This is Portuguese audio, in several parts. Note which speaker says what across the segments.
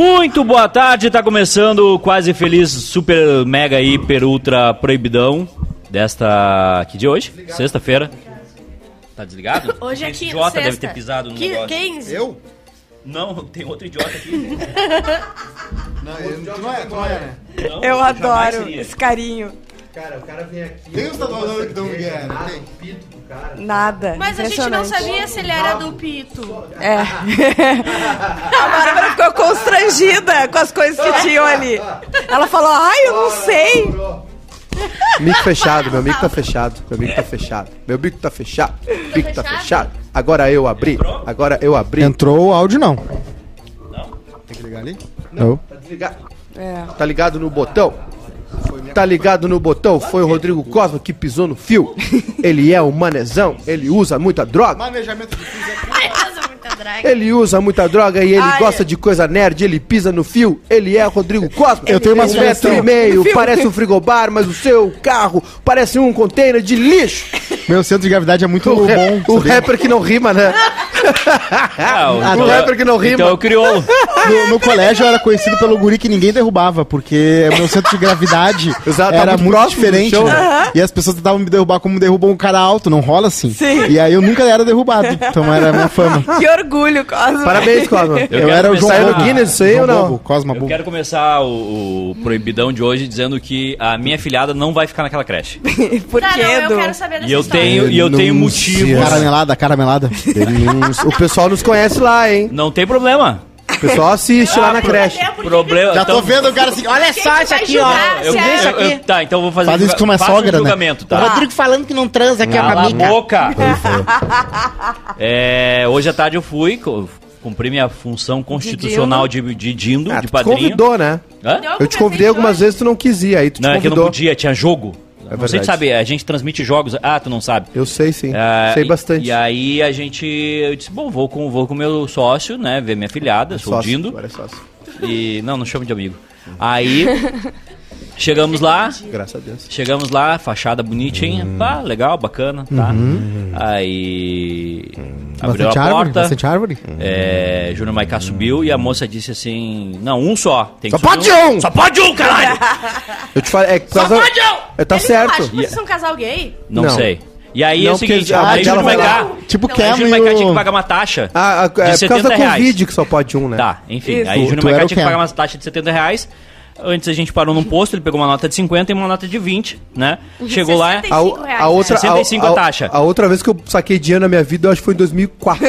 Speaker 1: Muito boa tarde, tá começando o Quase Feliz Super Mega Hiper Ultra Proibidão desta. Que dia hoje? Sexta-feira. Tá desligado?
Speaker 2: Hoje é
Speaker 1: Esse
Speaker 2: quinta,
Speaker 1: idiota deve
Speaker 2: sexta.
Speaker 1: ter pisado no
Speaker 2: Que-
Speaker 1: negócio.
Speaker 2: 15.
Speaker 3: Eu?
Speaker 1: Não, tem outro idiota aqui.
Speaker 3: Não, eu, tu não é, tu não é, né?
Speaker 1: Não,
Speaker 4: Eu
Speaker 1: jamais
Speaker 4: adoro
Speaker 1: seria.
Speaker 4: esse carinho.
Speaker 5: Cara, o cara vem aqui.
Speaker 3: Tem uns tatuadores que dão Miguel, não tem?
Speaker 5: Pito pro cara.
Speaker 4: Nada.
Speaker 2: Mas a gente não sabia se ele era do Pito.
Speaker 4: É. a Bárbara ficou constrangida com as coisas que tinham ali. Ela falou, ai, eu não sei.
Speaker 6: Mico fechado, meu mico tá fechado, meu mico tá fechado, meu bico tá fechado, bico tá
Speaker 2: fechado?
Speaker 6: Agora eu abri, agora eu abri.
Speaker 3: Entrou o áudio, não. Tem que ligar ali? Não.
Speaker 6: Tá desligado.
Speaker 4: É.
Speaker 6: Tá ligado no botão? Tá ligado no botão? Foi o Rodrigo Cosma que pisou no fio. Ele é um manezão, ele usa muita droga.
Speaker 3: Manejamento de fio é
Speaker 2: Ai, muita.
Speaker 6: Ele usa muita droga e ele
Speaker 4: Ai,
Speaker 6: gosta de coisa nerd, ele pisa no fio. Ele é o Rodrigo Cosma.
Speaker 3: Eu tenho uma
Speaker 6: um metro e meio, parece um frigobar, mas o seu carro parece um container de lixo.
Speaker 3: Meu centro de gravidade é muito
Speaker 6: O,
Speaker 3: bom.
Speaker 6: o
Speaker 3: sabia?
Speaker 6: rapper que não rima, né?
Speaker 1: Ah, o,
Speaker 6: o rapper que não rima.
Speaker 1: Então é o crioulo.
Speaker 3: No, no colégio eu era conhecido pelo guri que ninguém derrubava, porque meu centro de gravidade
Speaker 6: Exato, tá
Speaker 3: era
Speaker 6: muito
Speaker 3: muito,
Speaker 6: do
Speaker 3: diferente. né? E as pessoas tentavam me derrubar como derrubam um cara alto, não rola assim.
Speaker 4: Sim.
Speaker 3: E aí eu nunca era derrubado, então era a minha fama.
Speaker 4: Que orgulho, Cosmo.
Speaker 6: Parabéns, Cosma.
Speaker 3: Eu,
Speaker 1: quero
Speaker 3: era o João
Speaker 6: Saiu no Guinness isso aí ou não?
Speaker 3: Bobo, Cosma
Speaker 1: Eu
Speaker 3: Bobo.
Speaker 1: quero começar o, o proibidão de hoje dizendo que a minha filhada não vai ficar naquela creche.
Speaker 4: Por
Speaker 2: Tá,
Speaker 4: quê,
Speaker 2: não, eu quero saber dessa
Speaker 1: E eu
Speaker 2: história.
Speaker 1: tenho, e eu tenho motivos.
Speaker 3: Caramelada, caramelada.
Speaker 6: O pessoal nos conhece lá, hein?
Speaker 1: Não tem problema.
Speaker 6: O pessoal assiste lá na creche.
Speaker 1: Problema.
Speaker 3: Já tô
Speaker 1: então-
Speaker 3: vendo o cara assim, olha só isso aqui, ó.
Speaker 2: julgar
Speaker 1: Eu,
Speaker 2: é-
Speaker 1: eu- eu- tá, então eu vou fazer
Speaker 3: Faz isso com uma
Speaker 1: faça
Speaker 3: sogra,
Speaker 1: um
Speaker 3: né?
Speaker 1: julgamento,
Speaker 3: O
Speaker 1: tá?
Speaker 3: Rodrigo falando que não transa aqui, ó, com
Speaker 1: Cala
Speaker 3: a
Speaker 1: a
Speaker 3: mica.
Speaker 1: boca! É, hoje à tarde eu fui, co- cumpri minha função constitucional de, de dindo,
Speaker 6: Ah,
Speaker 1: de
Speaker 6: tu
Speaker 1: padrinho.
Speaker 6: convidou, né?
Speaker 1: Hã?
Speaker 2: Não,
Speaker 6: Eu te convidei algumas vezes, tu não quis ir, aí tu
Speaker 1: Não,
Speaker 6: te
Speaker 1: é que eu não
Speaker 6: convidou.
Speaker 1: podia, tinha jogo.
Speaker 6: Verdade.
Speaker 1: se sabe, a gente transmite jogos. Ah, tu não sabe.
Speaker 6: Eu sei sim,
Speaker 1: Ah,
Speaker 6: sei
Speaker 1: e-
Speaker 6: bastante.
Speaker 1: E aí a gente. Eu disse, bom, vou com o vou com meu sócio, né? Ver minha filhada, sou o
Speaker 6: Sócio,
Speaker 1: Dindo.
Speaker 6: agora é sócio.
Speaker 1: E. Não, não chamo de amigo. Aí. chegamos lá.
Speaker 6: Graças a Deus.
Speaker 1: Chegamos lá, fachada bonitinha.
Speaker 6: Hum.
Speaker 1: Pá, legal, bacana, tá?
Speaker 6: Uhum.
Speaker 1: Aí. Abriu
Speaker 3: Bastante
Speaker 1: a
Speaker 3: árvore,
Speaker 1: porta.
Speaker 3: bastante árvore.
Speaker 1: É, Júnior Maiká subiu e a moça disse assim: Não, um só. Tem
Speaker 6: Só pode um!
Speaker 1: Só pode um, caralho!
Speaker 6: Eu te falei, é causa...
Speaker 1: pode um!
Speaker 6: É, tá
Speaker 2: Eles não
Speaker 6: certo.
Speaker 2: acham que vocês são um casal gay?
Speaker 1: Não,
Speaker 6: Não.
Speaker 1: sei. E aí é
Speaker 6: Não,
Speaker 1: o seguinte:
Speaker 6: a
Speaker 1: aí
Speaker 6: dela
Speaker 1: Júnior
Speaker 6: vai lá.
Speaker 1: Maiká.
Speaker 3: Tipo
Speaker 2: Não,
Speaker 1: Aí
Speaker 3: Kevin
Speaker 1: Júnior Maiká tinha
Speaker 3: e
Speaker 1: que
Speaker 3: o...
Speaker 1: pagar uma taxa.
Speaker 6: Ah, ah, é por causa
Speaker 1: 70
Speaker 6: da
Speaker 1: reais.
Speaker 6: Covid que só pode um, né?
Speaker 1: Tá, enfim.
Speaker 4: Isso.
Speaker 1: Aí o
Speaker 3: Tu-
Speaker 1: Júnior
Speaker 3: tu era
Speaker 1: Maiká
Speaker 3: o
Speaker 1: tinha que
Speaker 3: Ken.
Speaker 1: pagar uma taxa de 70 reais. Antes a gente parou num posto, ele pegou uma nota de 50 e uma nota de 20, né? Chegou lá.
Speaker 2: 60
Speaker 6: A, o-
Speaker 2: 65 reais,
Speaker 6: a outra,
Speaker 1: 65
Speaker 6: a,
Speaker 1: a taxa.
Speaker 6: A outra vez que eu saquei dinheiro na minha vida, eu acho que foi em 2004.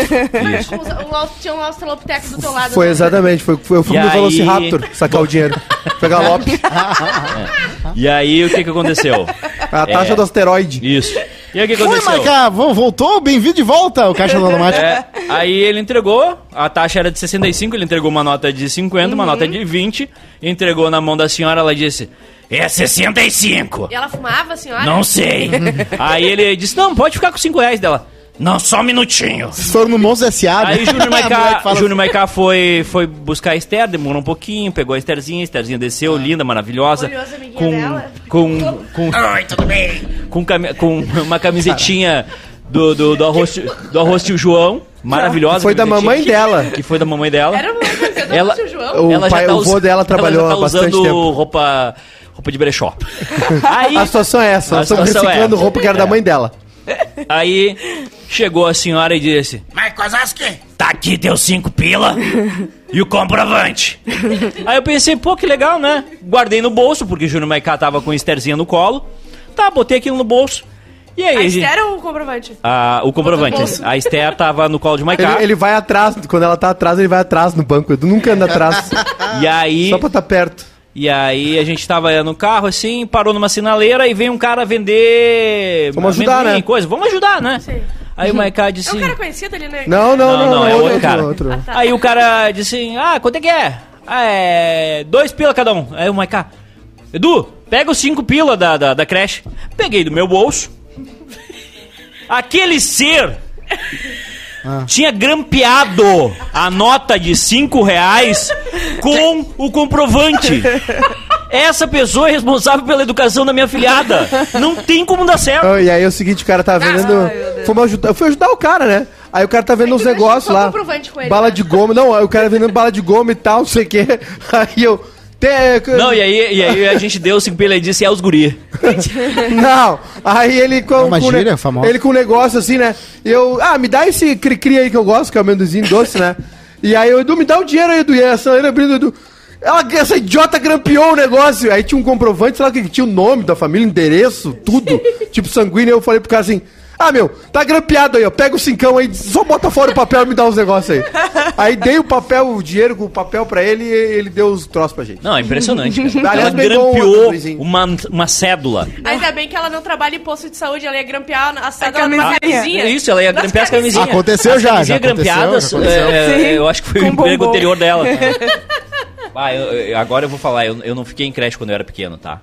Speaker 1: Isso.
Speaker 2: Aus- tinha um australopiteco do teu lado.
Speaker 6: foi
Speaker 2: né?
Speaker 6: exatamente, foi, foi eu fui
Speaker 1: E
Speaker 6: no
Speaker 1: aí-
Speaker 6: Velociraptor sacar o dinheiro. Pegar Lopes,
Speaker 1: E aí o que que aconteceu?
Speaker 6: a taxa
Speaker 1: É.
Speaker 6: do asteroide.
Speaker 1: Isso. E aí o que aconteceu?
Speaker 3: Maiká, vo- voltou? Bem-vindo de volta, o caixa do automático.
Speaker 1: É, aí ele entregou, a taxa era de 65, ele entregou uma nota de 50, uma nota de 20, entregou na mão da senhora, ela disse: É 65!
Speaker 2: E ela fumava, senhora?
Speaker 1: Não sei. aí ele disse: Não, pode ficar com 5 reais dela. Não, só um minutinho.
Speaker 3: Vocês foram no Monstro S.A. né?
Speaker 1: Aí Júnior Maiká,
Speaker 3: que
Speaker 1: Júnior Maiká foi, foi buscar a Esther, demorou um pouquinho, pegou a Estherzinha, a Estherzinha desceu, linda, maravilhosa. Com,
Speaker 2: dela?
Speaker 1: com, com, Oi, tudo bem? Com, cami- com uma camisetinha do, do, do, arroz, do arroz tio João, maravilhosa.
Speaker 6: Foi da mamãe dela.
Speaker 1: Que foi da mamãe dela.
Speaker 2: Era uma do
Speaker 1: Ela-
Speaker 2: tio João.
Speaker 6: O
Speaker 1: ela
Speaker 6: pai-
Speaker 1: já tá
Speaker 6: o vô dela trabalhou
Speaker 1: ela já tá
Speaker 6: bastante
Speaker 1: usando
Speaker 6: tempo.
Speaker 1: roupa, roupa de brechó. Aí,
Speaker 6: A situação é essa, nós estamos
Speaker 1: é
Speaker 6: reciclando
Speaker 1: essa.
Speaker 6: roupa que era da mãe dela.
Speaker 1: Aí chegou a senhora e disse: Mas Kozaski, tá aqui teu cinco pila e o comprovante. Aí eu pensei, pô, que legal, né? Guardei no bolso, porque o Júnior Maiká tava com a Estherzinha no colo. Tá, botei aquilo no bolso. E aí,
Speaker 2: A
Speaker 1: gente-
Speaker 2: Esther ou o comprovante?
Speaker 1: a- o comprovante. A Esther tava no colo de Maiká.
Speaker 6: Ele, ele vai atrás, quando ela tá atrás, ele vai atrás no banco. Edu nunca anda atrás,
Speaker 1: E aí.
Speaker 6: só pra estar perto.
Speaker 1: E aí a gente tava no carro assim, parou numa sinaleira e veio um cara vender.
Speaker 6: Vamos ajudar, né?
Speaker 1: Coisa. Vamos ajudar, né?
Speaker 2: Sim.
Speaker 1: Aí o Maiká
Speaker 2: É
Speaker 1: disse.
Speaker 2: um cara conhecido ali, né?
Speaker 6: Não, não,
Speaker 1: Não,
Speaker 6: não,
Speaker 1: não, é outro
Speaker 6: outro,
Speaker 1: cara.
Speaker 6: outro.
Speaker 2: Ah, tá.
Speaker 1: Aí o cara disse assim, ah, quanto é que é? Ah, é. Dois pila cada um. Aí o Maiká. Edu, pega os cinco pila da, da, da creche. Peguei do meu bolso. Aquele ser tinha grampeado a nota de cinco reais com o comprovante. Essa pessoa é responsável pela educação da minha filhada. Não tem como dar certo.
Speaker 6: Ah, E aí é o seguinte, o cara tava vendendo.
Speaker 4: Ai, meu Deus.
Speaker 6: Fomos ajudar, eu fui ajudar o cara, né? Aí o cara tá vendo
Speaker 2: Aí
Speaker 6: uns negócios lá.
Speaker 2: comprovante com ele,
Speaker 6: bala
Speaker 2: né?
Speaker 6: de goma. Não, aí o cara vendendo bala de goma e tal, não sei o quê. Aí eu. "Te-
Speaker 1: Não, e aí, e aí a gente deu 5 pila e disse, é os guri.
Speaker 6: Não, aí ele com,
Speaker 3: É uma
Speaker 6: com
Speaker 3: gíria
Speaker 6: ne-
Speaker 3: famosa.
Speaker 6: ele com um negócio assim, né? E eu, ah, me dá esse cri-cri aí que eu gosto, que é o amendozinho doce, né? E aí eu, Edu, me dá o dinheiro aí, Edu. E essa aí abrindo, Edu. Ela, essa idiota grampeou o negócio. Aí tinha um comprovante, sei lá, que tinha o nome da família, endereço, tudo. tipo sanguíneo. Eu falei pro cara assim, ah, meu, tá grampeado aí, ó. Pega o cincão aí, só bota fora o papel e me dá os negócios aí. aí dei o papel, o dinheiro com o papel pra ele e ele deu os troços pra gente.
Speaker 1: Não, é impressionante, cara.
Speaker 6: Aliás,
Speaker 1: Ela grampeou uma, uma cédula.
Speaker 2: Ainda bem que ela não trabalha em posto de saúde, ela ia grampear a cédula
Speaker 4: camisinha.
Speaker 2: numa camisinha.
Speaker 1: É Isso, ela ia grampear as camisinhas.
Speaker 3: Aconteceu
Speaker 1: as
Speaker 3: já,
Speaker 1: camisinhas
Speaker 3: já aconteceu,
Speaker 1: grampeadas,
Speaker 3: já aconteceu.
Speaker 1: é,
Speaker 4: Sim,
Speaker 1: eu acho que foi o
Speaker 4: com
Speaker 1: emprego
Speaker 4: bombom.
Speaker 1: anterior dela. Ah, eu- eu- agora eu vou falar, eu, eu não fiquei em creche quando eu era pequeno, tá?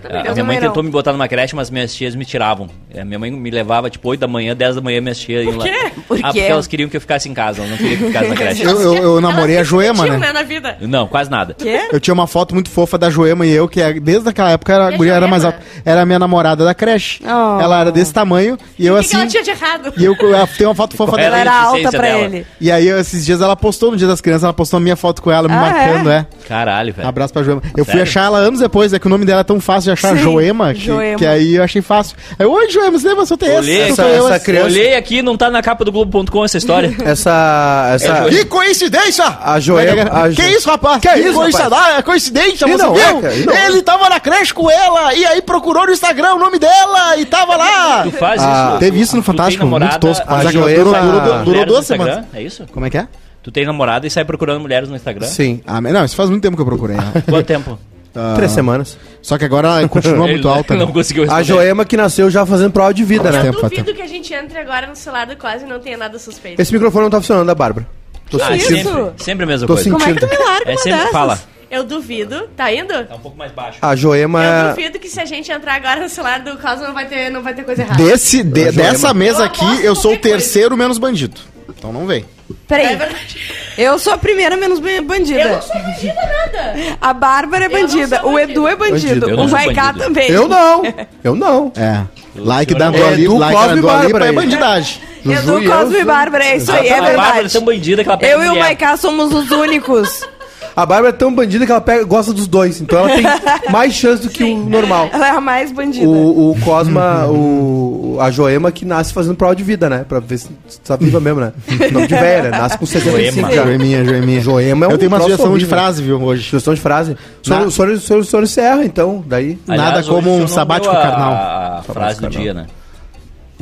Speaker 2: Também
Speaker 1: a minha mãe
Speaker 4: não.
Speaker 1: tentou me botar numa creche, mas minhas tias me tiravam. É, minha mãe me levava tipo 8 da manhã, 10 da manhã, minhas tias iam lá.
Speaker 2: quê?
Speaker 4: Por
Speaker 1: ah,
Speaker 4: quê?
Speaker 1: porque elas queriam que eu ficasse em casa, elas não queriam que eu ficasse na creche.
Speaker 3: Eu, eu, eu namorei a Joema, né?
Speaker 2: na vida.
Speaker 1: Não, quase nada.
Speaker 4: Quê?
Speaker 3: Eu tinha uma foto muito fofa da Joema e eu, que é- desde aquela época era, a
Speaker 2: a
Speaker 3: guria era mais alta. Era a minha namorada da creche.
Speaker 4: Oh.
Speaker 3: Ela era desse tamanho e eu
Speaker 2: O que, que ela
Speaker 3: assim.
Speaker 2: tinha de errado?
Speaker 3: E eu, eu tenho uma foto fofa
Speaker 1: Ela
Speaker 3: dela.
Speaker 4: Ela era
Speaker 1: a
Speaker 4: alta pra
Speaker 1: dela.
Speaker 4: ele.
Speaker 3: E aí, esses dias ela postou no Dia das Crianças, ela postou a minha foto com ela, me
Speaker 4: Ah,
Speaker 3: marcando, é.
Speaker 1: Caralho,
Speaker 3: Um
Speaker 1: velho.
Speaker 3: abraço pra Joema. Eu fui
Speaker 1: Sério?
Speaker 3: achar ela anos depois, é que o nome dela é tão fácil de achar,
Speaker 4: Sim,
Speaker 3: Joema, que,
Speaker 4: Joema.
Speaker 3: que aí eu achei fácil. Aí, oi, Joema, você lembra? Sou essa?
Speaker 1: Olhei,
Speaker 6: essa-
Speaker 3: eu,
Speaker 6: essa
Speaker 3: essa
Speaker 6: criança-
Speaker 1: Olhei aqui, não tá na capa do Globo.com essa história.
Speaker 6: Essa. essa
Speaker 1: É,
Speaker 3: Que coincidência!
Speaker 6: A Joema- a
Speaker 3: Que
Speaker 6: Jo-
Speaker 3: isso, rapaz?
Speaker 6: Que isso,
Speaker 3: coincidência?
Speaker 6: rapaz?
Speaker 3: Ah, é coincidência, você
Speaker 6: não é,
Speaker 3: viu?
Speaker 6: e não é.
Speaker 3: Ele tava na creche com ela, e aí procurou no Instagram o nome dela, e tava lá.
Speaker 1: Tu faz
Speaker 6: Ah,
Speaker 1: isso?
Speaker 3: teve isso no
Speaker 1: tem
Speaker 3: Fantástico, muito tosco,
Speaker 6: mas a
Speaker 3: é que durou,
Speaker 6: Joema-
Speaker 3: durou, durou duas semanas.
Speaker 1: É isso?
Speaker 3: Como é que é?
Speaker 1: Tu tem namorada e sai procurando mulheres no Instagram?
Speaker 6: Sim.
Speaker 3: Ah, não, isso faz muito tempo que eu procurei. né?
Speaker 1: Quanto tempo?
Speaker 3: Ah,
Speaker 6: Três semanas.
Speaker 3: Só que agora ela continua muito alta.
Speaker 1: Não
Speaker 3: né?
Speaker 1: conseguiu
Speaker 6: A
Speaker 1: responder.
Speaker 6: Joema que nasceu já fazendo prova de vida, né?
Speaker 2: Eu
Speaker 3: tempo,
Speaker 2: duvido
Speaker 3: tempo.
Speaker 2: que a gente entre agora no celular do quase e não tenha nada suspeito.
Speaker 6: Esse microfone não tá funcionando, da Bárbara. Tô
Speaker 1: Ah,
Speaker 6: sentindo.
Speaker 4: isso?
Speaker 1: sempre, sempre a mesma
Speaker 6: Tô
Speaker 1: coisa.
Speaker 6: sentindo.
Speaker 4: Como é que tu me larga
Speaker 1: É
Speaker 4: uma
Speaker 1: sempre,
Speaker 4: dessas?
Speaker 1: fala.
Speaker 2: Eu duvido. Tá indo?
Speaker 1: Tá um pouco mais baixo.
Speaker 6: A Joema
Speaker 2: Eu
Speaker 6: é.
Speaker 2: duvido que se a gente entrar agora no celular do caso não vai ter, não vai ter coisa errada.
Speaker 3: Desse, de- dessa mesa
Speaker 2: Eu
Speaker 3: aqui,
Speaker 2: aposto
Speaker 3: eu sou o
Speaker 2: qualquer
Speaker 3: terceiro menos bandido. Então não vem.
Speaker 2: É
Speaker 4: Peraí,
Speaker 2: verdade.
Speaker 4: eu sou a primeira menos ban- bandida.
Speaker 2: Eu não sou bandida nada.
Speaker 4: A Bárbara é bandida, o Edu é bandido,
Speaker 6: Bandido.
Speaker 4: O Maiká também.
Speaker 6: Eu não. Eu não.
Speaker 3: É. Like da
Speaker 1: é
Speaker 3: Dua Lipa, like
Speaker 6: Cosme
Speaker 3: da
Speaker 6: e
Speaker 3: Dua Lipa é bandidagem.
Speaker 4: Edu,
Speaker 6: Zuzu e
Speaker 4: e Bárbara, é isso aí, é
Speaker 1: a Bárbara é
Speaker 4: verdade.
Speaker 1: tão bandida que ela pega
Speaker 4: Eu e o. Maiká somos os únicos.
Speaker 6: A Bárbara é tão bandida que ela pega, gosta dos dois. Então ela tem mais chance do que o normal.
Speaker 4: Ela é a mais bandida.
Speaker 6: O, o Cosma, o, a Joema que nasce fazendo prova de vida, né? Pra ver se tá viva mesmo, né? Nome de velha, né? Nasce com 75
Speaker 1: Joema.
Speaker 6: já.
Speaker 3: Joeminha, Joeminha.
Speaker 6: Joema é um
Speaker 3: Eu tenho uma sugestão de frase, viu, hoje.
Speaker 6: Sugestão de frase.
Speaker 3: Na-
Speaker 6: O senhor, encerra, então, daí.
Speaker 3: Nada
Speaker 1: hoje
Speaker 3: como um sabático carnal.
Speaker 1: A frase do
Speaker 6: carnal.
Speaker 1: dia, né?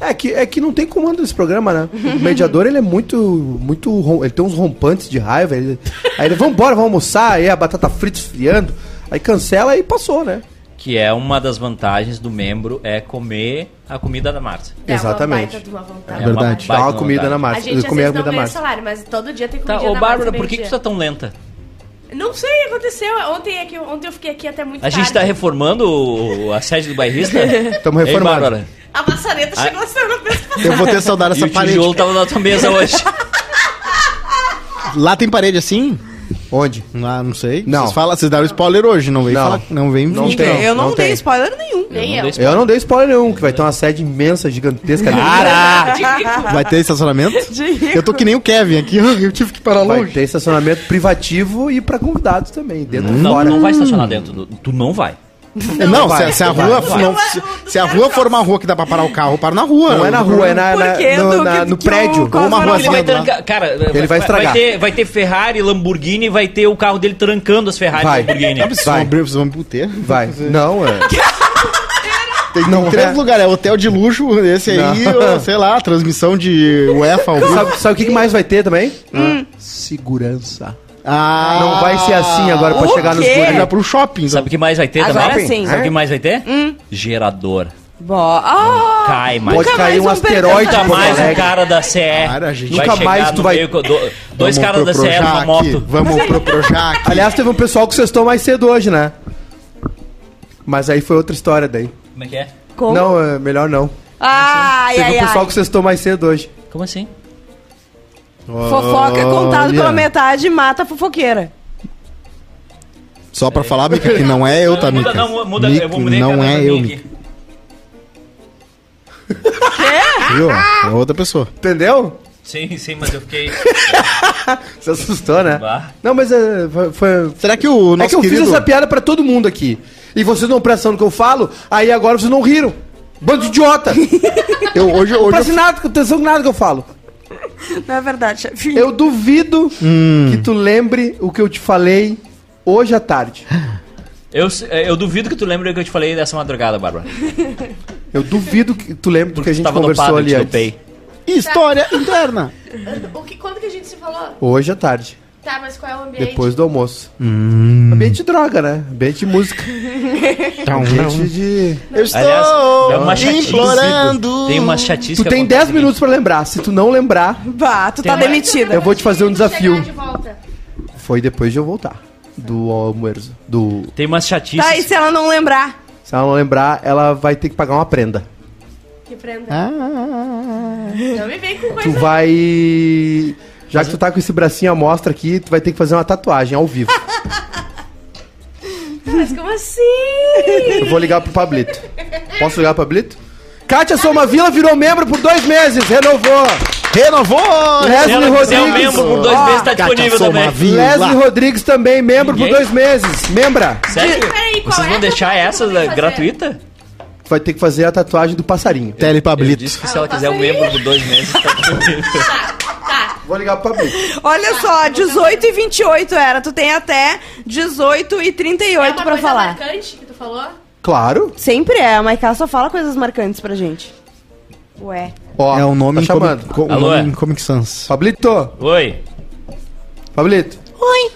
Speaker 6: É que, é que não tem comando nesse programa, né? O mediador, ele é muito, muito... Ele tem uns rompantes de raiva. Ele, aí ele, vambora, vamos almoçar. Aí a batata frita esfriando. Aí cancela e passou, né?
Speaker 1: Que é uma das vantagens do membro é comer a comida da Márcia.
Speaker 2: É uma
Speaker 6: Exatamente.
Speaker 2: baita de uma vontade.
Speaker 1: É uma
Speaker 3: Verdade.
Speaker 6: Dá
Speaker 1: baita
Speaker 6: uma comida
Speaker 1: vontade.
Speaker 6: na
Speaker 2: A
Speaker 6: massa.
Speaker 2: gente às
Speaker 6: comer a
Speaker 2: vezes não
Speaker 6: comida
Speaker 2: ganha salário, mas todo dia tem
Speaker 1: Tá,
Speaker 2: comida
Speaker 1: ô
Speaker 2: na
Speaker 1: Bárbara,
Speaker 2: massa,
Speaker 1: por que, que tu tá tão lenta?
Speaker 2: Não sei, aconteceu. Ontem, é que, ontem eu fiquei aqui até muito
Speaker 1: A gente tá
Speaker 2: tarde.
Speaker 1: reformando o- a sede do bairrista?
Speaker 6: Estamos
Speaker 1: Ei,
Speaker 6: reformando.
Speaker 1: Bárbara,
Speaker 2: A maçaneta
Speaker 1: Ah.
Speaker 2: chegou semana passada.
Speaker 3: Eu vou ter saudade dessa
Speaker 1: o
Speaker 3: parede.
Speaker 1: tijolo tava na tua mesa hoje.
Speaker 3: Lá tem parede assim?
Speaker 6: Onde?
Speaker 3: Ah, não sei.
Speaker 6: Não.
Speaker 3: Vocês, falam, vocês deram spoiler hoje, não vem
Speaker 6: Não.
Speaker 3: falar. Não vem
Speaker 6: Não
Speaker 3: vir,
Speaker 6: tem.
Speaker 4: eu não,
Speaker 6: não
Speaker 4: dei
Speaker 6: tem.
Speaker 4: spoiler nenhum.
Speaker 2: Nem
Speaker 1: não
Speaker 2: eu.
Speaker 6: Eu não dei spoiler nenhum, que vai ter uma sede imensa, gigantesca. ali.
Speaker 3: Vai ter estacionamento? Eu tô que nem o Kevin aqui, eu tive que parar
Speaker 6: Vai
Speaker 3: longe.
Speaker 6: ter estacionamento privativo e pra convidados também, dentro e
Speaker 1: Não,
Speaker 6: fora.
Speaker 1: não vai estacionar dentro. do- Tu não vai.
Speaker 3: Não,
Speaker 6: vai,
Speaker 3: se, se a
Speaker 6: vai,
Speaker 3: rua,
Speaker 6: vai.
Speaker 3: não- se, se a rua for uma rua que dá pra parar o carro, eu paro na rua.
Speaker 6: Não é na rua, é na, na-
Speaker 4: quê,
Speaker 6: no, na- no
Speaker 4: o
Speaker 6: prédio.
Speaker 3: Ou uma
Speaker 4: não-
Speaker 3: rua
Speaker 1: Ele vai
Speaker 3: lá.
Speaker 1: trancar. Cara,
Speaker 6: Ele vai estragar.
Speaker 1: ter, vai ter Ferrari, Lamborghini, vai ter o carro dele trancando as Ferrari
Speaker 6: Vai.
Speaker 1: e Lamborghini.
Speaker 3: Vocês vão
Speaker 6: Vai.
Speaker 3: abrir, vocês vão me puteiro?
Speaker 6: Vai. Não, é.
Speaker 3: Tem,
Speaker 6: Não
Speaker 3: três
Speaker 6: é.
Speaker 3: lugares, é hotel de luxo, esse aí,
Speaker 6: Não.
Speaker 3: ou, sei lá, transmissão de UEFA ao vivo.
Speaker 6: Sabe, sabe o que que mais vai ter também? Segurança.
Speaker 3: Ah,
Speaker 6: Não vai ser assim agora pra chegar nos
Speaker 4: quê?
Speaker 3: Vai pro shopping.
Speaker 1: Sabe o que mais vai ter
Speaker 4: Agora
Speaker 1: também?
Speaker 4: sim.
Speaker 1: Sabe o que mais vai ter? Gerador.
Speaker 4: Bo- Ah,
Speaker 1: Cai mais.
Speaker 6: Pode
Speaker 4: Nunca
Speaker 6: cair um
Speaker 4: mais vão
Speaker 6: asteroide
Speaker 1: Nunca
Speaker 6: Porto
Speaker 1: mais um
Speaker 6: Alegre.
Speaker 1: cara da CE.
Speaker 3: Cara, gente.
Speaker 6: Nunca
Speaker 1: chegar
Speaker 6: mais tu
Speaker 1: no
Speaker 6: vai-
Speaker 1: meio do- dois
Speaker 3: Vamos
Speaker 1: caras da
Speaker 3: pro
Speaker 1: CE numa
Speaker 3: Projac,
Speaker 1: moto.
Speaker 3: Vamos pro Projac.
Speaker 6: Aliás, teve um pessoal que sextou mais cedo hoje, né? Mas aí foi outra história daí.
Speaker 1: Como é que é?
Speaker 4: como?
Speaker 6: Não, é melhor não.
Speaker 4: Ai,
Speaker 6: Teve
Speaker 4: ai,
Speaker 6: um pessoal
Speaker 4: ai.
Speaker 6: que sextou mais cedo hoje.
Speaker 1: Como assim?
Speaker 4: Fofoca contado
Speaker 3: Olha.
Speaker 4: pela metade mata a fofoqueira.
Speaker 3: Só pra falar, Mica, que não é eu, tá,
Speaker 1: muda, não, muda,
Speaker 3: Mica,
Speaker 1: eu vou mudar
Speaker 3: não é eu, Mica.
Speaker 1: aqui.
Speaker 3: Viu? É outra pessoa.
Speaker 6: Entendeu?
Speaker 1: Sim, sim, mas eu fiquei.
Speaker 6: Você assustou, né?
Speaker 1: Bah.
Speaker 6: Não, mas é, foi... foi-
Speaker 3: Será que o
Speaker 6: É
Speaker 3: nosso
Speaker 6: que eu
Speaker 3: querido...
Speaker 6: fiz essa piada pra todo mundo aqui. E vocês não prestam no que eu falo, aí agora vocês não riram. Bando de idiota.
Speaker 3: Eu, hoje,
Speaker 6: Não
Speaker 3: hoje
Speaker 6: presta nada, atenção com nada que eu falo.
Speaker 4: Não é verdade, chefinho.
Speaker 6: Eu duvido que tu lembre o que eu te falei hoje à tarde.
Speaker 1: Eu, eu duvido que tu lembre o que eu te falei dessa madrugada, Bárbara.
Speaker 6: Eu duvido que tu lembre do que a gente conversou
Speaker 1: dopado,
Speaker 6: ali
Speaker 1: eu te
Speaker 6: antes.
Speaker 1: dopei.
Speaker 3: História interna.
Speaker 2: O que, quando que a gente se falou?
Speaker 6: Hoje à tarde,
Speaker 2: Tá, mas qual é o ambiente?
Speaker 6: depois do almoço. Ambiente de droga, né? Ambiente de música. Ambiente de...
Speaker 3: Eu estou
Speaker 1: Aliás, é uma
Speaker 3: implorando.
Speaker 1: Tem uma chatice
Speaker 6: Tu tem
Speaker 1: acontece
Speaker 6: 10
Speaker 1: aqui.
Speaker 6: minutos pra lembrar. Se tu não lembrar,
Speaker 4: Bah, tu tá
Speaker 1: Tem-
Speaker 4: demitida.
Speaker 6: eu vou te fazer um desafio.
Speaker 2: De volta.
Speaker 6: Foi depois de eu voltar. Do almoço. Do...
Speaker 1: Tem umas chatices.
Speaker 4: Tá, e se ela não lembrar?
Speaker 6: Se ela não lembrar, ela vai ter que pagar uma prenda.
Speaker 2: Que prenda.
Speaker 3: Ah,
Speaker 2: Não me vem com
Speaker 6: Tu
Speaker 2: coisa.
Speaker 6: vai. Já que tu tá com esse bracinho à mostra aqui, tu vai ter que fazer uma tatuagem ao vivo.
Speaker 2: Mas como assim?
Speaker 6: Eu vou ligar pro Pablito. Posso ligar pro Pablito? Kátia Somavila virou membro por dois meses, renovou.
Speaker 3: renovou!
Speaker 6: Leslie
Speaker 1: ela quiser um
Speaker 6: Rodrigues.
Speaker 1: membro por dois meses, tá
Speaker 3: Kátia
Speaker 1: disponível também.
Speaker 6: Leslie Rodrigues também, membro
Speaker 1: Ninguém?
Speaker 6: por dois meses. Membra.
Speaker 1: Sério?
Speaker 2: Peraí,
Speaker 1: Vocês
Speaker 2: é
Speaker 1: vão deixar essa gratuita?
Speaker 6: Tu vai ter que fazer a tatuagem do passarinho.
Speaker 3: Tele
Speaker 1: Eu
Speaker 3: Pablito.
Speaker 1: disse que se ela
Speaker 2: Ah,
Speaker 1: quiser um
Speaker 2: passarinho.
Speaker 1: membro por dois meses, tá disponível.
Speaker 2: Tá.
Speaker 6: Vou ligar pro Pablito.
Speaker 4: Olha só, 18 e 28 era. Tu tem até 18 e 38
Speaker 2: É uma
Speaker 4: pra
Speaker 2: coisa
Speaker 4: falar.
Speaker 2: marcante que tu falou?
Speaker 6: Claro.
Speaker 4: Sempre é. A Maiká só fala coisas marcantes pra gente. Ué.
Speaker 6: Ó,
Speaker 3: É o nome,
Speaker 6: tá chamando.
Speaker 3: Comic, co- o
Speaker 1: Alô,
Speaker 3: nome
Speaker 1: é?
Speaker 3: em Comic Sans.
Speaker 6: Pablito.
Speaker 1: Oi.
Speaker 6: Pablito.
Speaker 4: Oi,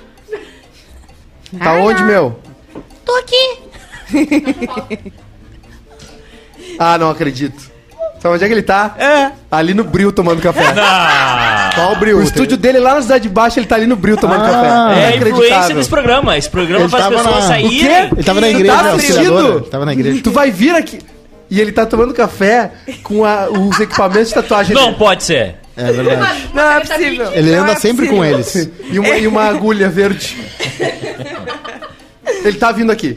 Speaker 6: Tá onde, meu?
Speaker 4: tô aqui.
Speaker 6: Ah, não acredito. Sabe onde é que ele tá?
Speaker 4: É.
Speaker 6: Ali no Bril tomando café.
Speaker 1: Ah,
Speaker 3: Qual o Bril?
Speaker 6: O estúdio dele lá na cidade de baixo, ele tá ali no Bril tomando
Speaker 3: Ah.
Speaker 6: café.
Speaker 1: é a influência desse programa. Esse programa
Speaker 3: Ele
Speaker 1: faz
Speaker 3: tava
Speaker 1: pessoas
Speaker 3: na-
Speaker 1: saírem.
Speaker 6: O quê?
Speaker 3: Ele tava na
Speaker 6: Tu
Speaker 3: igreja,
Speaker 6: tá assistindo?
Speaker 3: Ele tava na igreja.
Speaker 6: Tu vai vir aqui. E ele tá tomando café com a- os equipamentos de tatuagem
Speaker 1: Não
Speaker 6: dele.
Speaker 1: pode ser.
Speaker 3: É verdade.
Speaker 4: Não é
Speaker 2: caneta
Speaker 4: possível.
Speaker 3: Ele anda
Speaker 4: é
Speaker 3: sempre
Speaker 4: possível.
Speaker 3: com eles.
Speaker 6: E uma, e uma agulha verde. Ele tá vindo aqui.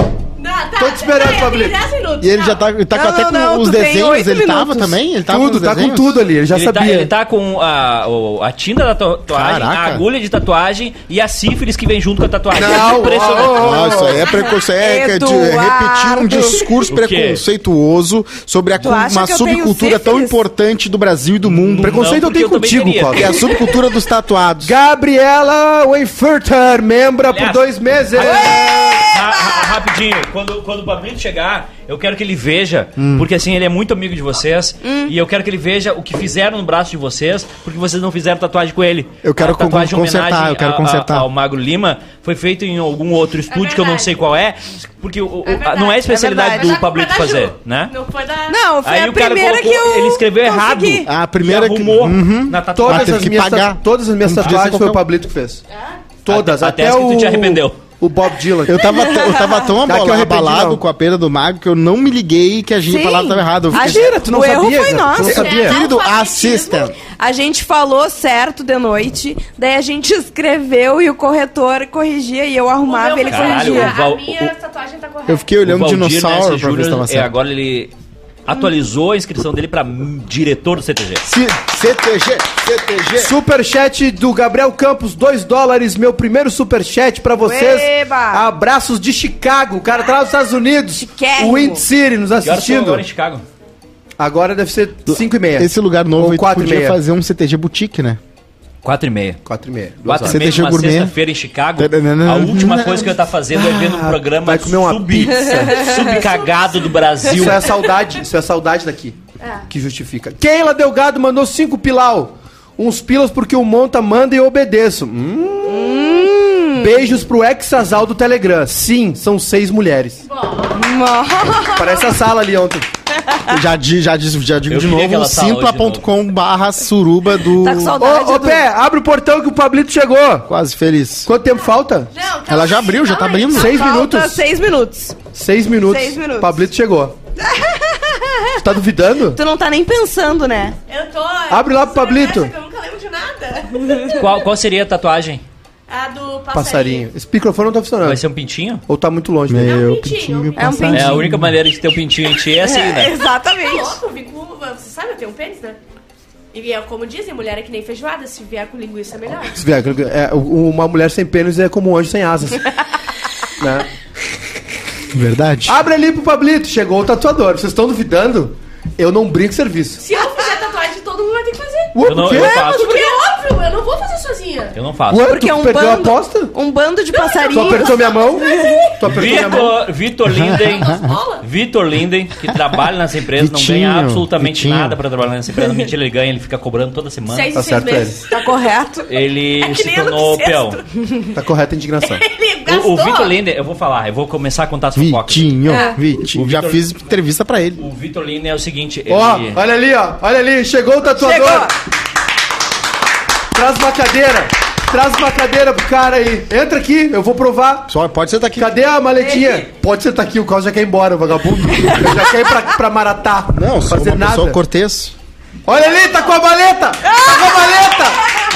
Speaker 2: Não, tá.
Speaker 6: Tô te esperando,
Speaker 2: 10 minutos.
Speaker 3: E ele
Speaker 2: não.
Speaker 3: já tá, ele tá
Speaker 4: Não,
Speaker 3: com até
Speaker 4: não,
Speaker 3: com
Speaker 4: não,
Speaker 3: os
Speaker 4: tu tem
Speaker 3: desenhos.
Speaker 4: oito
Speaker 3: Ele tava
Speaker 4: minutos.
Speaker 3: também? Ele tava
Speaker 6: tudo,
Speaker 3: com os
Speaker 6: tá com
Speaker 3: desenhos?
Speaker 6: tudo ali, ele já
Speaker 1: ele, tá,
Speaker 6: sabia.
Speaker 1: ele tá com a, o- a tinta da tatuagem,
Speaker 3: Caraca.
Speaker 1: a agulha de tatuagem e a sífilis que vem junto com a tatuagem.
Speaker 6: Não,
Speaker 1: Impressionante.
Speaker 6: ó, ó, ó.
Speaker 3: Nossa, é preconceito. É, é de- repetir um discurso
Speaker 1: O quê?
Speaker 3: preconceituoso sobre a,
Speaker 4: Tu
Speaker 3: cu-
Speaker 4: acha
Speaker 3: uma
Speaker 4: que eu tenho
Speaker 3: subcultura tão
Speaker 4: sífilis?
Speaker 3: importante do Brasil e do mundo.
Speaker 6: Preconceito
Speaker 1: Não,
Speaker 6: eu tenho
Speaker 1: eu também
Speaker 6: contigo. Cláudio.
Speaker 3: Que é a subcultura dos tatuados.
Speaker 6: Gabriela Weinfurter, membra por
Speaker 1: Aliás,
Speaker 6: dois meses.
Speaker 1: Ra- rapidinho, quando, quando o Pablito chegar, eu quero que ele veja,
Speaker 3: Hum.
Speaker 1: porque assim, ele é muito amigo de vocês, e eu quero que ele veja o que fizeram no braço de vocês, porque vocês não fizeram tatuagem com ele.
Speaker 3: Eu quero
Speaker 1: a tatuagem
Speaker 3: con- consertar, eu quero
Speaker 1: a- a-
Speaker 3: consertar.
Speaker 1: ao Magro Lima foi feito em algum outro estúdio que eu não sei qual é, porque o- o-
Speaker 2: É verdade,
Speaker 1: não é a especialidade
Speaker 4: verdade.
Speaker 1: do Pablito fazer, né?
Speaker 2: Não foi da...
Speaker 4: Não, foi
Speaker 1: Aí
Speaker 4: a
Speaker 1: o cara
Speaker 4: primeira
Speaker 1: colocou,
Speaker 4: que eu
Speaker 1: ele escreveu
Speaker 4: consegui.
Speaker 1: errado.
Speaker 3: A primeira
Speaker 1: e
Speaker 3: que-
Speaker 1: arrumou
Speaker 3: Uhum.
Speaker 1: na
Speaker 6: Todas
Speaker 1: tatuagem.
Speaker 3: teve
Speaker 6: as,
Speaker 3: que
Speaker 6: minhas
Speaker 3: pagar.
Speaker 6: ta- todas as minhas tatuagens foi o. Pablito que fez. Todas,
Speaker 1: Até
Speaker 6: até,
Speaker 1: as que tu
Speaker 6: o...
Speaker 1: te arrependeu.
Speaker 6: O Bob Dylan.
Speaker 3: Eu tava, eu tava tão
Speaker 6: Tá que eu
Speaker 3: abola- abalado com a perda do mago que eu não me liguei que a gente
Speaker 4: Sim.
Speaker 3: palavra tava errada. Eu
Speaker 4: A
Speaker 3: fiquei-
Speaker 6: Mentira, tu não
Speaker 4: o erro
Speaker 6: sabia,
Speaker 4: foi
Speaker 6: Zé? Tu
Speaker 4: nosso.
Speaker 6: não sabia?
Speaker 3: Querido,
Speaker 2: Alfabetismo.
Speaker 3: assista.
Speaker 4: A gente falou certo de noite, daí a gente escreveu e o corretor corrigia e eu arrumava e ele
Speaker 1: Caralho,
Speaker 4: corrigia.
Speaker 1: o Val-
Speaker 2: A minha
Speaker 1: o-
Speaker 2: tatuagem tá correta.
Speaker 3: Eu fiquei olhando
Speaker 1: o
Speaker 3: o
Speaker 1: Valdir
Speaker 3: dinossauro pra ver se tava
Speaker 1: é,
Speaker 3: certo.
Speaker 1: agora ele atualizou a inscrição dele pra hum, diretor do CTG.
Speaker 3: C- CTG, CTG.
Speaker 6: Superchat do Gabriel Campos, 2 dólares, meu primeiro superchat pra vocês.
Speaker 4: Eba!
Speaker 6: Abraços de Chicago, o cara tá lá nos Estados Unidos.
Speaker 4: Chiquérrimo.
Speaker 6: Wind City nos assistindo.
Speaker 1: agora em Chicago?
Speaker 6: Agora deve ser 5 e meia.
Speaker 3: Esse lugar novo
Speaker 6: Ou
Speaker 3: aí tu
Speaker 6: e
Speaker 3: podia fazer um CTG boutique, né?
Speaker 1: 4 e meia.
Speaker 6: 4 e meia. duas
Speaker 1: 4
Speaker 6: horas.
Speaker 1: e meia
Speaker 3: gourmet.
Speaker 1: sexta-feira em Chicago. A última coisa que eu ia estar fazendo é vendo um
Speaker 6: Ah,
Speaker 1: programa
Speaker 6: vai comer uma
Speaker 1: sub, subcagado do Brasil.
Speaker 6: Isso é saudade, isso é saudade daqui. Que justifica. Keila Delgado mandou 5 pilau. Uns pilas porque o Monta manda e eu obedeço. Hum. Beijos pro ex-asal do Telegram. Sim, são seis mulheres. Parece a sala ali ontem.
Speaker 3: Já, di- já, já digo
Speaker 1: Eu
Speaker 3: de novo, simpla.com barra suruba do...
Speaker 4: Tá com saudade
Speaker 6: Ô, ô
Speaker 4: do-
Speaker 6: Pé, abre o portão que o Pablito chegou.
Speaker 3: Quase feliz.
Speaker 6: Quanto tempo falta?
Speaker 2: Não, calma
Speaker 3: Ela já abriu, já tá abrindo.
Speaker 6: Seis minutos.
Speaker 4: seis minutos.
Speaker 6: Seis minutos.
Speaker 4: Seis minutos.
Speaker 6: Pablito chegou. Tu tá duvidando?
Speaker 4: Tu não tá nem pensando, né?
Speaker 2: Eu tô...
Speaker 6: Abre lá pro Pablito.
Speaker 2: Eu nunca lembro de nada.
Speaker 1: Qual, qual seria a tatuagem?
Speaker 2: A do passarinho.
Speaker 6: Passarinho. Esse microfone não tá funcionando.
Speaker 1: Vai ser um pintinho?
Speaker 6: Ou tá muito longe?
Speaker 3: Meu
Speaker 2: um pintinho,
Speaker 3: pintinho
Speaker 4: É um
Speaker 3: passado.
Speaker 1: É, a
Speaker 4: pintinho.
Speaker 1: única maneira de ter um pintinho em ti é assim, né?
Speaker 2: Tá
Speaker 4: Exatamente.
Speaker 2: louco? Eu vim com... Você sabe, eu tenho um pênis, né? E é como dizem, mulher é que nem feijoada, se vier com linguiça é melhor.
Speaker 6: Se vier, é, o- uma mulher sem pênis é como um anjo sem asas. né?
Speaker 3: Verdade?
Speaker 6: Abre ali pro Pablito, chegou o tatuador. Vocês estão duvidando? Eu não brinco serviço.
Speaker 2: Se eu fizer tatuagem, todo mundo vai ter que fazer.
Speaker 6: Ué,
Speaker 1: Eu não-
Speaker 6: por quê?
Speaker 1: eu faço.
Speaker 2: Porque é óbvio, eu não vou fazer sozinha.
Speaker 1: Eu não faço.
Speaker 6: Ué,
Speaker 4: Porque
Speaker 6: tu
Speaker 4: é um
Speaker 6: perdeu a
Speaker 4: bando,
Speaker 6: aposta?
Speaker 4: um bando de
Speaker 6: Tu
Speaker 4: passarinhos.
Speaker 6: apertou minha mão? Tu apertou minha mão?
Speaker 1: Vitor, Linden. Vitor Linden, que trabalha nessa empresa, não
Speaker 3: Vitinho,
Speaker 1: ganha absolutamente
Speaker 3: Vitinho.
Speaker 1: nada pra trabalhar nessa empresa. Mentira, ele ganha, ele fica cobrando toda semana.
Speaker 2: Seis
Speaker 6: Tá certo
Speaker 2: meses.
Speaker 4: Tá correto?
Speaker 1: Ele
Speaker 2: É
Speaker 1: se tornou peão.
Speaker 6: Tá correta a indignação.
Speaker 2: Ele
Speaker 1: O,
Speaker 2: gastou.
Speaker 1: o Vitor Linden, eu vou falar, eu vou começar a contar as fofocas.
Speaker 3: Vitinho,
Speaker 2: É.
Speaker 3: Vitinho. Já fiz entrevista pra ele.
Speaker 1: O Vitor Linden é o seguinte, ele...
Speaker 6: Ó, olha ali, ó. Olha ali, chegou o tatuador.
Speaker 4: Chegou.
Speaker 6: Traz uma cadeira. Traz uma cadeira pro cara aí. Entra aqui, eu vou provar.
Speaker 3: Só pode ser daqui.
Speaker 6: Cadê a maletinha? Pode sentar aqui, o Carlos já quer ir embora, vagabundo. Ele já quer ir pra, pra Maratá.
Speaker 3: Não, sou
Speaker 6: fazer
Speaker 3: uma
Speaker 6: nada.
Speaker 3: pessoa cortês.
Speaker 6: Olha ali, tá com a maleta! Tá com a maleta!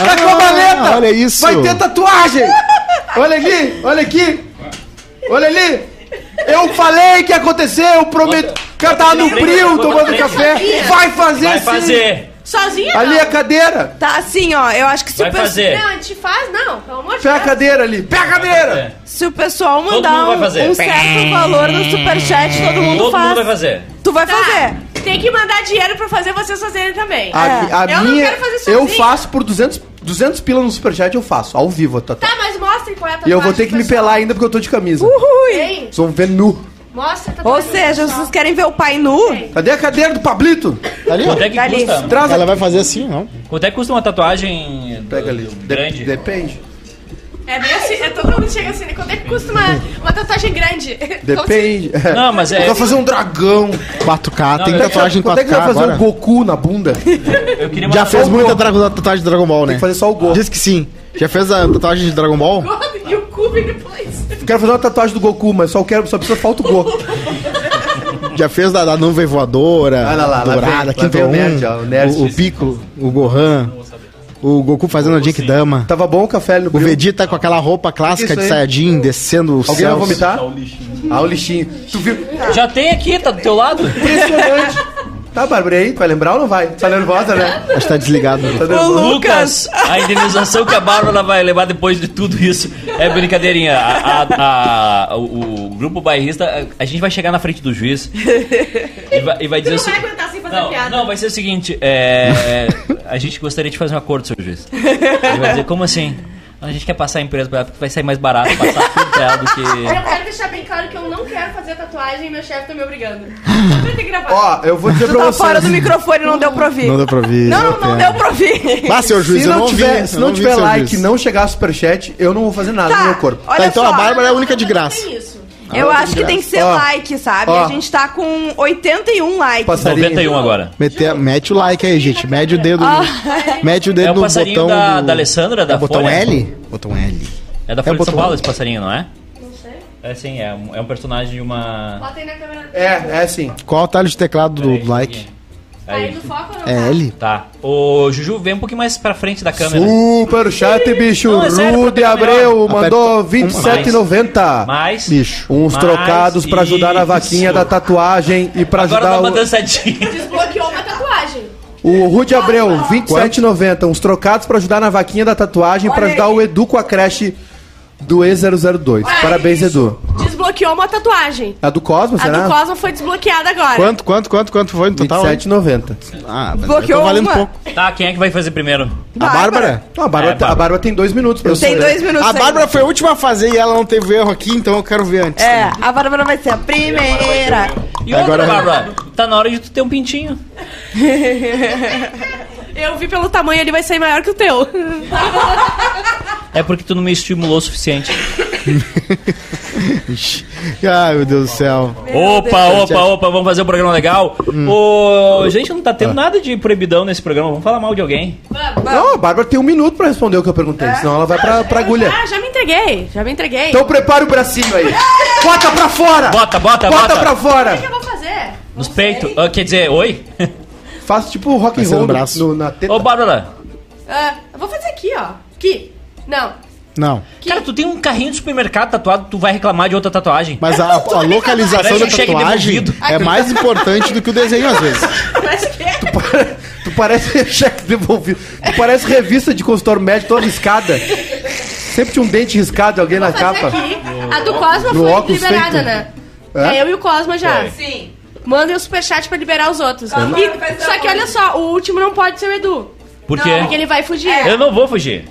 Speaker 6: Tá com a
Speaker 3: Ah,
Speaker 6: maleta!
Speaker 3: olha isso.
Speaker 6: Vai ter tatuagem! Olha aqui, olha aqui! Olha ali! Eu falei que ia acontecer, eu prometo. O cara tava no bril tomando café. Vai fazer
Speaker 1: Vai
Speaker 6: sim!
Speaker 1: fazer.
Speaker 2: Sozinha?
Speaker 6: Ali
Speaker 2: não.
Speaker 6: a cadeira!
Speaker 4: Tá assim, ó. Eu acho que se,
Speaker 1: Vai
Speaker 4: o, pe-
Speaker 1: fazer.
Speaker 2: Não, a gente faz, não, pelo amor de
Speaker 6: Pega a
Speaker 2: Deus.
Speaker 6: cadeira ali! Pega a cadeira!
Speaker 4: se o pessoal mandar
Speaker 1: mundo vai
Speaker 4: um,
Speaker 1: fazer.
Speaker 4: um certo valor no superchat, todo mundo
Speaker 1: Todo
Speaker 4: faz.
Speaker 1: mundo vai fazer.
Speaker 4: Tu vai
Speaker 2: Tá,
Speaker 4: fazer.
Speaker 2: Tem que mandar dinheiro pra fazer vocês fazerem também.
Speaker 6: A, a
Speaker 2: Eu não
Speaker 6: minha.
Speaker 2: quero fazer
Speaker 6: eu
Speaker 2: sozinha.
Speaker 6: faço por 200, 200 pila no superchat, eu faço, ao vivo, tá?
Speaker 2: Tá, mas mostrem qual é a
Speaker 6: E eu vou ter que me
Speaker 2: pessoal.
Speaker 6: pelar ainda porque eu tô de camisa.
Speaker 4: Ui.
Speaker 2: Tem?
Speaker 6: Vocês vão ver nu.
Speaker 2: Mostra a
Speaker 4: Ou seja, vocês querem ver o pai nu?
Speaker 2: Tem.
Speaker 6: Cadê a cadeira do Pablito?
Speaker 3: Ali, ó.
Speaker 1: Quanto é que
Speaker 4: Dali.
Speaker 1: custa?
Speaker 6: Traz
Speaker 3: Ela vai fazer assim, não?
Speaker 1: Quanto é que custa uma tatuagem
Speaker 6: Pega ali. De-
Speaker 1: grande?
Speaker 6: Depende.
Speaker 2: É bem assim, é todo mundo chega assim, né? Quanto é que custa uma, uma tatuagem grande?
Speaker 6: Depende. É.
Speaker 1: Não, mas é-
Speaker 6: Eu vou fazer um dragão.
Speaker 3: 4K, tem
Speaker 1: eu-
Speaker 3: tatuagem em
Speaker 6: Quando é que
Speaker 3: 4K
Speaker 6: vai fazer
Speaker 3: agora.
Speaker 6: um Goku na bunda?
Speaker 1: Eu queria uma
Speaker 3: Já fez muita dra- tatuagem de Dragon Ball, né?
Speaker 6: Tem que fazer só o Go.
Speaker 3: Diz que sim. Já fez a tatuagem de Dragon Ball?
Speaker 2: O depois.
Speaker 6: Quero fazer uma tatuagem do Goku, mas só quero, só precisa falta o Go.
Speaker 3: Já fez da, da nuvem voadora,
Speaker 6: Olha lá, lá vem-
Speaker 3: dourada,
Speaker 6: lá
Speaker 3: Quinto
Speaker 6: vem o nerd, ó, o nerd.
Speaker 3: o, o Piccolo, o Gohan, o Goku fazendo a Genkidama,
Speaker 6: Tava bom o café no
Speaker 3: o? Vegeta com aquela roupa clássica
Speaker 6: Que
Speaker 3: de? Saiyajin descendo os
Speaker 6: Alguém vai
Speaker 3: céus.
Speaker 6: vomitar? Ah, o lixinho. Tu viu?
Speaker 1: Já tem aqui, tá do teu lado.
Speaker 6: Impressionante. Tá, Bárbara, aí? Tu vai lembrar ou não vai? Tá nervosa, né?
Speaker 3: Acho que tá desligado.
Speaker 6: Tá nervosa.
Speaker 1: Lucas, a indenização que a Bárbara vai levar depois de tudo isso é brincadeirinha. A- a- a- o, o grupo bairrista, a, gente vai chegar na frente do juiz e vai, e vai
Speaker 2: Tu
Speaker 1: dizer
Speaker 2: não
Speaker 1: assim.
Speaker 2: vai aguentar sem fazer
Speaker 1: Não,
Speaker 2: piada.
Speaker 1: não, vai ser o seguinte: é, a gente gostaria de fazer um acordo, seu juiz. Ele vai dizer, como assim? A gente quer passar a empresa pra ela porque vai sair mais barato passar tudo pra ela do que.
Speaker 2: Eu quero deixar bem claro que eu não quero fazer tatuagem e meu chefe tá me obrigando. Que gravar.
Speaker 6: Ó, eu vou dizer
Speaker 4: Tu
Speaker 6: pra
Speaker 4: tá
Speaker 6: vocês.
Speaker 4: fora do microfone, não deu pra ouvir.
Speaker 3: Não deu pra ouvir.
Speaker 4: Não,
Speaker 3: eu
Speaker 4: não deu pra ouvir.
Speaker 3: Ah, seu juiz,
Speaker 6: Se
Speaker 3: eu
Speaker 6: não,
Speaker 3: não
Speaker 6: tiver,
Speaker 3: vi.
Speaker 6: se
Speaker 3: eu
Speaker 6: não
Speaker 3: vi,
Speaker 6: tiver like e não chegar superchat, eu não vou fazer nada no meu corpo.
Speaker 4: olha
Speaker 3: Tá, então
Speaker 4: só.
Speaker 3: a Bárbara é a única de
Speaker 2: Não
Speaker 3: graça.
Speaker 2: tem isso.
Speaker 4: Eu acho que tem que ser
Speaker 6: Ó,
Speaker 4: like, sabe?
Speaker 6: ó.
Speaker 4: A gente tá com 81 likes.
Speaker 6: Passarinho.
Speaker 1: 91 agora.
Speaker 3: Mete, mete o like aí, gente. Mete o dedo.
Speaker 4: Ah.
Speaker 3: Mete o dedo
Speaker 1: É o
Speaker 3: no
Speaker 1: passarinho
Speaker 3: botão.
Speaker 1: da-
Speaker 3: do-
Speaker 1: da Alessandra, da
Speaker 3: é botão
Speaker 1: Folha?
Speaker 3: L? Botão L.
Speaker 1: É da Folha de
Speaker 3: botão-
Speaker 1: São Paulo esse passarinho, não é?
Speaker 2: Não sei.
Speaker 1: É sim, é um, é um personagem de uma.
Speaker 2: Bota aí na câmera.
Speaker 6: É, é sim.
Speaker 3: Qual o atalho de teclado do
Speaker 1: Peraí,
Speaker 3: like?
Speaker 2: Tá aí
Speaker 1: Aí.
Speaker 2: no foco ou não?
Speaker 3: É
Speaker 2: tá?
Speaker 3: L?
Speaker 1: Tá. O Juju vem um pouquinho mais pra frente da câmera.
Speaker 6: Super chat, bicho.
Speaker 1: Não, é sério,
Speaker 6: Rude Abreu
Speaker 3: melhor.
Speaker 6: mandou
Speaker 3: Aperta-
Speaker 6: 27,90.
Speaker 1: Mais.
Speaker 3: Bicho.
Speaker 6: Uns
Speaker 1: Mais
Speaker 6: trocados pra ajudar na vaquinha
Speaker 1: isso.
Speaker 6: da tatuagem e pra
Speaker 1: Agora
Speaker 6: ajudar
Speaker 1: dá uma
Speaker 6: o,
Speaker 1: dançadinha.
Speaker 2: Desbloqueou uma tatuagem.
Speaker 6: o Rude Abreu, 27,90. Uns trocados pra ajudar na vaquinha da tatuagem e pra ajudar
Speaker 4: aí.
Speaker 6: o Edu com a creche do E002. Parabéns, Edu.
Speaker 2: Desbloqueou uma tatuagem.
Speaker 6: A do Cosmos,
Speaker 2: A
Speaker 6: será?
Speaker 2: do Cosmo foi desbloqueada agora.
Speaker 3: Quanto, quanto, quanto, quanto foi no total?
Speaker 6: 27,90.
Speaker 3: Ah, mas
Speaker 4: Bloqueou
Speaker 3: eu tô valendo
Speaker 4: uma.
Speaker 3: pouco.
Speaker 1: Tá, quem é que vai fazer primeiro?
Speaker 3: A Bárbara?
Speaker 6: Não, a Bárbara,
Speaker 1: É, Bárbara.
Speaker 6: a Bárbara tem dois minutos pra
Speaker 4: Tem dois minutos
Speaker 3: A
Speaker 4: ainda.
Speaker 3: Bárbara foi a última a fazer e ela não teve erro aqui, então eu quero ver antes.
Speaker 4: É, a Bárbara vai ser a primeira.
Speaker 1: E outra,
Speaker 3: Agora-
Speaker 1: Bárbara, tá na hora de tu ter um pintinho.
Speaker 2: Eu vi pelo tamanho, ele vai sair maior que o teu.
Speaker 1: É porque tu não me estimulou o suficiente.
Speaker 3: Ai, meu Deus do céu.
Speaker 1: Opa, opa, opa, vamos fazer um programa legal.
Speaker 3: Hum.
Speaker 1: Ô, gente, não tá tendo nada de proibidão nesse programa. Vamos falar mal de alguém.
Speaker 6: Não, a Bárbara tem um minuto pra responder o que eu perguntei, senão ela vai pra, pra agulha.
Speaker 2: Ah, já me entreguei. Já me entreguei.
Speaker 6: Então prepara o bracinho aí. Bota pra fora!
Speaker 1: Bota, bota,
Speaker 6: Bota
Speaker 1: bota.
Speaker 6: pra
Speaker 2: O que
Speaker 6: fora!
Speaker 2: eu vou fazer?
Speaker 1: Nos peitos. Ah, quer dizer, oi?
Speaker 6: Faça tipo rock and
Speaker 3: ser no
Speaker 6: roll
Speaker 3: braço.
Speaker 6: no- na teta.
Speaker 1: Ô, Bárbara.
Speaker 2: Ah, eu vou fazer aqui, ó. Aqui. Não.
Speaker 3: Não.
Speaker 1: Cara, tu tem um carrinho de supermercado tatuado, tu vai reclamar de outra tatuagem.
Speaker 3: Mas a, a localização
Speaker 1: Parece
Speaker 3: da
Speaker 1: um cheque
Speaker 3: tatuagem
Speaker 1: devolvido.
Speaker 3: é mais importante do que o desenho, às vezes.
Speaker 2: Mas que?
Speaker 6: Para, tu parece cheque devolvido. Tu parece revista de consultório médico toda riscada. Sempre tinha um dente riscado, alguém na capa.
Speaker 2: aqui. A do Cosma
Speaker 6: No
Speaker 2: foi
Speaker 6: óculos
Speaker 2: liberada,
Speaker 6: feito.
Speaker 2: né?
Speaker 6: É?
Speaker 2: É eu e o Cosma já.
Speaker 1: Foi.
Speaker 4: Sim.
Speaker 2: Mandem o superchat pra liberar os outros. E- só que olha só, o último não pode ser o Edu.
Speaker 1: Por quê?
Speaker 2: Porque ele vai fugir.
Speaker 1: Eu não vou fugir.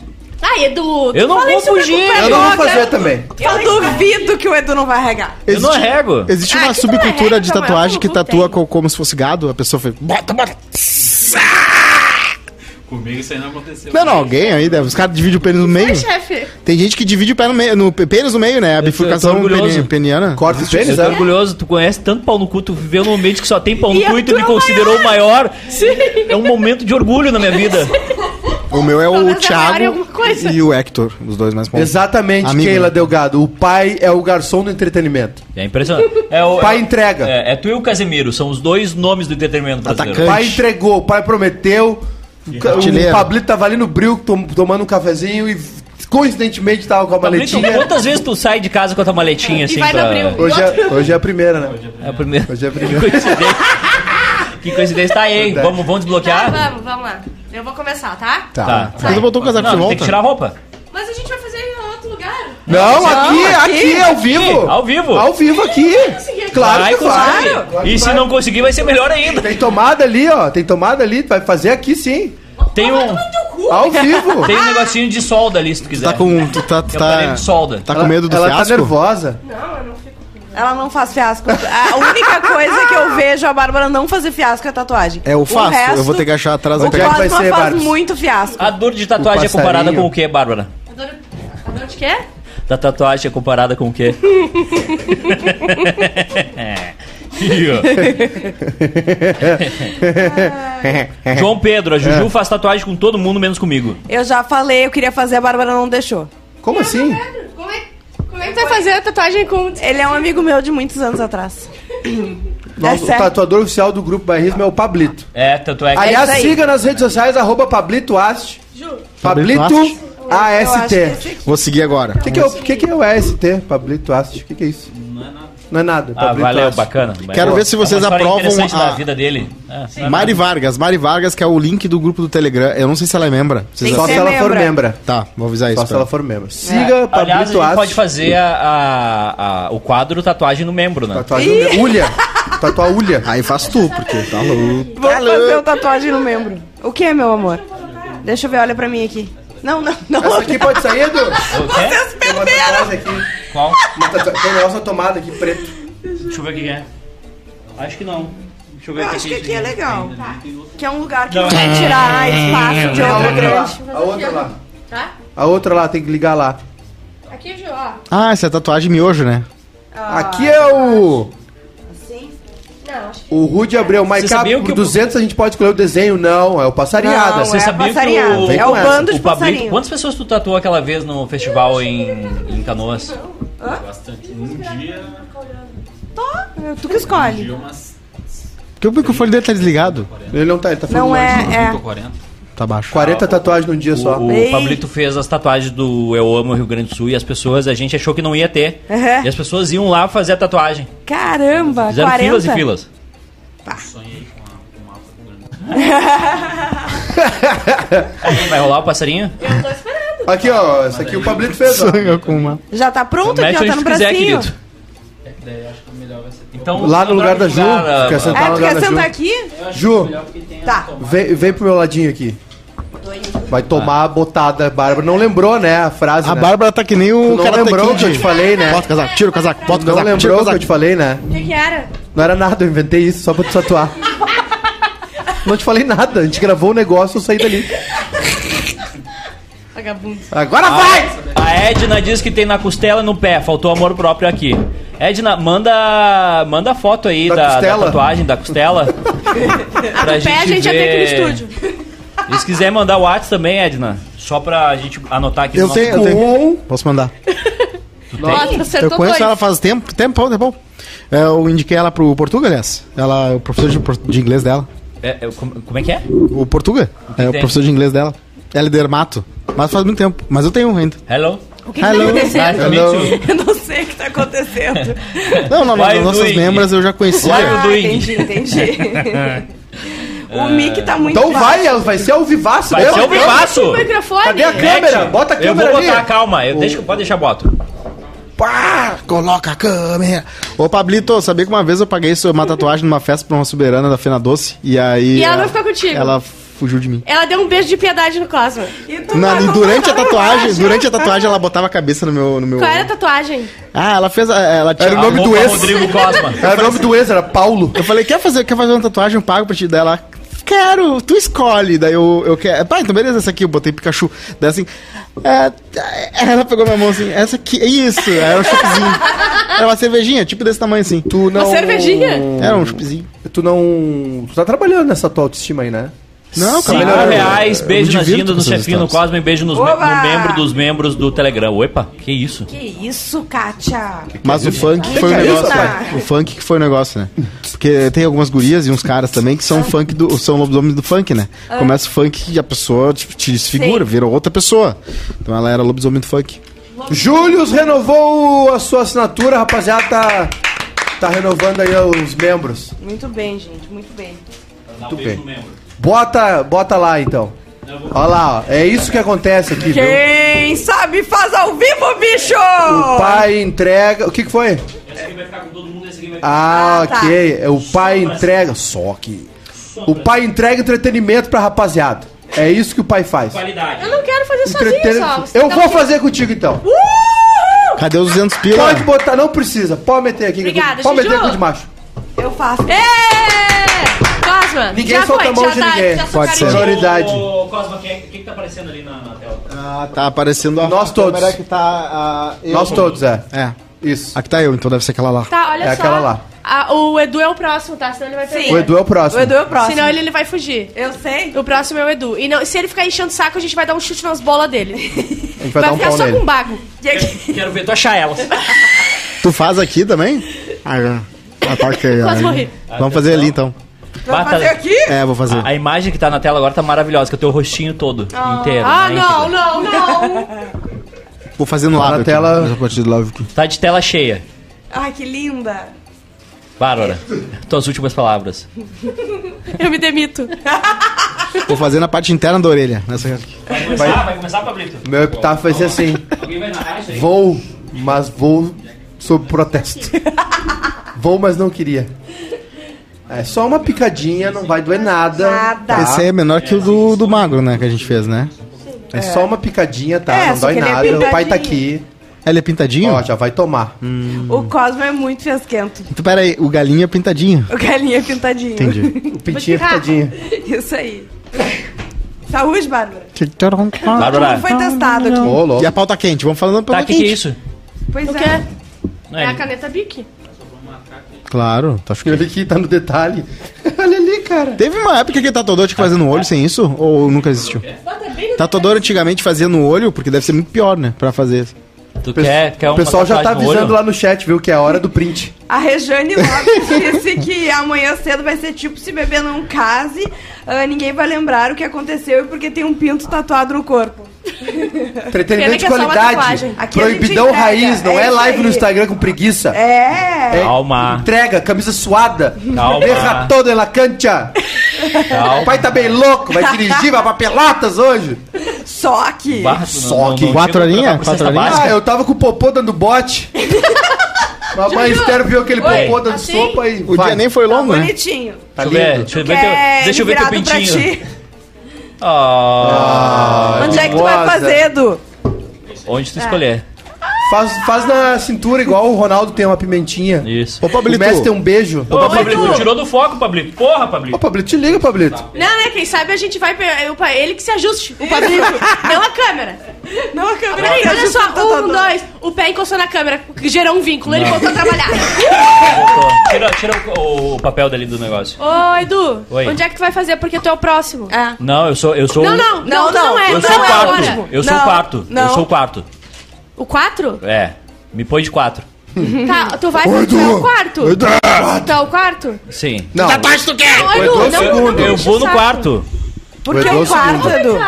Speaker 2: Ah, Edu, tu
Speaker 1: Eu não vou fugir.
Speaker 6: Eu não vou fazer também.
Speaker 4: Eu duvido que o Edu não vai arregar.
Speaker 1: Eu não arrego.
Speaker 3: Existe
Speaker 2: Ah,
Speaker 3: uma
Speaker 2: que tu não
Speaker 3: subcultura
Speaker 2: é
Speaker 3: de tatuagem
Speaker 2: mas
Speaker 3: que
Speaker 2: eu não
Speaker 3: tatua
Speaker 2: tenho.
Speaker 3: co- como se fosse gado. A pessoa fez. Bota, bota.
Speaker 7: Comigo isso aí não aconteceu.
Speaker 3: Não, não, alguém aí, deve. Os caras dividem o pênis no meio.
Speaker 2: Oi, chefe.
Speaker 3: Tem gente que divide o pé no meio, no p- pênis no meio, né? A bifurcação
Speaker 1: orgulhoso.
Speaker 3: peni- peniana.
Speaker 6: Corta os
Speaker 1: Eu
Speaker 6: pênis,
Speaker 1: tô
Speaker 6: né?
Speaker 1: orgulhoso, tu conhece tanto pau no cu, tu viveu num ambiente que só tem pau no
Speaker 2: E
Speaker 1: cu e tu me
Speaker 2: é o
Speaker 1: considerou o maior. É um momento de orgulho na minha vida.
Speaker 3: O meu é o
Speaker 2: é
Speaker 3: Thiago
Speaker 2: alguma coisa.
Speaker 3: e o Hector, os dois mais bons.
Speaker 6: Exatamente,
Speaker 3: Amigo,
Speaker 6: Keila
Speaker 3: né?
Speaker 6: Delgado. O pai é o garçom do entretenimento.
Speaker 1: É impressionante. É o,
Speaker 6: Pai entrega.
Speaker 1: É, é tu e o Casemiro, são os dois nomes do entretenimento brasileiro.
Speaker 6: O
Speaker 3: Atacante.
Speaker 6: pai entregou, o pai prometeu. O
Speaker 3: Artilheiro.
Speaker 6: Pablito tava ali no bril tom- tomando um cafezinho e coincidentemente tava com a
Speaker 1: Pablito,
Speaker 6: maletinha.
Speaker 1: quantas vezes tu sai de casa com a tua maletinha assim
Speaker 2: vai
Speaker 1: pra...
Speaker 2: abril.
Speaker 6: Hoje é, hoje é a primeira, né?
Speaker 1: É a primeira.
Speaker 6: Hoje é a
Speaker 1: Que
Speaker 6: primeira.
Speaker 1: coincidência. que coincidência. Tá aí, hein? Vamos, vamos
Speaker 2: Tá,
Speaker 1: desbloquear?
Speaker 2: vamos, vamos lá. Eu vou começar, tá?
Speaker 6: Tá.
Speaker 3: Você botou o casaco
Speaker 1: Não,
Speaker 3: de
Speaker 1: tem
Speaker 3: volta?
Speaker 1: que tirar a roupa.
Speaker 2: Mas a gente vai fazer em outro lugar.
Speaker 6: Não, aqui,
Speaker 4: aqui,
Speaker 6: aqui, ao vivo.
Speaker 1: Ao vivo.
Speaker 6: Ao vivo aqui. Claro
Speaker 1: Vai
Speaker 6: que vai.
Speaker 1: conseguir.
Speaker 6: Claro
Speaker 1: E se
Speaker 6: vai.
Speaker 1: não conseguir, vai ser melhor ainda.
Speaker 6: Tem tomada ali, ó. Tem tomada ali. Vai fazer aqui sim.
Speaker 1: Tem um,
Speaker 6: Ao vivo.
Speaker 1: tem um negocinho de solda ali, se tu quiser.
Speaker 3: Tá com. Tu tá,
Speaker 1: Tem um
Speaker 3: tá,
Speaker 1: de solda.
Speaker 3: tá com medo do
Speaker 6: ela
Speaker 3: fiasco?
Speaker 6: tá nervosa.
Speaker 4: Ela não faz fiasco. A única coisa que eu vejo a Bárbara não fazer fiasco é tatuagem.
Speaker 3: É o fácil.
Speaker 4: resto,
Speaker 3: eu vou ter que achar atrás
Speaker 4: O
Speaker 3: da
Speaker 6: que é que vai ser,
Speaker 4: faz
Speaker 6: Barbs?
Speaker 4: muito fiasco.
Speaker 1: A dor de tatuagem é comparada com o quê, Bárbara?
Speaker 2: A dor, a dor de quê?
Speaker 1: Da tatuagem é comparada com o quê? João Pedro, a Juju faz tatuagem com todo mundo, menos comigo.
Speaker 4: Eu já falei, eu queria fazer, a Bárbara não deixou.
Speaker 6: Como assim?
Speaker 2: Como é, é tu vai fazer a tatuagem com...
Speaker 4: Ele é um amigo meu de muitos anos atrás.
Speaker 6: Nosso, o
Speaker 4: sério.
Speaker 6: tatuador oficial do grupo Bairrismo é o Pablito.
Speaker 1: É, tanto é que.
Speaker 6: Aliás,
Speaker 4: aí.
Speaker 6: siga nas redes sociais, arroba Pablito Ast.
Speaker 3: Pablito
Speaker 6: AST.
Speaker 3: Vou seguir agora.
Speaker 6: O que, que, é o- que, que é o AST, Pablito Ast? O que, que é isso? Não é nada. É nada.
Speaker 1: Ah,
Speaker 6: Pablito
Speaker 1: valeu, bacana.
Speaker 3: Quero ver se vocês
Speaker 1: É
Speaker 3: aprovam a-
Speaker 1: da vida dele. É,
Speaker 3: Mari Vargas. Mari Vargas, que é o link do grupo do Telegram. Eu não sei se ela é membra. Vocês
Speaker 4: Tem
Speaker 6: Só se ela for
Speaker 4: membra.
Speaker 6: membra.
Speaker 3: Tá, vou avisar isso.
Speaker 6: Só se ela for membro.
Speaker 1: É.
Speaker 6: Siga
Speaker 1: Aliás, a
Speaker 6: Pablito
Speaker 1: gente pode fazer a, a- a- o quadro tatuagem no membro, né?
Speaker 6: Tatuagem Ulha. Tatuar Ulha.
Speaker 3: Aí faz tu, porque tá louco.
Speaker 4: Vou fazer o tatuagem no membro. O que, meu amor? Deixa eu ver, olha pra mim aqui. Não, não, não.
Speaker 6: Essa aqui pode sair, Edu? Tatuagem aqui.
Speaker 1: Qual?
Speaker 6: Tem um negócio na tomada aqui, preto.
Speaker 1: Deixa eu ver o que é. Acho que não. Deixa eu ver
Speaker 4: Eu
Speaker 1: o que
Speaker 4: acho que
Speaker 1: é
Speaker 4: aqui é legal. Que é um lugar que
Speaker 1: Não.
Speaker 4: vai tirar espaço de
Speaker 6: A
Speaker 4: outra grande.
Speaker 6: A outra lá.
Speaker 2: Tá?
Speaker 6: A outra lá, tem que ligar lá.
Speaker 2: Aqui, Ju, ó.
Speaker 3: Ah, essa é tatuagem miojo, né?
Speaker 6: Aqui é o...
Speaker 2: Não, acho que...
Speaker 6: O Rude
Speaker 1: Vocês
Speaker 6: cá,
Speaker 1: sabiam
Speaker 6: por
Speaker 1: que o-
Speaker 6: 200 a gente pode escolher o desenho. Não, é o passarinhada.
Speaker 4: Não,
Speaker 1: Você
Speaker 4: é
Speaker 1: sabia que
Speaker 4: passarinhada.
Speaker 1: o-
Speaker 6: Vem
Speaker 4: É
Speaker 6: com
Speaker 4: o
Speaker 6: essa.
Speaker 4: bando de
Speaker 1: O Pablito,
Speaker 4: passarinho.
Speaker 1: quantas pessoas tu tatuou aquela vez no festival em, em Canoas?
Speaker 7: Bastante. Um dia,
Speaker 4: Tu que escolhe.
Speaker 7: dia umas
Speaker 3: que o microfone dele tá desligado?
Speaker 6: Ele não tá, ele tá falando
Speaker 4: Não
Speaker 6: longe.
Speaker 4: é,
Speaker 7: 30
Speaker 4: é.
Speaker 7: ou 40.
Speaker 3: Tá baixo.
Speaker 6: 40 tatuagens num dia só.
Speaker 1: O, o. Pablito fez as tatuagens do Eu Amo Rio Grande do Sul e as pessoas, a gente achou que não ia ter.
Speaker 4: Uhum.
Speaker 1: E as pessoas iam lá fazer a tatuagem.
Speaker 4: Caramba,
Speaker 1: Fizeram
Speaker 4: 40.
Speaker 1: filas e filas.
Speaker 7: Sonhei com a- com uma grande.
Speaker 1: Vai rolar o passarinho?
Speaker 2: Eu tô esperando.
Speaker 6: Aqui, ó. Essa aqui o Pablito fez, ó.
Speaker 3: Sonhou com uma.
Speaker 4: Já tá pronto
Speaker 1: Mete
Speaker 4: aqui, ó, tá no
Speaker 1: tu quiser,
Speaker 4: bracinho.
Speaker 1: querido.
Speaker 7: Daí acho que o melhor vai ser.
Speaker 1: Então,
Speaker 6: Lá no lugar da Ju,
Speaker 1: lugar,
Speaker 6: quer
Speaker 1: ah,
Speaker 6: sentar
Speaker 4: É,
Speaker 6: no
Speaker 4: tu
Speaker 6: lugar
Speaker 4: quer
Speaker 6: da Ju.
Speaker 4: sentar aqui?
Speaker 6: Ju,
Speaker 4: Tá.
Speaker 6: vem, vem pro meu ladinho aqui. Vai tomar a botada, Bárbara. Não lembrou, né, a frase,
Speaker 3: A
Speaker 6: né?
Speaker 3: Bárbara tá que nem o
Speaker 6: Tu não
Speaker 3: Karate
Speaker 6: lembrou
Speaker 3: Kid.
Speaker 6: que eu te falei, né?
Speaker 3: Bota o casaco, tira o casaco, bota o
Speaker 6: Não
Speaker 3: casaco, tira o
Speaker 6: lembrou que eu te falei, né?
Speaker 2: O que que era?
Speaker 6: Não era nada, eu inventei isso só pra te tatuar. Não te falei nada, a gente gravou o negócio, eu saí dali.
Speaker 2: Vagabundo.
Speaker 6: Agora vai!
Speaker 1: A Edna diz que tem na costela e no pé. Faltou amor próprio aqui. Edna, manda, manda foto aí
Speaker 6: Da
Speaker 1: da, da tatuagem da costela. pra
Speaker 2: O pé a gente já tem aqui no estúdio.
Speaker 1: E se quiser mandar o WhatsApp também, Edna, só pra gente anotar aqui
Speaker 3: Eu
Speaker 1: no nosso-
Speaker 3: tenho, eu tenho. Posso mandar.
Speaker 2: Nossa,
Speaker 3: Eu conheço
Speaker 2: dois.
Speaker 3: ela faz tempo, tempo, tempo. É, Eu indiquei ela pro Portuga, aliás. Ela é o professor de, por- de inglês dela.
Speaker 1: É, é, como, como é que é?
Speaker 3: O Portuga é o professor de inglês dela. Ela é dermato. Mas faz muito tempo. Mas eu tenho um ainda.
Speaker 1: Hello?
Speaker 4: O que, que
Speaker 3: Hello.
Speaker 4: tá acontecendo?
Speaker 1: You.
Speaker 4: Eu não sei o que tá acontecendo.
Speaker 3: Não, não, não. Nossas
Speaker 1: doing?
Speaker 3: membras eu já conhecia.
Speaker 4: Ah, entendi, entendi. O mic tá muito
Speaker 6: Então
Speaker 4: baixo.
Speaker 6: vai, vai ser ao vivaço
Speaker 1: Vai
Speaker 6: mesmo.
Speaker 1: ser o vivaço.
Speaker 2: O microfone.
Speaker 6: Cadê a câmera? Bota a
Speaker 1: Eu
Speaker 6: câmera
Speaker 1: vou
Speaker 6: ali.
Speaker 1: botar, calma. Eu, deixa, pode deixar, boto.
Speaker 3: Pá, coloca a câmera. Ô, Pablito, sabia que uma vez eu paguei uma tatuagem numa festa pra uma soberana da Fena Doce? E aí.
Speaker 2: E ela vai ficar contigo.
Speaker 3: Ela fugiu de mim.
Speaker 2: Ela deu um beijo de piedade no Cosmo.
Speaker 4: E tu
Speaker 3: Na- e durante a tatuagem, durante a tatuagem, ela botava a cabeça no meu. No meu...
Speaker 2: Qual era a tatuagem?
Speaker 3: Ah, ela fez. a- Ela tinha.
Speaker 6: Era o nome do
Speaker 1: Arroba
Speaker 6: ex.
Speaker 1: Rodrigo Cosma.
Speaker 6: Era o nome do ex, era Paulo.
Speaker 3: Eu falei, quer fazer, quer fazer uma tatuagem? Eu pago pra ti. Daí ela, quero, tu escolhe. Daí eu, eu quero. Pá, então beleza, essa aqui, eu botei Pikachu. Daí assim, é, ela pegou minha mão assim, essa aqui, é isso. Era um chupezinho. Era uma cervejinha, tipo desse tamanho assim.
Speaker 6: Tu não.
Speaker 2: Uma cervejinha?
Speaker 3: Era um chupezinho.
Speaker 6: Tu não. Tu tá trabalhando nessa tua autoestima aí, né?
Speaker 3: Não,
Speaker 1: Cinco
Speaker 3: cara.
Speaker 1: reais,
Speaker 3: eu
Speaker 1: beijo
Speaker 3: me
Speaker 1: na
Speaker 3: divirto
Speaker 1: Ginda,
Speaker 3: com
Speaker 1: no
Speaker 3: essas
Speaker 1: chefinho, no
Speaker 3: histórias.
Speaker 1: Cosma e beijo nos me- no membro dos membros do Telegram. Opa, que isso?
Speaker 4: Que isso, Kátia?
Speaker 3: Mas o funk que foi o negócio. o funk que foi o negócio, né? Porque tem algumas gurias e uns caras também que são funk do. são lobisomens do funk, né? Começa o funk e a pessoa tipo, te desfigura, vira outra pessoa. Então ela era lobisomem do funk.
Speaker 6: Július renovou a sua assinatura, rapaziada. Tá, tá renovando aí os membros.
Speaker 4: Muito bem, gente, muito bem.
Speaker 6: Muito bem. Bota, bota lá então. Olha lá, ó. é isso que acontece aqui, viu?
Speaker 4: Quem sabe faz ao vivo, bicho!
Speaker 6: O pai entrega. O que, que foi?
Speaker 1: Esse aqui vai ficar com todo mundo, esse aqui vai
Speaker 6: Ah,
Speaker 4: Ah, tá.
Speaker 6: ok. É, O pai entrega. Só que. O pai entrega entretenimento pra rapaziada. É isso que o pai faz.
Speaker 1: qualidade.
Speaker 2: Eu não quero fazer sozinho
Speaker 6: Entreten-
Speaker 2: só. Você
Speaker 6: Eu
Speaker 2: dá
Speaker 6: vou
Speaker 2: um-
Speaker 6: fazer contigo então.
Speaker 3: Cadê os 200 pila?
Speaker 6: Pode botar, não precisa. Pode meter aqui.
Speaker 2: Obrigada,
Speaker 6: Pode meter
Speaker 2: Juju.
Speaker 6: aqui de macho.
Speaker 4: Eu faço.
Speaker 2: Ê! Cosma,
Speaker 6: Ninguém
Speaker 2: já
Speaker 6: solta
Speaker 2: foi,
Speaker 6: a mão
Speaker 2: já
Speaker 6: de
Speaker 2: tá,
Speaker 6: ninguém.
Speaker 2: Já
Speaker 3: Pode ser.
Speaker 6: Prioridade.
Speaker 1: Ô, Cosma, o que, que, que tá aparecendo ali na, na tela?
Speaker 3: Ah, tá aparecendo a
Speaker 6: Nós
Speaker 3: a
Speaker 6: todos.
Speaker 3: câmera que tá. ah, eu.
Speaker 6: Nós todos, é.
Speaker 3: É.
Speaker 6: Isso.
Speaker 3: Aqui tá eu, então deve ser aquela lá.
Speaker 2: Tá, olha
Speaker 6: É
Speaker 2: só.
Speaker 6: aquela lá.
Speaker 2: A- o Edu é o próximo, tá? Senão ele vai perder.
Speaker 6: O Edu é o próximo.
Speaker 4: O Edu é o próximo.
Speaker 2: Senão ele, ele vai fugir.
Speaker 4: Eu sei.
Speaker 2: O próximo é o Edu. E não, se ele ficar enchendo o saco, a gente vai dar um chute nas bolas dele.
Speaker 6: A gente vai,
Speaker 2: Vai,
Speaker 6: dar um
Speaker 2: ficar
Speaker 6: pau
Speaker 2: só
Speaker 6: nele.
Speaker 2: com bago.
Speaker 4: Aqui-
Speaker 1: Quero ver tu achar elas.
Speaker 3: Tu faz aqui também? Ah, é. Ah, tá ok.
Speaker 2: Quase
Speaker 3: aí.
Speaker 2: morri.
Speaker 3: Vamos fazer ali então.
Speaker 4: Vamos
Speaker 1: Bata-
Speaker 4: fazer aqui?
Speaker 3: É, vou fazer.
Speaker 1: A, a imagem que tá na tela agora tá maravilhosa, que é o teu rostinho todo, inteiro.
Speaker 2: Ah,
Speaker 1: né,
Speaker 2: não,
Speaker 1: inteiro.
Speaker 2: não, não.
Speaker 3: Vou fazer no
Speaker 6: Tá
Speaker 3: lado.
Speaker 6: na
Speaker 3: aqui,
Speaker 6: tela.
Speaker 3: aqui.
Speaker 1: Tá de tela cheia.
Speaker 4: Ai, que linda.
Speaker 1: Bárbara, tuas últimas palavras.
Speaker 2: Eu me demito.
Speaker 3: Vou fazer na parte interna da orelha. Nessa.
Speaker 1: Vai começar, vai começar, Pablito?
Speaker 6: Meu epitáfio vai ser assim.
Speaker 1: Alguém vai narrar isso aí?
Speaker 6: Vou, mas vou sob protesto. Vou, mas não queria. É só uma picadinha, não vai doer nada.
Speaker 4: Nada.
Speaker 6: tá?
Speaker 3: Esse aí é menor que o do, do magro, né? Que a gente fez, né?
Speaker 6: É só uma picadinha, tá?
Speaker 4: É,
Speaker 6: não
Speaker 4: só
Speaker 6: dói
Speaker 4: que ele é
Speaker 6: nada. o pai tá
Speaker 4: pintadinho.
Speaker 6: aqui.
Speaker 3: Ele é pintadinho?
Speaker 6: Ó, já vai tomar.
Speaker 4: O Cosmo é muito fiasquento.
Speaker 3: Então, pera aí, o galinho é pintadinho.
Speaker 4: O galinha é pintadinho.
Speaker 3: Entendi.
Speaker 6: O pintinho é
Speaker 2: tirar.
Speaker 6: picadinho.
Speaker 4: Isso aí. Saúde, Bárbara.
Speaker 1: Bárbara,
Speaker 4: Não foi testado aqui.
Speaker 6: Ô, louco.
Speaker 3: E a pauta quente? Vamos falando
Speaker 1: tá,
Speaker 3: pauta
Speaker 1: o que, que é isso?
Speaker 4: Pois
Speaker 2: O
Speaker 4: é.
Speaker 2: quê?
Speaker 1: Não
Speaker 2: É
Speaker 1: é,
Speaker 2: a caneta Bic.
Speaker 3: Claro, tá acho que...
Speaker 6: Olha aqui, tá no detalhe. Olha ali, cara.
Speaker 3: Teve uma época que tatuador tinha que fazer no olho sem isso? Ou nunca existiu? Tatuador antigamente fazia no olho, porque deve ser muito pior, né? Pra fazer.
Speaker 1: tu quer, quer
Speaker 6: O
Speaker 1: uma
Speaker 6: pessoal já tá avisando lá no chat, viu? Que é a hora do print.
Speaker 4: A Rejane Lopes disse que amanhã cedo vai ser tipo se beber não case, ah, ninguém vai lembrar o que aconteceu e porque tem um pinto tatuado no corpo.
Speaker 6: Entretenimento de
Speaker 2: é
Speaker 6: qualidade.
Speaker 4: gente
Speaker 6: Proibidão
Speaker 4: entrega,
Speaker 6: raiz, não
Speaker 4: é
Speaker 6: é, live
Speaker 4: aí.
Speaker 6: no Instagram com preguiça.
Speaker 4: É.
Speaker 6: É
Speaker 1: Calma.
Speaker 6: Entrega, camisa suada.
Speaker 1: Calma.
Speaker 6: Erra toda na cancha. O
Speaker 1: Calma.
Speaker 6: pai tá bem louco, vai dirigir, vai pra Pelotas hoje.
Speaker 4: Só que.
Speaker 6: Só que-
Speaker 3: Quatro
Speaker 1: chega a
Speaker 3: horinha?
Speaker 1: trocar por
Speaker 3: Quatro
Speaker 1: cesta
Speaker 3: horinha?
Speaker 1: básica?
Speaker 6: Ah, eu tava com o popô dando bote. Mamãe Esther viu aquele
Speaker 2: Oi,
Speaker 6: popô dando
Speaker 2: assim?
Speaker 6: sopa e
Speaker 3: O
Speaker 6: vai.
Speaker 3: dia nem foi
Speaker 4: Tá
Speaker 3: longo, né?
Speaker 4: bonitinho.
Speaker 6: Tá
Speaker 1: Deixa eu ver,
Speaker 6: lindo.
Speaker 1: deixa eu ver, teu, deixa eu ver teu pintinho.
Speaker 4: ti.
Speaker 1: Ah,
Speaker 4: Onde é que tu vai fazer, Edu?
Speaker 1: onde tu escolher.
Speaker 6: Faz, faz na cintura igual o Ronaldo tem uma pimentinha.
Speaker 1: Isso.
Speaker 3: Ô,
Speaker 6: O
Speaker 3: Pablito,
Speaker 6: Messi tem um beijo.
Speaker 1: Ô, Pablito, tu tirou do foco, Pablito. Porra, Pablito.
Speaker 6: Ô, Pablito, te liga, Pablito.
Speaker 2: Não, né? Quem sabe a gente vai. o Ele que se ajuste. O Pablito. não a câmera.
Speaker 4: Não, a câmera
Speaker 2: Peraí, olha só. Um, dois. O pé encostou na câmera, que gerou um vínculo. Ele
Speaker 1: Não.
Speaker 2: voltou a trabalhar.
Speaker 1: Voltou. Tira, tira o, o papel dali do negócio.
Speaker 2: Ô, Edu,
Speaker 1: Oi.
Speaker 2: onde é que tu vai fazer? Porque tu é o próximo.
Speaker 4: É.
Speaker 1: Não, eu sou. Eu sou
Speaker 2: Não, não, não, tu não, é.
Speaker 1: Eu sou
Speaker 2: não
Speaker 1: o
Speaker 2: é
Speaker 1: quarto. Eu sou o
Speaker 4: Não,
Speaker 1: quarto. Eu
Speaker 4: não.
Speaker 1: sou o quarto.
Speaker 2: O quatro?
Speaker 1: É. Me põe de quatro.
Speaker 2: Tá, tu vai tu é o quarto. Tu é o quarto?
Speaker 1: Sim.
Speaker 6: Não,
Speaker 2: Ô,
Speaker 6: Edu,
Speaker 2: Edu, não,
Speaker 6: segundo.
Speaker 2: não,
Speaker 1: Eu vou no quarto.
Speaker 4: Por
Speaker 6: O
Speaker 4: que
Speaker 6: Edu é
Speaker 4: o quarto,
Speaker 6: segundo.
Speaker 4: Edu?